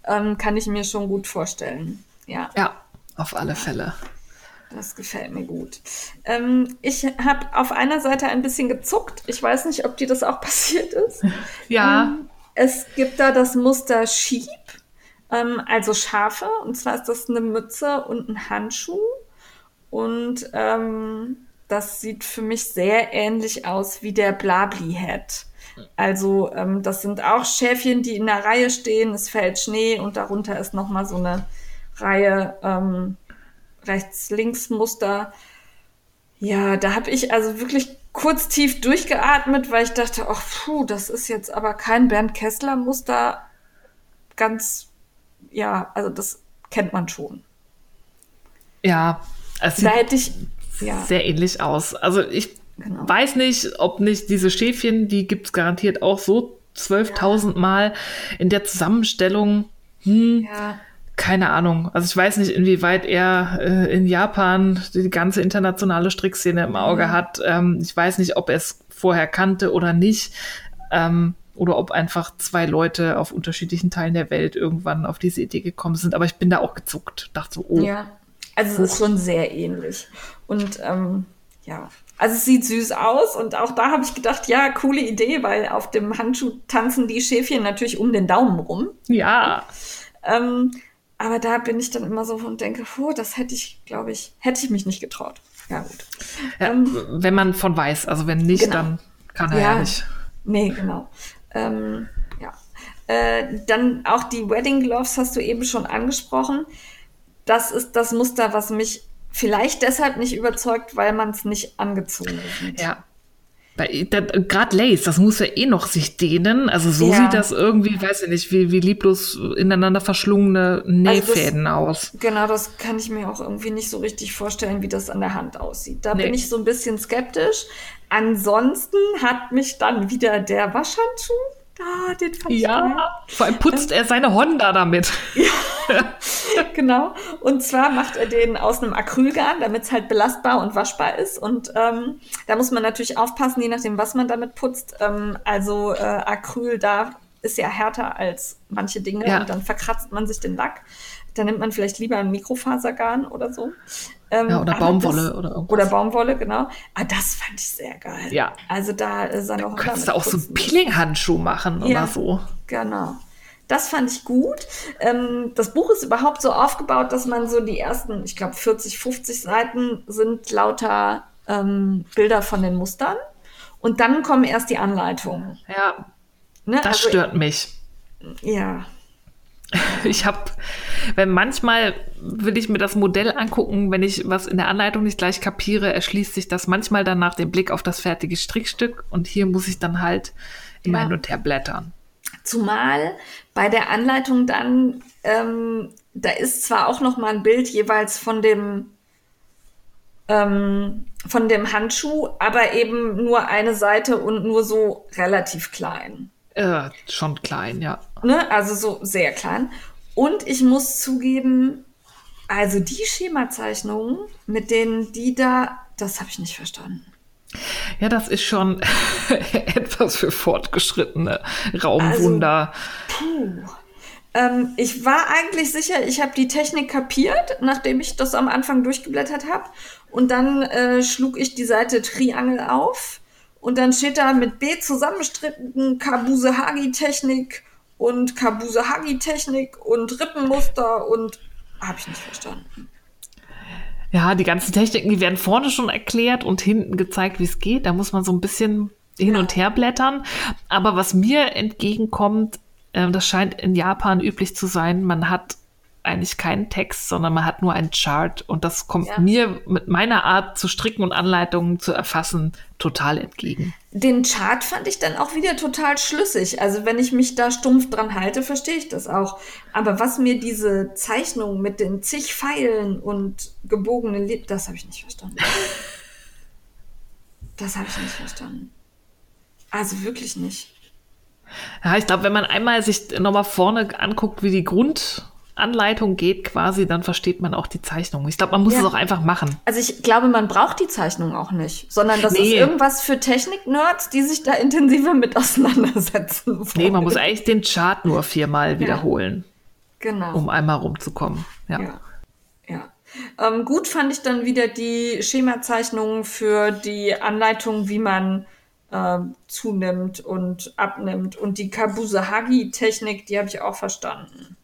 ähm, kann ich mir schon gut vorstellen. Ja. Ja, auf alle Fälle. Das gefällt mir gut. Ähm, ich habe auf einer Seite ein bisschen gezuckt. Ich weiß nicht, ob dir das auch [laughs] passiert ist. Ja. Ähm, es gibt da das Muster Sheep, ähm, also Schafe. Und zwar ist das eine Mütze und ein Handschuh. Und ähm, das sieht für mich sehr ähnlich aus wie der Blabli-Head. Also ähm, das sind auch Schäfchen, die in der Reihe stehen. Es fällt Schnee und darunter ist noch mal so eine Reihe ähm, rechts-links-Muster. Ja, da habe ich also wirklich kurz tief durchgeatmet, weil ich dachte, ach puh, das ist jetzt aber kein Bernd Kessler Muster. Ganz, ja, also das kennt man schon. Ja, also da hätte ich ja. sehr ähnlich aus. Also ich Genau. Weiß nicht, ob nicht diese Schäfchen, die gibt es garantiert auch so 12.000 ja. Mal in der Zusammenstellung. Hm, ja. Keine Ahnung. Also ich weiß nicht, inwieweit er äh, in Japan die ganze internationale Strickszene im Auge mhm. hat. Ähm, ich weiß nicht, ob er es vorher kannte oder nicht. Ähm, oder ob einfach zwei Leute auf unterschiedlichen Teilen der Welt irgendwann auf diese Idee gekommen sind. Aber ich bin da auch gezuckt. Dachte so, oh. Ja, also es ist schon sehr ähnlich. Und ähm, ja, also es sieht süß aus und auch da habe ich gedacht, ja, coole Idee, weil auf dem Handschuh tanzen die Schäfchen natürlich um den Daumen rum. Ja. Ähm, aber da bin ich dann immer so und denke, oh, das hätte ich, glaube ich, hätte ich mich nicht getraut. Ja, gut. Ja, ähm, wenn man von weiß, also wenn nicht, genau. dann kann er ja, ja nicht. Nee, genau. Ähm, ja. Äh, dann auch die Wedding Gloves hast du eben schon angesprochen. Das ist das Muster, was mich Vielleicht deshalb nicht überzeugt, weil man es nicht angezogen sieht. Ja. Gerade Lace, das muss ja eh noch sich dehnen. Also so ja. sieht das irgendwie, weiß ich nicht, wie, wie lieblos ineinander verschlungene Nähfäden also das, aus. Genau, das kann ich mir auch irgendwie nicht so richtig vorstellen, wie das an der Hand aussieht. Da nee. bin ich so ein bisschen skeptisch. Ansonsten hat mich dann wieder der Waschhandschuh Ah, den fand ja, ich vor allem putzt ähm, er seine Honda damit. Ja, [laughs] genau. Und zwar macht er den aus einem Acrylgarn, damit es halt belastbar und waschbar ist. Und ähm, da muss man natürlich aufpassen, je nachdem, was man damit putzt. Ähm, also äh, Acryl da ist ja härter als manche Dinge ja. und dann verkratzt man sich den Lack. Da nimmt man vielleicht lieber ein Mikrofasergarn oder so. Ähm, ja, oder Baumwolle das, oder irgendwas. Oder Baumwolle, genau. Ah, das fand ich sehr geil. Ja. Also da ist er noch. Du kannst da auch so einen Peeling-Handschuh machen ja, oder so. Genau. Das fand ich gut. Ähm, das Buch ist überhaupt so aufgebaut, dass man so die ersten, ich glaube, 40, 50 Seiten sind lauter ähm, Bilder von den Mustern. Und dann kommen erst die Anleitungen. Ja. Ne? Das also, stört mich. Ja. [laughs] Ich habe, wenn manchmal will ich mir das Modell angucken, wenn ich was in der Anleitung nicht gleich kapiere, erschließt sich das manchmal dann nach dem Blick auf das fertige Strickstück und hier muss ich dann halt immer ja. hin und her blättern. Zumal bei der Anleitung dann, ähm, da ist zwar auch noch mal ein Bild jeweils von dem ähm, von dem Handschuh, aber eben nur eine Seite und nur so relativ klein. Äh, schon klein, ja. Ne? Also so sehr klein. Und ich muss zugeben, also die Schemazeichnungen, mit denen die da, das habe ich nicht verstanden. Ja, das ist schon [laughs] etwas für fortgeschrittene Raumwunder. Also, puh. Ähm, ich war eigentlich sicher, ich habe die Technik kapiert, nachdem ich das am Anfang durchgeblättert habe. Und dann äh, schlug ich die Seite Triangel auf. Und dann steht da mit B zusammenstricken Kabuse-Hagi-Technik und Kabuse-Hagi-Technik und Rippenmuster und habe ich nicht verstanden. Ja, die ganzen Techniken, die werden vorne schon erklärt und hinten gezeigt, wie es geht. Da muss man so ein bisschen hin ja. und her blättern. Aber was mir entgegenkommt, äh, das scheint in Japan üblich zu sein, man hat eigentlich keinen Text, sondern man hat nur einen Chart und das kommt ja. mir mit meiner Art zu stricken und Anleitungen zu erfassen total entgegen. Den Chart fand ich dann auch wieder total schlüssig. Also wenn ich mich da stumpf dran halte, verstehe ich das auch. Aber was mir diese Zeichnung mit den zig Pfeilen und gebogenen Lippen, das habe ich nicht verstanden. [laughs] das habe ich nicht verstanden. Also wirklich nicht. Ja, ich glaube, wenn man einmal sich nochmal vorne anguckt, wie die Grund Anleitung geht quasi, dann versteht man auch die Zeichnung. Ich glaube, man muss ja. es auch einfach machen. Also ich glaube, man braucht die Zeichnung auch nicht, sondern das nee. ist irgendwas für Technik-Nerds, die sich da intensiver mit auseinandersetzen. Wollen. Nee, man muss eigentlich den Chart nur viermal ja. wiederholen. Genau. Um einmal rumzukommen. Ja. ja. ja. Ähm, gut fand ich dann wieder die Schemazeichnungen für die Anleitung, wie man äh, zunimmt und abnimmt. Und die Kabuse-Hagi-Technik, die habe ich auch verstanden.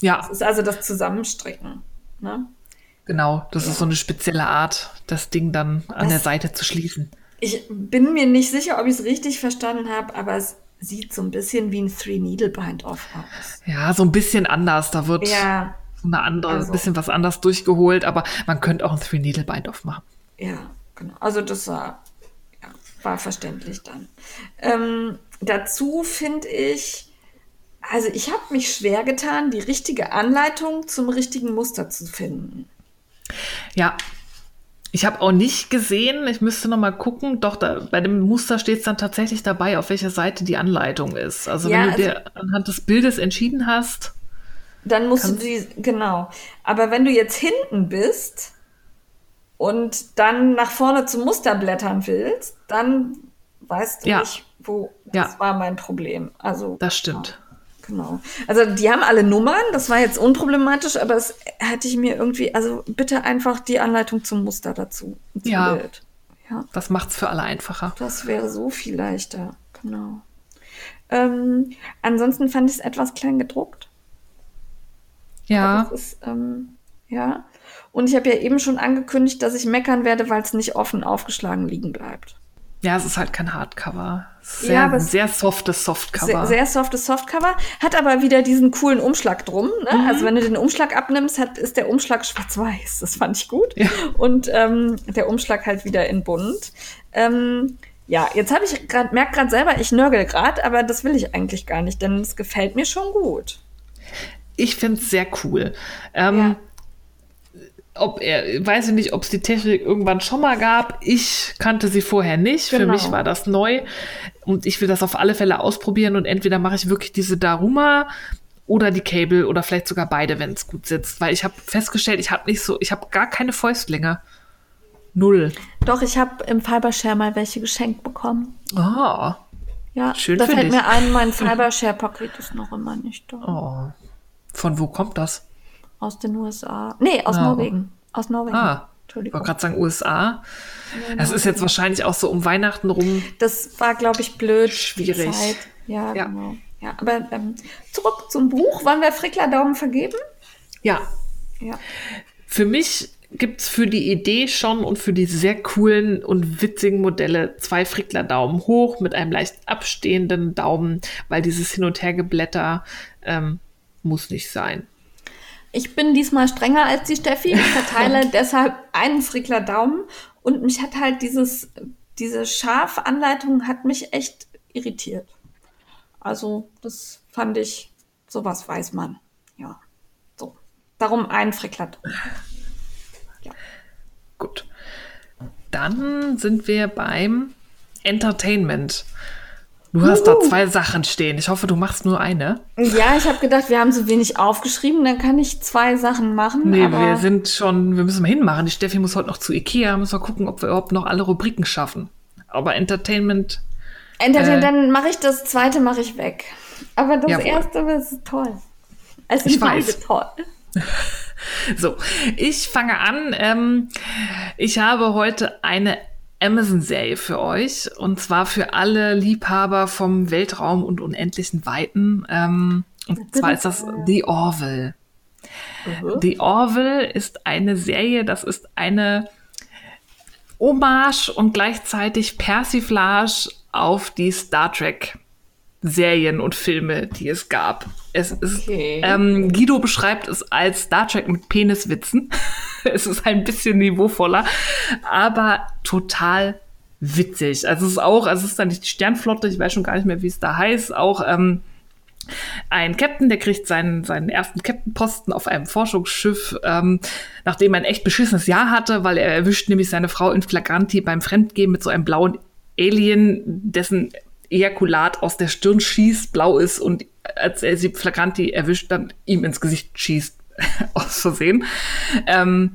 Ja. Das ist also das Zusammenstricken. Ne? Genau, das ja. ist so eine spezielle Art, das Ding dann an das, der Seite zu schließen. Ich bin mir nicht sicher, ob ich es richtig verstanden habe, aber es sieht so ein bisschen wie ein Three-Needle-Bind-Off aus. Ja, so ein bisschen anders. Da wird ja, so eine andere, also, bisschen was anders durchgeholt, aber man könnte auch ein Three-Needle-Bind-Off machen. Ja, genau. Also das war, ja, war verständlich dann. Ähm, dazu finde ich, also ich habe mich schwer getan, die richtige Anleitung zum richtigen Muster zu finden. Ja, ich habe auch nicht gesehen, ich müsste noch mal gucken, doch da, bei dem Muster steht es dann tatsächlich dabei, auf welcher Seite die Anleitung ist. Also ja, wenn du also, dir anhand des Bildes entschieden hast. Dann musst du sie, genau. Aber wenn du jetzt hinten bist und dann nach vorne zum Muster blättern willst, dann weißt du ja. nicht, wo. Das ja. war mein Problem. Also. Das stimmt. Genau. Also die haben alle Nummern, das war jetzt unproblematisch, aber es hätte ich mir irgendwie, also bitte einfach die Anleitung zum Muster dazu. Ja. Bild. ja. Das macht es für alle einfacher. Das wäre so viel leichter, genau. Ähm, ansonsten fand ich es etwas klein gedruckt. Ja. Ist, ähm, ja. Und ich habe ja eben schon angekündigt, dass ich meckern werde, weil es nicht offen aufgeschlagen liegen bleibt. Ja, es ist halt kein Hardcover. Sehr, ja, sehr softes Softcover. Sehr, sehr softes Softcover. Hat aber wieder diesen coolen Umschlag drum. Ne? Mhm. Also wenn du den Umschlag abnimmst, hat, ist der Umschlag schwarz-weiß. Das fand ich gut. Ja. Und ähm, der Umschlag halt wieder in bunt. Ähm, ja, jetzt habe ich gerade, merke gerade selber, ich nörgel gerade, aber das will ich eigentlich gar nicht, denn es gefällt mir schon gut. Ich finde es sehr cool. Ähm, ja ob er, weiß ich nicht, ob es die Technik irgendwann schon mal gab. Ich kannte sie vorher nicht. Genau. Für mich war das neu. Und ich will das auf alle Fälle ausprobieren. Und entweder mache ich wirklich diese Daruma oder die Cable oder vielleicht sogar beide, wenn es gut sitzt. Weil ich habe festgestellt, ich habe nicht so, ich habe gar keine Fäustlänge. Null. Doch, ich habe im Fibershare mal welche geschenkt bekommen. Ah. Oh, ja, schön da fällt dich. mir ein, mein [laughs] Fibershare-Paket ist noch immer nicht da. Oh. Von wo kommt das? Aus den USA. Nee, aus ah. Norwegen. Aus Norwegen. Ah. Entschuldigung. Ich wollte gerade sagen USA. Ja, das ist jetzt wahrscheinlich auch so um Weihnachten rum. Das war, glaube ich, blöd. Schwierig. Ja, ja, genau. Ja, aber ähm, zurück zum Buch. Wollen wir Frickler Daumen vergeben? Ja. Ja. Für mich gibt's für die Idee schon und für die sehr coolen und witzigen Modelle zwei Frickler Daumen hoch mit einem leicht abstehenden Daumen, weil dieses Hin- und Hergeblätter ähm, muss nicht sein. Ich bin diesmal strenger als die Steffi. Ich verteile [laughs] deshalb einen Frickler Daumen und mich hat halt dieses, diese Schafanleitung hat mich echt irritiert. Also, das fand ich, sowas weiß man. Ja. So. Darum ein Frickler Daumen. Gut. Dann sind wir beim Entertainment. Du hast da zwei Sachen stehen. Ich hoffe, du machst nur eine. Ja, ich habe gedacht, wir haben so wenig aufgeschrieben, dann kann ich zwei Sachen machen. Nee, wir sind schon, wir müssen mal hinmachen. Die Steffi muss heute noch zu Ikea, müssen wir gucken, ob wir überhaupt noch alle Rubriken schaffen. Aber Entertainment, Entertainment, äh, dann mache ich das zweite mache ich weg. Aber das Jawohl. erste ist toll. Es Ich sind beide weiß. toll. [laughs] So, ich fange an. Ähm, ich habe heute eine Amazon-Serie für euch und zwar für alle Liebhaber vom Weltraum und unendlichen Weiten. Ähm, und zwar ist das The Orville. The Orville ist eine Serie, das ist eine Hommage und gleichzeitig Persiflage auf die Star Trek Serien und Filme, die es gab. Es ist, Okay. ähm, Guido beschreibt es als Star Trek mit Peniswitzen. [laughs] es ist ein bisschen niveauvoller, aber total witzig. Also es ist auch, also es ist dann nicht die Sternflotte, ich weiß schon gar nicht mehr, wie es da heißt, auch ähm, ein Captain, der kriegt seinen, seinen ersten Captain-Posten auf einem Forschungsschiff, ähm, nachdem er ein echt beschissenes Jahr hatte, weil er erwischt nämlich seine Frau in Flagranti beim Fremdgehen mit so einem blauen Alien, dessen Ejakulat aus der Stirn schießt, blau ist und als er sie Flagranti erwischt, dann ihm ins Gesicht schießt. [laughs] aus Versehen. Ähm,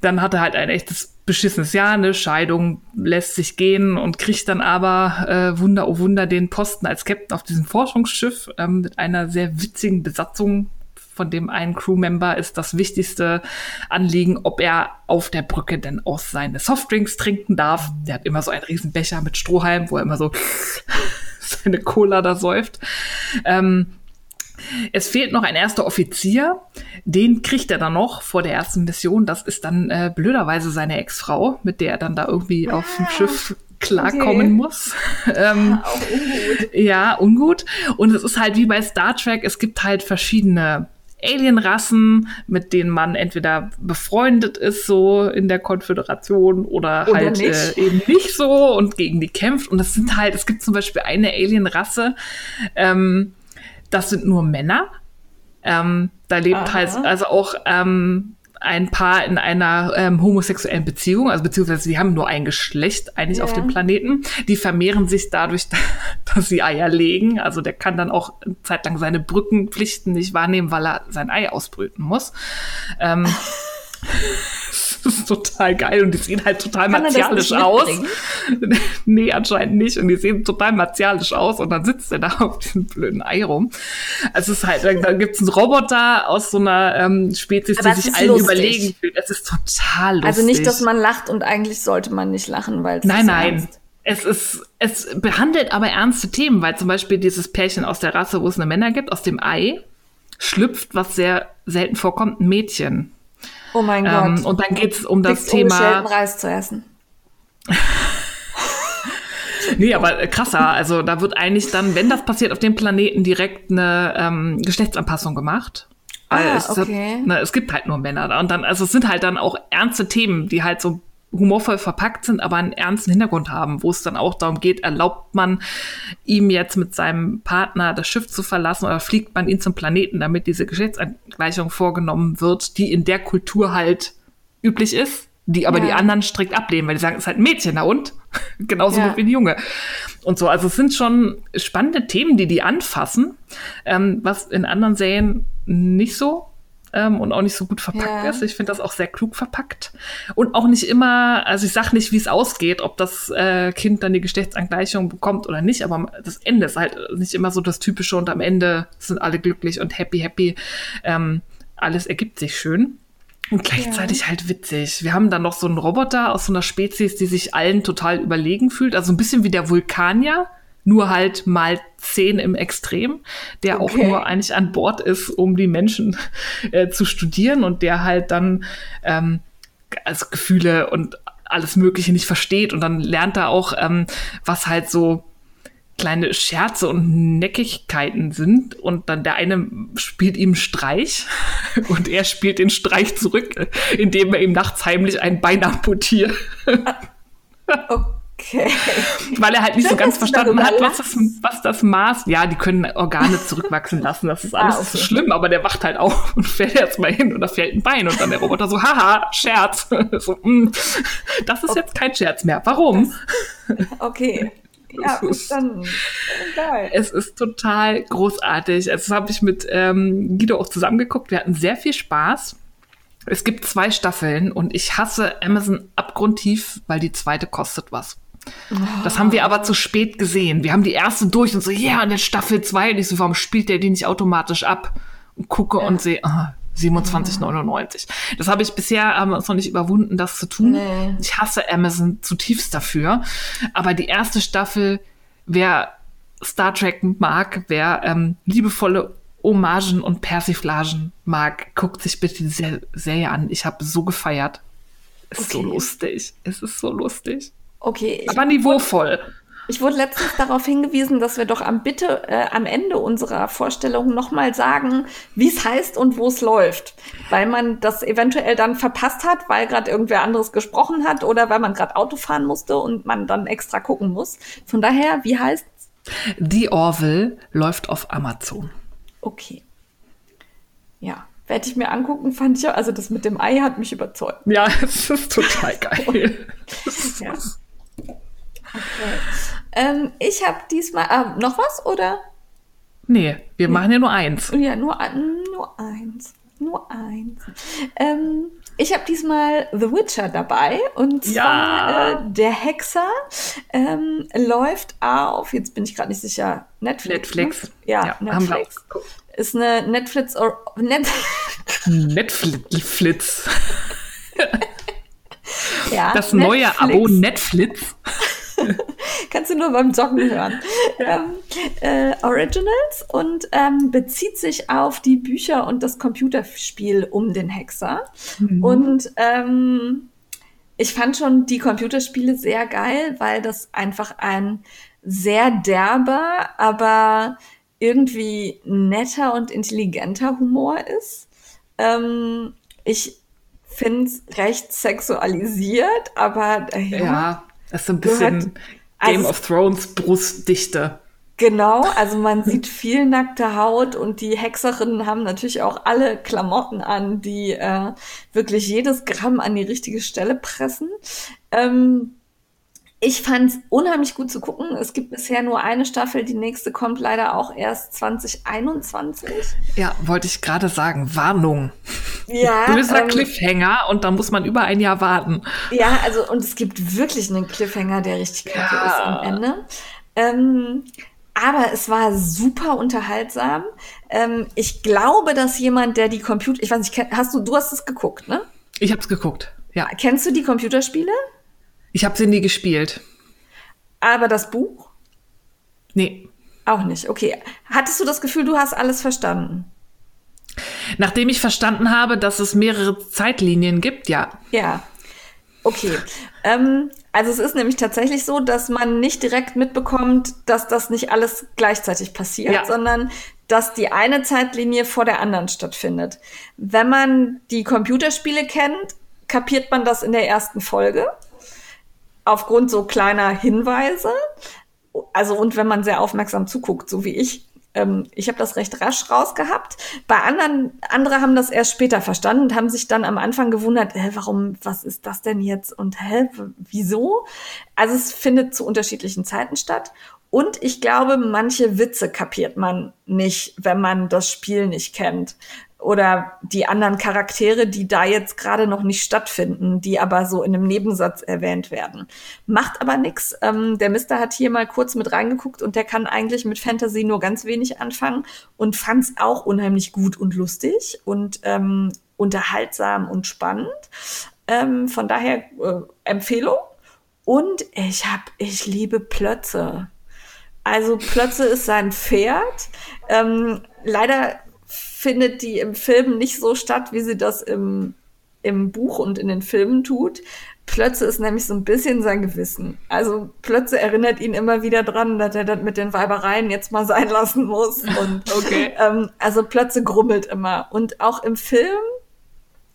dann hat er halt ein echtes beschissenes Jahr, eine Scheidung, lässt sich gehen und kriegt dann aber, äh, Wunder, oh Wunder, den Posten als Captain auf diesem Forschungsschiff ähm, mit einer sehr witzigen Besatzung, von dem ein Crewmember ist das wichtigste Anliegen, ob er auf der Brücke denn auch seine Softdrinks trinken darf. Der hat immer so einen riesen Becher mit Strohhalm, wo er immer so [laughs] seine Cola da säuft. Ähm, es fehlt noch ein erster Offizier. Den kriegt er dann noch vor der ersten Mission. Das ist dann äh, blöderweise seine Ex-Frau, mit der er dann da irgendwie auf dem Schiff klarkommen okay. muss. [laughs] ähm, Auch ungut. ja, ungut. Und es ist halt wie bei Star Trek, es gibt halt verschiedene Alienrassen, mit denen man entweder befreundet ist, so in der Konföderation oder, Oder halt nicht. Äh, eben nicht so und gegen die kämpft. Und das sind halt, es gibt zum Beispiel eine Alienrasse, ähm, das sind nur Männer. Ähm, da lebt Aha. halt also auch ähm, ein Paar in einer ähm, homosexuellen Beziehung, also beziehungsweise sie haben nur ein Geschlecht eigentlich Ja. auf dem Planeten. Die vermehren sich dadurch, [laughs] dass sie Eier legen. Also der kann dann auch eine Zeit lang seine Brückenpflichten nicht wahrnehmen, weil er sein Ei ausbrüten muss. Ähm, [laughs] das ist total geil und die sehen halt total Kann das martialisch aus. [laughs] nee, anscheinend nicht. Und die sehen total martialisch aus und dann sitzt er da [laughs] auf diesem blöden Ei rum. Also es ist halt, dann, gibt es einen Roboter aus so einer ähm, Spezies, Aber die sich allen lustig. überlegen fühlt. Es ist total lustig. Also nicht, dass man lacht und eigentlich sollte man nicht lachen, weil es Nein, ist nein. ernst. Es ist, es behandelt aber ernste Themen, weil zum Beispiel dieses Pärchen aus der Rasse, wo es eine Männer gibt, aus dem Ei schlüpft, was sehr selten vorkommt, ein Mädchen. Oh mein Ähm, Gott. und dann geht es um das ungeschälten Thema. Reis zu essen. [laughs] Nee, aber krasser. Also da wird eigentlich dann, wenn das passiert, auf dem Planeten direkt eine ähm, Geschlechtsanpassung gemacht. Ah, es, okay. ne, es gibt halt nur Männer da. Und dann, also es sind halt dann auch ernste Themen, die halt so humorvoll verpackt sind, aber einen ernsten Hintergrund haben, wo es dann auch darum geht, erlaubt man ihm jetzt mit seinem Partner das Schiff zu verlassen oder fliegt man ihn zum Planeten, damit diese Geschlechtsangleichung vorgenommen wird, die in der Kultur halt üblich ist, die aber Ja. die anderen strikt ablehnen, weil die sagen, es ist halt ein Mädchen, na und? [laughs] Genauso Ja. gut wie ein Junge. Und so, also es sind schon spannende Themen, die die anfassen, ähm, was in anderen Serien nicht so ähm, und auch nicht so gut verpackt Ja. ist. Ich finde das auch sehr klug verpackt. Und auch nicht immer, also ich sag nicht, wie es ausgeht, ob das äh, Kind dann die Geschlechtsangleichung bekommt oder nicht, aber das Ende ist halt nicht immer so das Typische und am Ende sind alle glücklich und happy, happy. Ähm, alles ergibt sich schön. Und gleichzeitig halt witzig. Wir haben dann noch so einen Roboter aus so einer Spezies, die sich allen total überlegen fühlt. Also ein bisschen wie der Vulkanier, nur halt mal zehn im Extrem, der okay. auch nur eigentlich an Bord ist, um die Menschen [laughs] äh, zu studieren und der halt dann ähm, also Gefühle und alles Mögliche nicht versteht und dann lernt er auch, ähm, was halt so kleine Scherze und Neckigkeiten sind und dann der eine spielt ihm Streich [laughs] und er spielt den Streich zurück, indem er ihm nachts heimlich ein Bein amputiert. [laughs] Okay. Weil er halt nicht Könntest so ganz verstanden hat, was das, was das Maß. Ja, die können Organe [laughs] zurückwachsen lassen. Das ist alles ah, okay. so schlimm, aber der wacht halt auf und fällt jetzt mal hin und da fällt ein Bein und dann der Roboter so, haha, Scherz. [laughs] so, mm, das ist okay. jetzt kein Scherz mehr. Warum? [laughs] Okay. Ja, dann geil. Es ist total großartig. Also, das habe ich mit ähm, Guido auch zusammengeguckt. Wir hatten sehr viel Spaß. Es gibt zwei Staffeln und ich hasse Amazon abgrundtief, weil die zweite kostet was. Das haben wir aber zu spät gesehen. Wir haben die erste durch und so, ja, yeah, und jetzt Staffel 2. Und ich so, warum spielt der die nicht automatisch ab? Und gucke ja. und sehe, ah, 27,99. Das habe ich bisher, haben wir uns noch nicht überwunden, das zu tun. Nee. Ich hasse Amazon zutiefst dafür. Aber die erste Staffel, wer Star Trek mag, wer ähm, liebevolle Hommagen und Persiflagen mag, guckt sich bitte die Serie an. Ich habe so gefeiert. Es ist okay. so lustig. Es ist so lustig. Okay. Aber niveauvoll. Ich wurde letztens darauf hingewiesen, dass wir doch am bitte äh, am Ende unserer Vorstellung nochmal sagen, wie es heißt und wo es läuft. Weil man das eventuell dann verpasst hat, weil gerade irgendwer anderes gesprochen hat oder weil man gerade Auto fahren musste und man dann extra gucken muss. Von daher, wie heißt's? The Orville läuft auf Amazon. Okay. Ja, werde ich mir angucken, fand ich ja, also das mit dem Ei hat mich überzeugt. Ja, [laughs] es ist total geil. [laughs] ja. Okay. Ähm, ich habe diesmal äh, noch was, oder? Nee, wir nee. machen ja nur eins. Ja, nur, nur eins. Nur eins. Ähm, ich habe diesmal The Witcher dabei und zwar ja. äh, der Hexer ähm, läuft auf, jetzt bin ich gerade nicht sicher, Netflix. Ne? Netflix. Ne? Ja, ja, Netflix. Ist eine Netflix or Net [laughs] Netflix. ja, das neue Netflix. Abo Netflix. [laughs] Kannst du nur beim Joggen hören. Ja. Ähm, äh, Originals und ähm, bezieht sich auf die Bücher und das Computerspiel um den Hexer. Mhm. Und ähm, ich fand schon die Computerspiele sehr geil, weil das einfach ein sehr derber, aber irgendwie netter und intelligenter Humor ist. Ähm, ich finde es recht sexualisiert, aber äh, ja, ja das ist so ein bisschen Game also, of Thrones Brustdichte. Genau, also man sieht viel nackte Haut und die Hexerinnen haben natürlich auch alle Klamotten an, die äh, wirklich jedes Gramm an die richtige Stelle pressen. Ähm, ich fand es unheimlich gut zu gucken. Es gibt bisher nur eine Staffel, die nächste kommt leider auch erst 2021. Ja, wollte ich gerade sagen. Warnung. Ja. Du bist ein ähm, Cliffhanger und da muss man über ein Jahr warten. Ja, also und es gibt wirklich einen Cliffhanger, der richtig kacke ja. ist am Ende. Ähm, aber es war super unterhaltsam. Ähm, ich glaube, dass jemand, der die Computer, ich weiß nicht, hast du, du hast es geguckt, ne? Ich habe es geguckt. Ja. Kennst du die Computerspiele? Ich habe sie nie gespielt. Aber das Buch? Nee. Auch nicht. Okay. Hattest du das Gefühl, du hast alles verstanden? Nachdem ich verstanden habe, dass es mehrere Zeitlinien gibt, ja. Ja. Okay. Ähm, also es ist nämlich tatsächlich so, dass man nicht direkt mitbekommt, dass das nicht alles gleichzeitig passiert, ja. sondern dass die eine Zeitlinie vor der anderen stattfindet. Wenn man die Computerspiele kennt, kapiert man das in der ersten Folge aufgrund so kleiner Hinweise. Also und wenn man sehr aufmerksam zuguckt, so wie ich, ähm, ich habe das recht rasch rausgehabt. Bei anderen, andere haben das erst später verstanden und haben sich dann am Anfang gewundert, hä, warum, was ist das denn jetzt und hä, wieso? Also es findet zu unterschiedlichen Zeiten statt. Und ich glaube, manche Witze kapiert man nicht, wenn man das Spiel nicht kennt oder die anderen Charaktere, die da jetzt gerade noch nicht stattfinden, die aber so in einem Nebensatz erwähnt werden. Macht aber nix. Ähm, der Mister hat hier mal kurz mit reingeguckt und der kann eigentlich mit Fantasy nur ganz wenig anfangen und fand es auch unheimlich gut und lustig und ähm, unterhaltsam und spannend. Ähm, von daher äh, Empfehlung. Und ich hab, ich liebe Plötze. Also Plötze ist sein Pferd. Ähm, leider findet die im Film nicht so statt, wie sie das im, im Buch und in den Filmen tut. Plötze ist nämlich so ein bisschen sein Gewissen. Also Plötze erinnert ihn immer wieder dran, dass er das mit den Weibereien jetzt mal sein lassen muss. Und [laughs] okay. ähm, also Plötze grummelt immer. Und auch im Film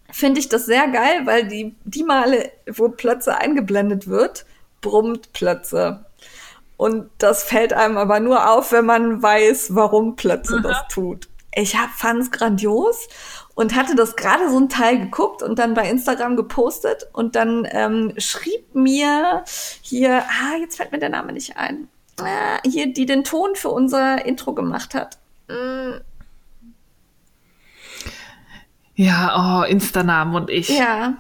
finde ich das sehr geil, weil die, die Male, wo Plötze eingeblendet wird, brummt Plötze. Und das fällt einem aber nur auf, wenn man weiß, warum Plötze das tut. Ich fand es grandios und hatte das gerade so ein Teil geguckt und dann bei Instagram gepostet und dann ähm, schrieb mir hier, ah, jetzt fällt mir der Name nicht ein, ah, hier, die den Ton für unser Intro gemacht hat. Mm. Ja, oh, Instagram und ich. Ja,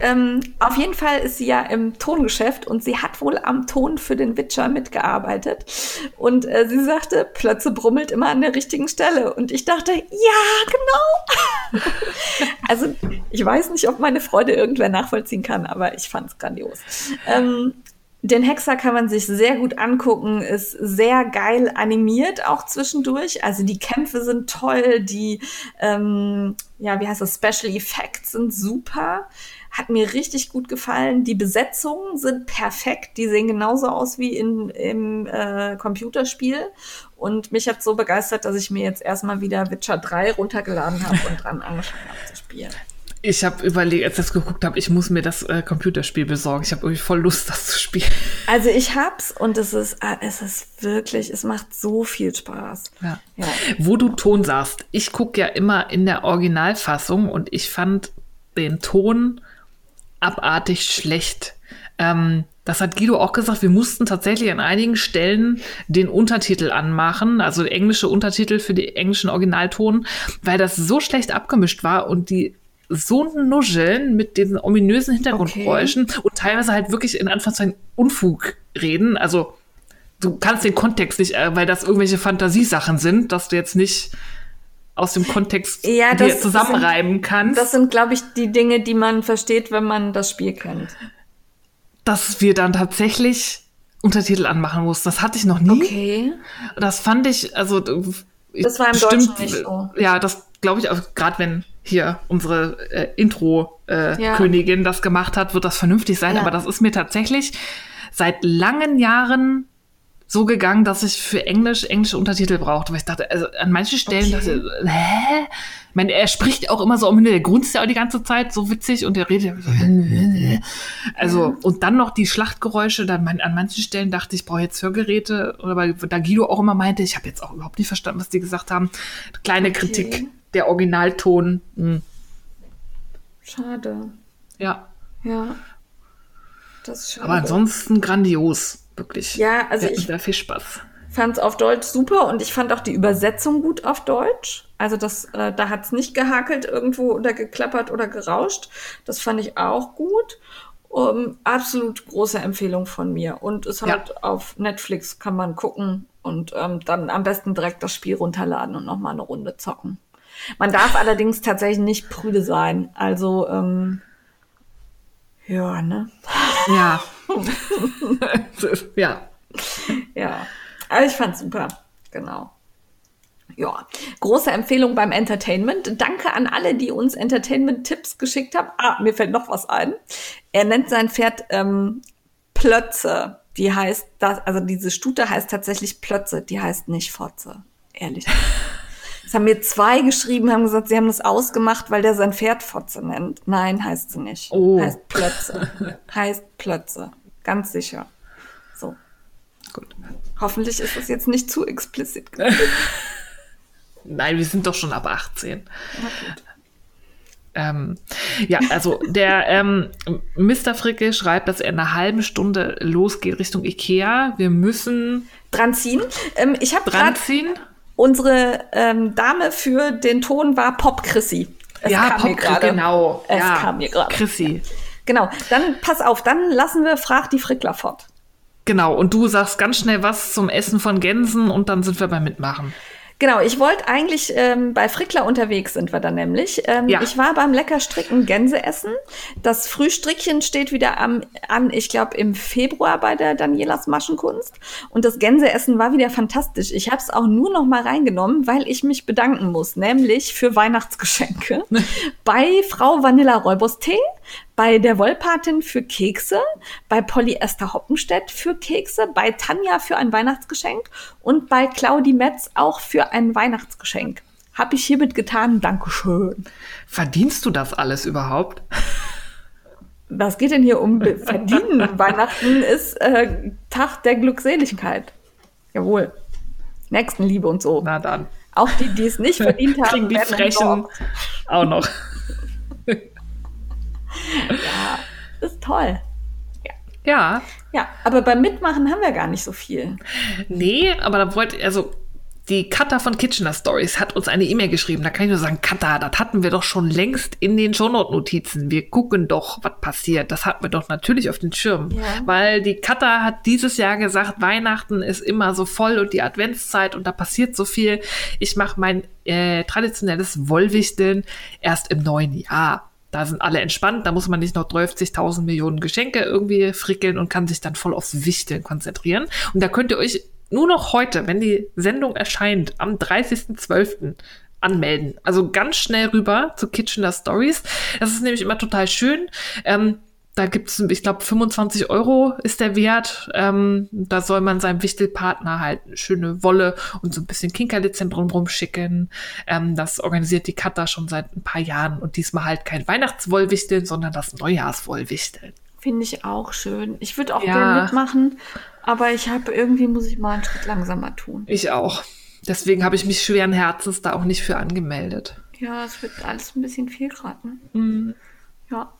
ähm, auf jeden Fall ist sie ja im Tongeschäft und sie hat wohl am Ton für den Witcher mitgearbeitet. Und äh, sie sagte, Plötze brummelt immer an der richtigen Stelle. Und ich dachte, ja, genau. [laughs] also ich weiß nicht, ob meine Freude irgendwer nachvollziehen kann, aber ich fand es grandios. Ähm, den Hexer kann man sich sehr gut angucken, ist sehr geil animiert auch zwischendurch. Also die Kämpfe sind toll, die, ähm, ja, wie heißt das, Special Effects sind super. Hat mir richtig gut gefallen. Die Besetzungen sind perfekt. Die sehen genauso aus wie in, im äh, Computerspiel. Und mich hat so begeistert, dass ich mir jetzt erstmal wieder Witcher 3 runtergeladen habe und dran angefangen habe zu spielen. Ich habe überlegt, als ich das geguckt habe, ich muss mir das äh, Computerspiel besorgen. Ich habe irgendwie voll Lust, das zu spielen. Also ich hab's und es ist, äh, es ist wirklich, es macht so viel Spaß. Ja. ja. Wo du Ton sagst, ich gucke ja immer in der Originalfassung und ich fand den Ton abartig schlecht. Ähm, das hat Guido auch gesagt. Wir mussten tatsächlich an einigen Stellen den Untertitel anmachen, also englische Untertitel für die englischen Originalton, weil das so schlecht abgemischt war und die so nuscheln mit diesen ominösen Hintergrundgeräuschen okay. und teilweise halt wirklich in Anführungszeichen Unfug reden. Also du kannst den Kontext nicht, äh, weil das irgendwelche Fantasiesachen sind, dass du jetzt nicht aus dem Kontext ja, das, zusammenreiben sind, kannst. Das sind, glaube ich, die Dinge, die man versteht, wenn man das Spiel kennt. Dass wir dann tatsächlich Untertitel anmachen mussten. Das hatte ich noch nie. Okay. Das fand ich, also das war im bestimmt, Deutschen nicht so. Ja, das glaube ich auch, gerade wenn hier unsere äh, Intro-Königin äh, ja. das gemacht hat, wird das vernünftig sein. Ja. Aber das ist mir tatsächlich seit langen Jahren so gegangen, dass ich für Englisch englische Untertitel brauchte, weil ich dachte, also an manchen Stellen okay. dachte ich, hä? Ich meine, er spricht auch immer so um der grunzt ja auch die ganze Zeit so witzig und er redet also ja. und dann noch die Schlachtgeräusche, dann man, an manchen Stellen dachte ich, brauche jetzt Hörgeräte oder weil da Guido auch immer meinte, ich habe jetzt auch überhaupt nicht verstanden, was die gesagt haben. Kleine okay. Kritik, der Originalton. Hm. Schade. Ja. Ja. Das ist schade. Aber ansonsten grandios. Wirklich. Ja, also ich sehr viel Spaß. fand es auf Deutsch super und ich fand auch die Übersetzung gut auf Deutsch. Also das, äh, da hat es nicht gehakelt irgendwo oder geklappert oder gerauscht. Das fand ich auch gut. Um, absolut große Empfehlung von mir. Und es ja. halt auf Netflix kann man gucken und ähm, dann am besten direkt das Spiel runterladen und nochmal eine Runde zocken. Man darf allerdings tatsächlich nicht prüde sein. Also ähm, ja, ne? Ja. [laughs] ja. Ja. Aber ich fand's super. Genau. Ja, große Empfehlung beim Entertainment. Danke an alle, die uns Entertainment-Tipps geschickt haben. Ah, mir fällt noch was ein. Er nennt sein Pferd ähm, Plötze. Die heißt das, also diese Stute heißt tatsächlich Plötze, die heißt nicht Fotze. Ehrlich. [laughs] Es haben mir zwei geschrieben, haben gesagt, sie haben das ausgemacht, weil der sein Pferd Fotze nennt. Nein, heißt sie nicht. Oh. Heißt Plötze. [laughs] heißt Plötze. Ganz sicher. So. Gut. Hoffentlich ist das jetzt nicht zu explizit. [laughs] Nein, wir sind doch schon ab 18. Ähm, ja, also [laughs] der ähm, Mr. Fricke schreibt, dass er in einer halben Stunde losgeht Richtung Ikea. Wir müssen dran ziehen. Ähm, ich habe dran ziehen. Unsere ähm, Dame für den Ton war Pop Chrissy. Es ja, Pop genau. Es ja, kam mir gerade. Chrissy. Genau. Dann pass auf, dann lassen wir Frag die Frickler fort. Genau. Und du sagst ganz schnell was zum Essen von Gänsen und dann sind wir beim Mitmachen. Genau, ich wollte eigentlich ähm, bei Frickler unterwegs sind wir dann nämlich. Ähm, Ja. Ich war beim Leckerstricken Gänse essen. Das Frühstrickchen steht wieder am, an, ich glaube, im Februar bei der Danielas Maschenkunst. Und das Gänseessen war wieder fantastisch. Ich habe es auch nur noch mal reingenommen, weil ich mich bedanken muss, nämlich für Weihnachtsgeschenke. [laughs] bei Frau Vanilla Räubers Tee, bei der Wollpatin für Kekse, bei Polyester Hoppenstedt für Kekse, bei Tanja für ein Weihnachtsgeschenk und bei Claudi Metz auch für ein Weihnachtsgeschenk. Hab ich hiermit getan. Dankeschön. Verdienst du das alles überhaupt? Was geht denn hier um Verdienen? [laughs] Weihnachten ist äh, Tag der Glückseligkeit. Jawohl. Nächstenliebe und so. Na dann. Auch die, die es nicht verdient [laughs] haben, Kriegen die Frechen auch noch. [laughs] Ist toll. Ja. Ja, aber beim Mitmachen haben wir gar nicht so viel. Nee, aber da wollte, also die Katha von Kitchener Stories hat uns eine E-Mail geschrieben. Da kann ich nur sagen, Katha, das hatten wir doch schon längst in den Shownote-Notizen. Wir gucken doch, was passiert. Das hatten wir doch natürlich auf den Schirm. Ja. Weil die Katha hat dieses Jahr gesagt, Weihnachten ist immer so voll und die Adventszeit und da passiert so viel. Ich mache mein äh, traditionelles Wollwichteln erst im neuen Jahr. Da sind alle entspannt, da muss man nicht noch 30.000 Millionen Geschenke irgendwie frickeln und kann sich dann voll aufs Wichteln konzentrieren. Und da könnt ihr euch nur noch heute, wenn die Sendung erscheint, am 30.12. anmelden. Also ganz schnell rüber zu Kitchener Stories. Das ist nämlich immer total schön. Ähm, da gibt's, ich glaube, 25 Euro ist der Wert. Ähm, da soll man seinem Wichtelpartner halt schöne Wolle und so ein bisschen Kinkerlitzchen drumrum schicken. Ähm, das organisiert die Katha schon seit ein paar Jahren und diesmal halt kein Weihnachtswollwichteln, sondern das Neujahrswollwichteln. Finde ich auch schön. Ich würde auch Ja. gerne mitmachen, aber ich habe irgendwie, muss ich mal einen Schritt langsamer tun. Ich auch. Deswegen habe ich mich schweren Herzens da auch nicht für angemeldet. Ja, es wird alles ein bisschen viel gerade. Ne? Ja, ja.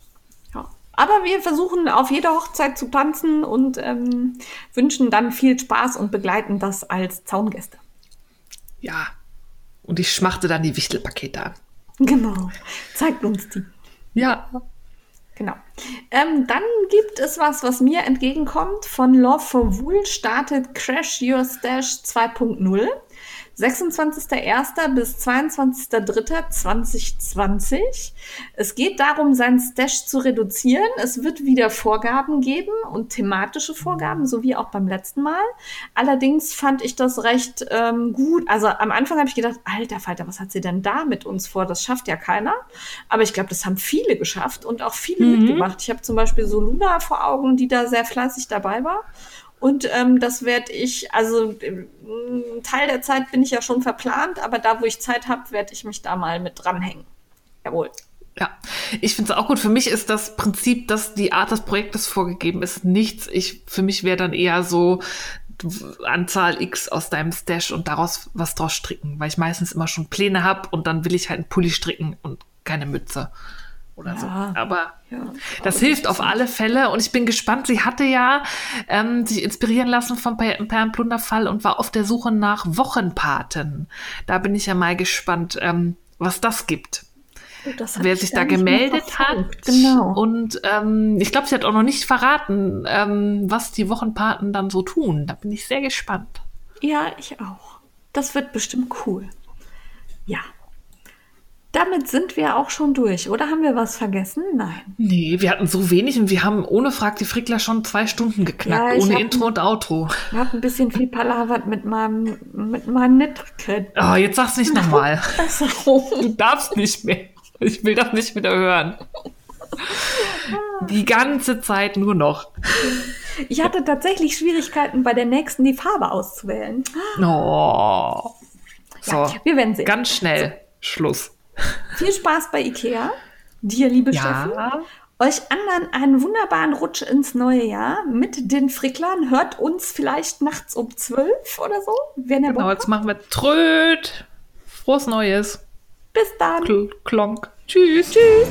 Aber wir versuchen auf jeder Hochzeit zu tanzen und ähm, wünschen dann viel Spaß und begleiten das als Zaungäste. Ja. Und ich schmachte dann die Wichtelpakete an. Genau. Zeigt uns die. Ja. Genau. Ähm, dann gibt es was, was mir entgegenkommt. Von Love for Wool startet Crash Your Stash 2.0. 26.01. bis 22.03.2020. Es geht darum, seinen Stash zu reduzieren. Es wird wieder Vorgaben geben und thematische Vorgaben, so wie auch beim letzten Mal. Allerdings fand ich das recht ähm, gut. Also am Anfang habe ich gedacht, alter Falter, was hat sie denn da mit uns vor? Das schafft ja keiner. Aber ich glaube, das haben viele geschafft und auch viele mitgemacht. Ich habe zum Beispiel so Luna vor Augen, die da sehr fleißig dabei war. Und ähm, das werde ich, also ähm, einen Teil der Zeit bin ich ja schon verplant, aber da, wo ich Zeit habe, werde ich mich da mal mit dranhängen. Jawohl. Ja, ich finde es auch gut. Für mich ist das Prinzip, dass die Art des Projektes vorgegeben ist, nichts. Ich, für mich wäre dann eher so Anzahl X aus deinem Stash und daraus was draus stricken, weil ich meistens immer schon Pläne habe und dann will ich halt einen Pulli stricken und keine Mütze oder Ja. so. Aber Ja, das hilft auf alle Fälle und ich bin gespannt. Sie hatte ja ähm, sich inspirieren lassen vom Per- Perlenplunderfall und war auf der Suche nach Wochenpaten. Da bin ich ja mal gespannt, ähm, was das gibt. so- das Wer ich sich da gemeldet hat. Genau. Und ähm, ich glaube, sie hat auch noch nicht verraten, ähm, was die Wochenpaten dann so tun. Da bin ich sehr gespannt. Ja, ich auch. Das wird bestimmt cool. Ja. Damit sind wir auch schon durch. Oder haben wir was vergessen? Nein. Nee, wir hatten so wenig und wir haben ohne Frag die Frickler schon zwei Stunden geknackt, Ja, ohne Intro und Outro. Ich habe ein bisschen viel palavert mit meinem, mit meinem Netkit. Oh, jetzt sag's nicht nochmal. So. [laughs] Du darfst nicht mehr. Ich will das nicht wieder hören. Die ganze Zeit nur noch. Ich hatte tatsächlich Schwierigkeiten, bei der nächsten die Farbe auszuwählen. Oh. So, Ja, wir werden sehen. ganz schnell. Schluss. Viel Spaß bei Ikea. Dir, liebe ja. Steffen. Euch anderen einen wunderbaren Rutsch ins neue Jahr mit den Fricklern. Hört uns vielleicht nachts um zwölf oder so. Wenn genau, jetzt machen wir Tröd. Frohes Neues. Bis dann. Kl Klonk. Tschüss. Tschüss.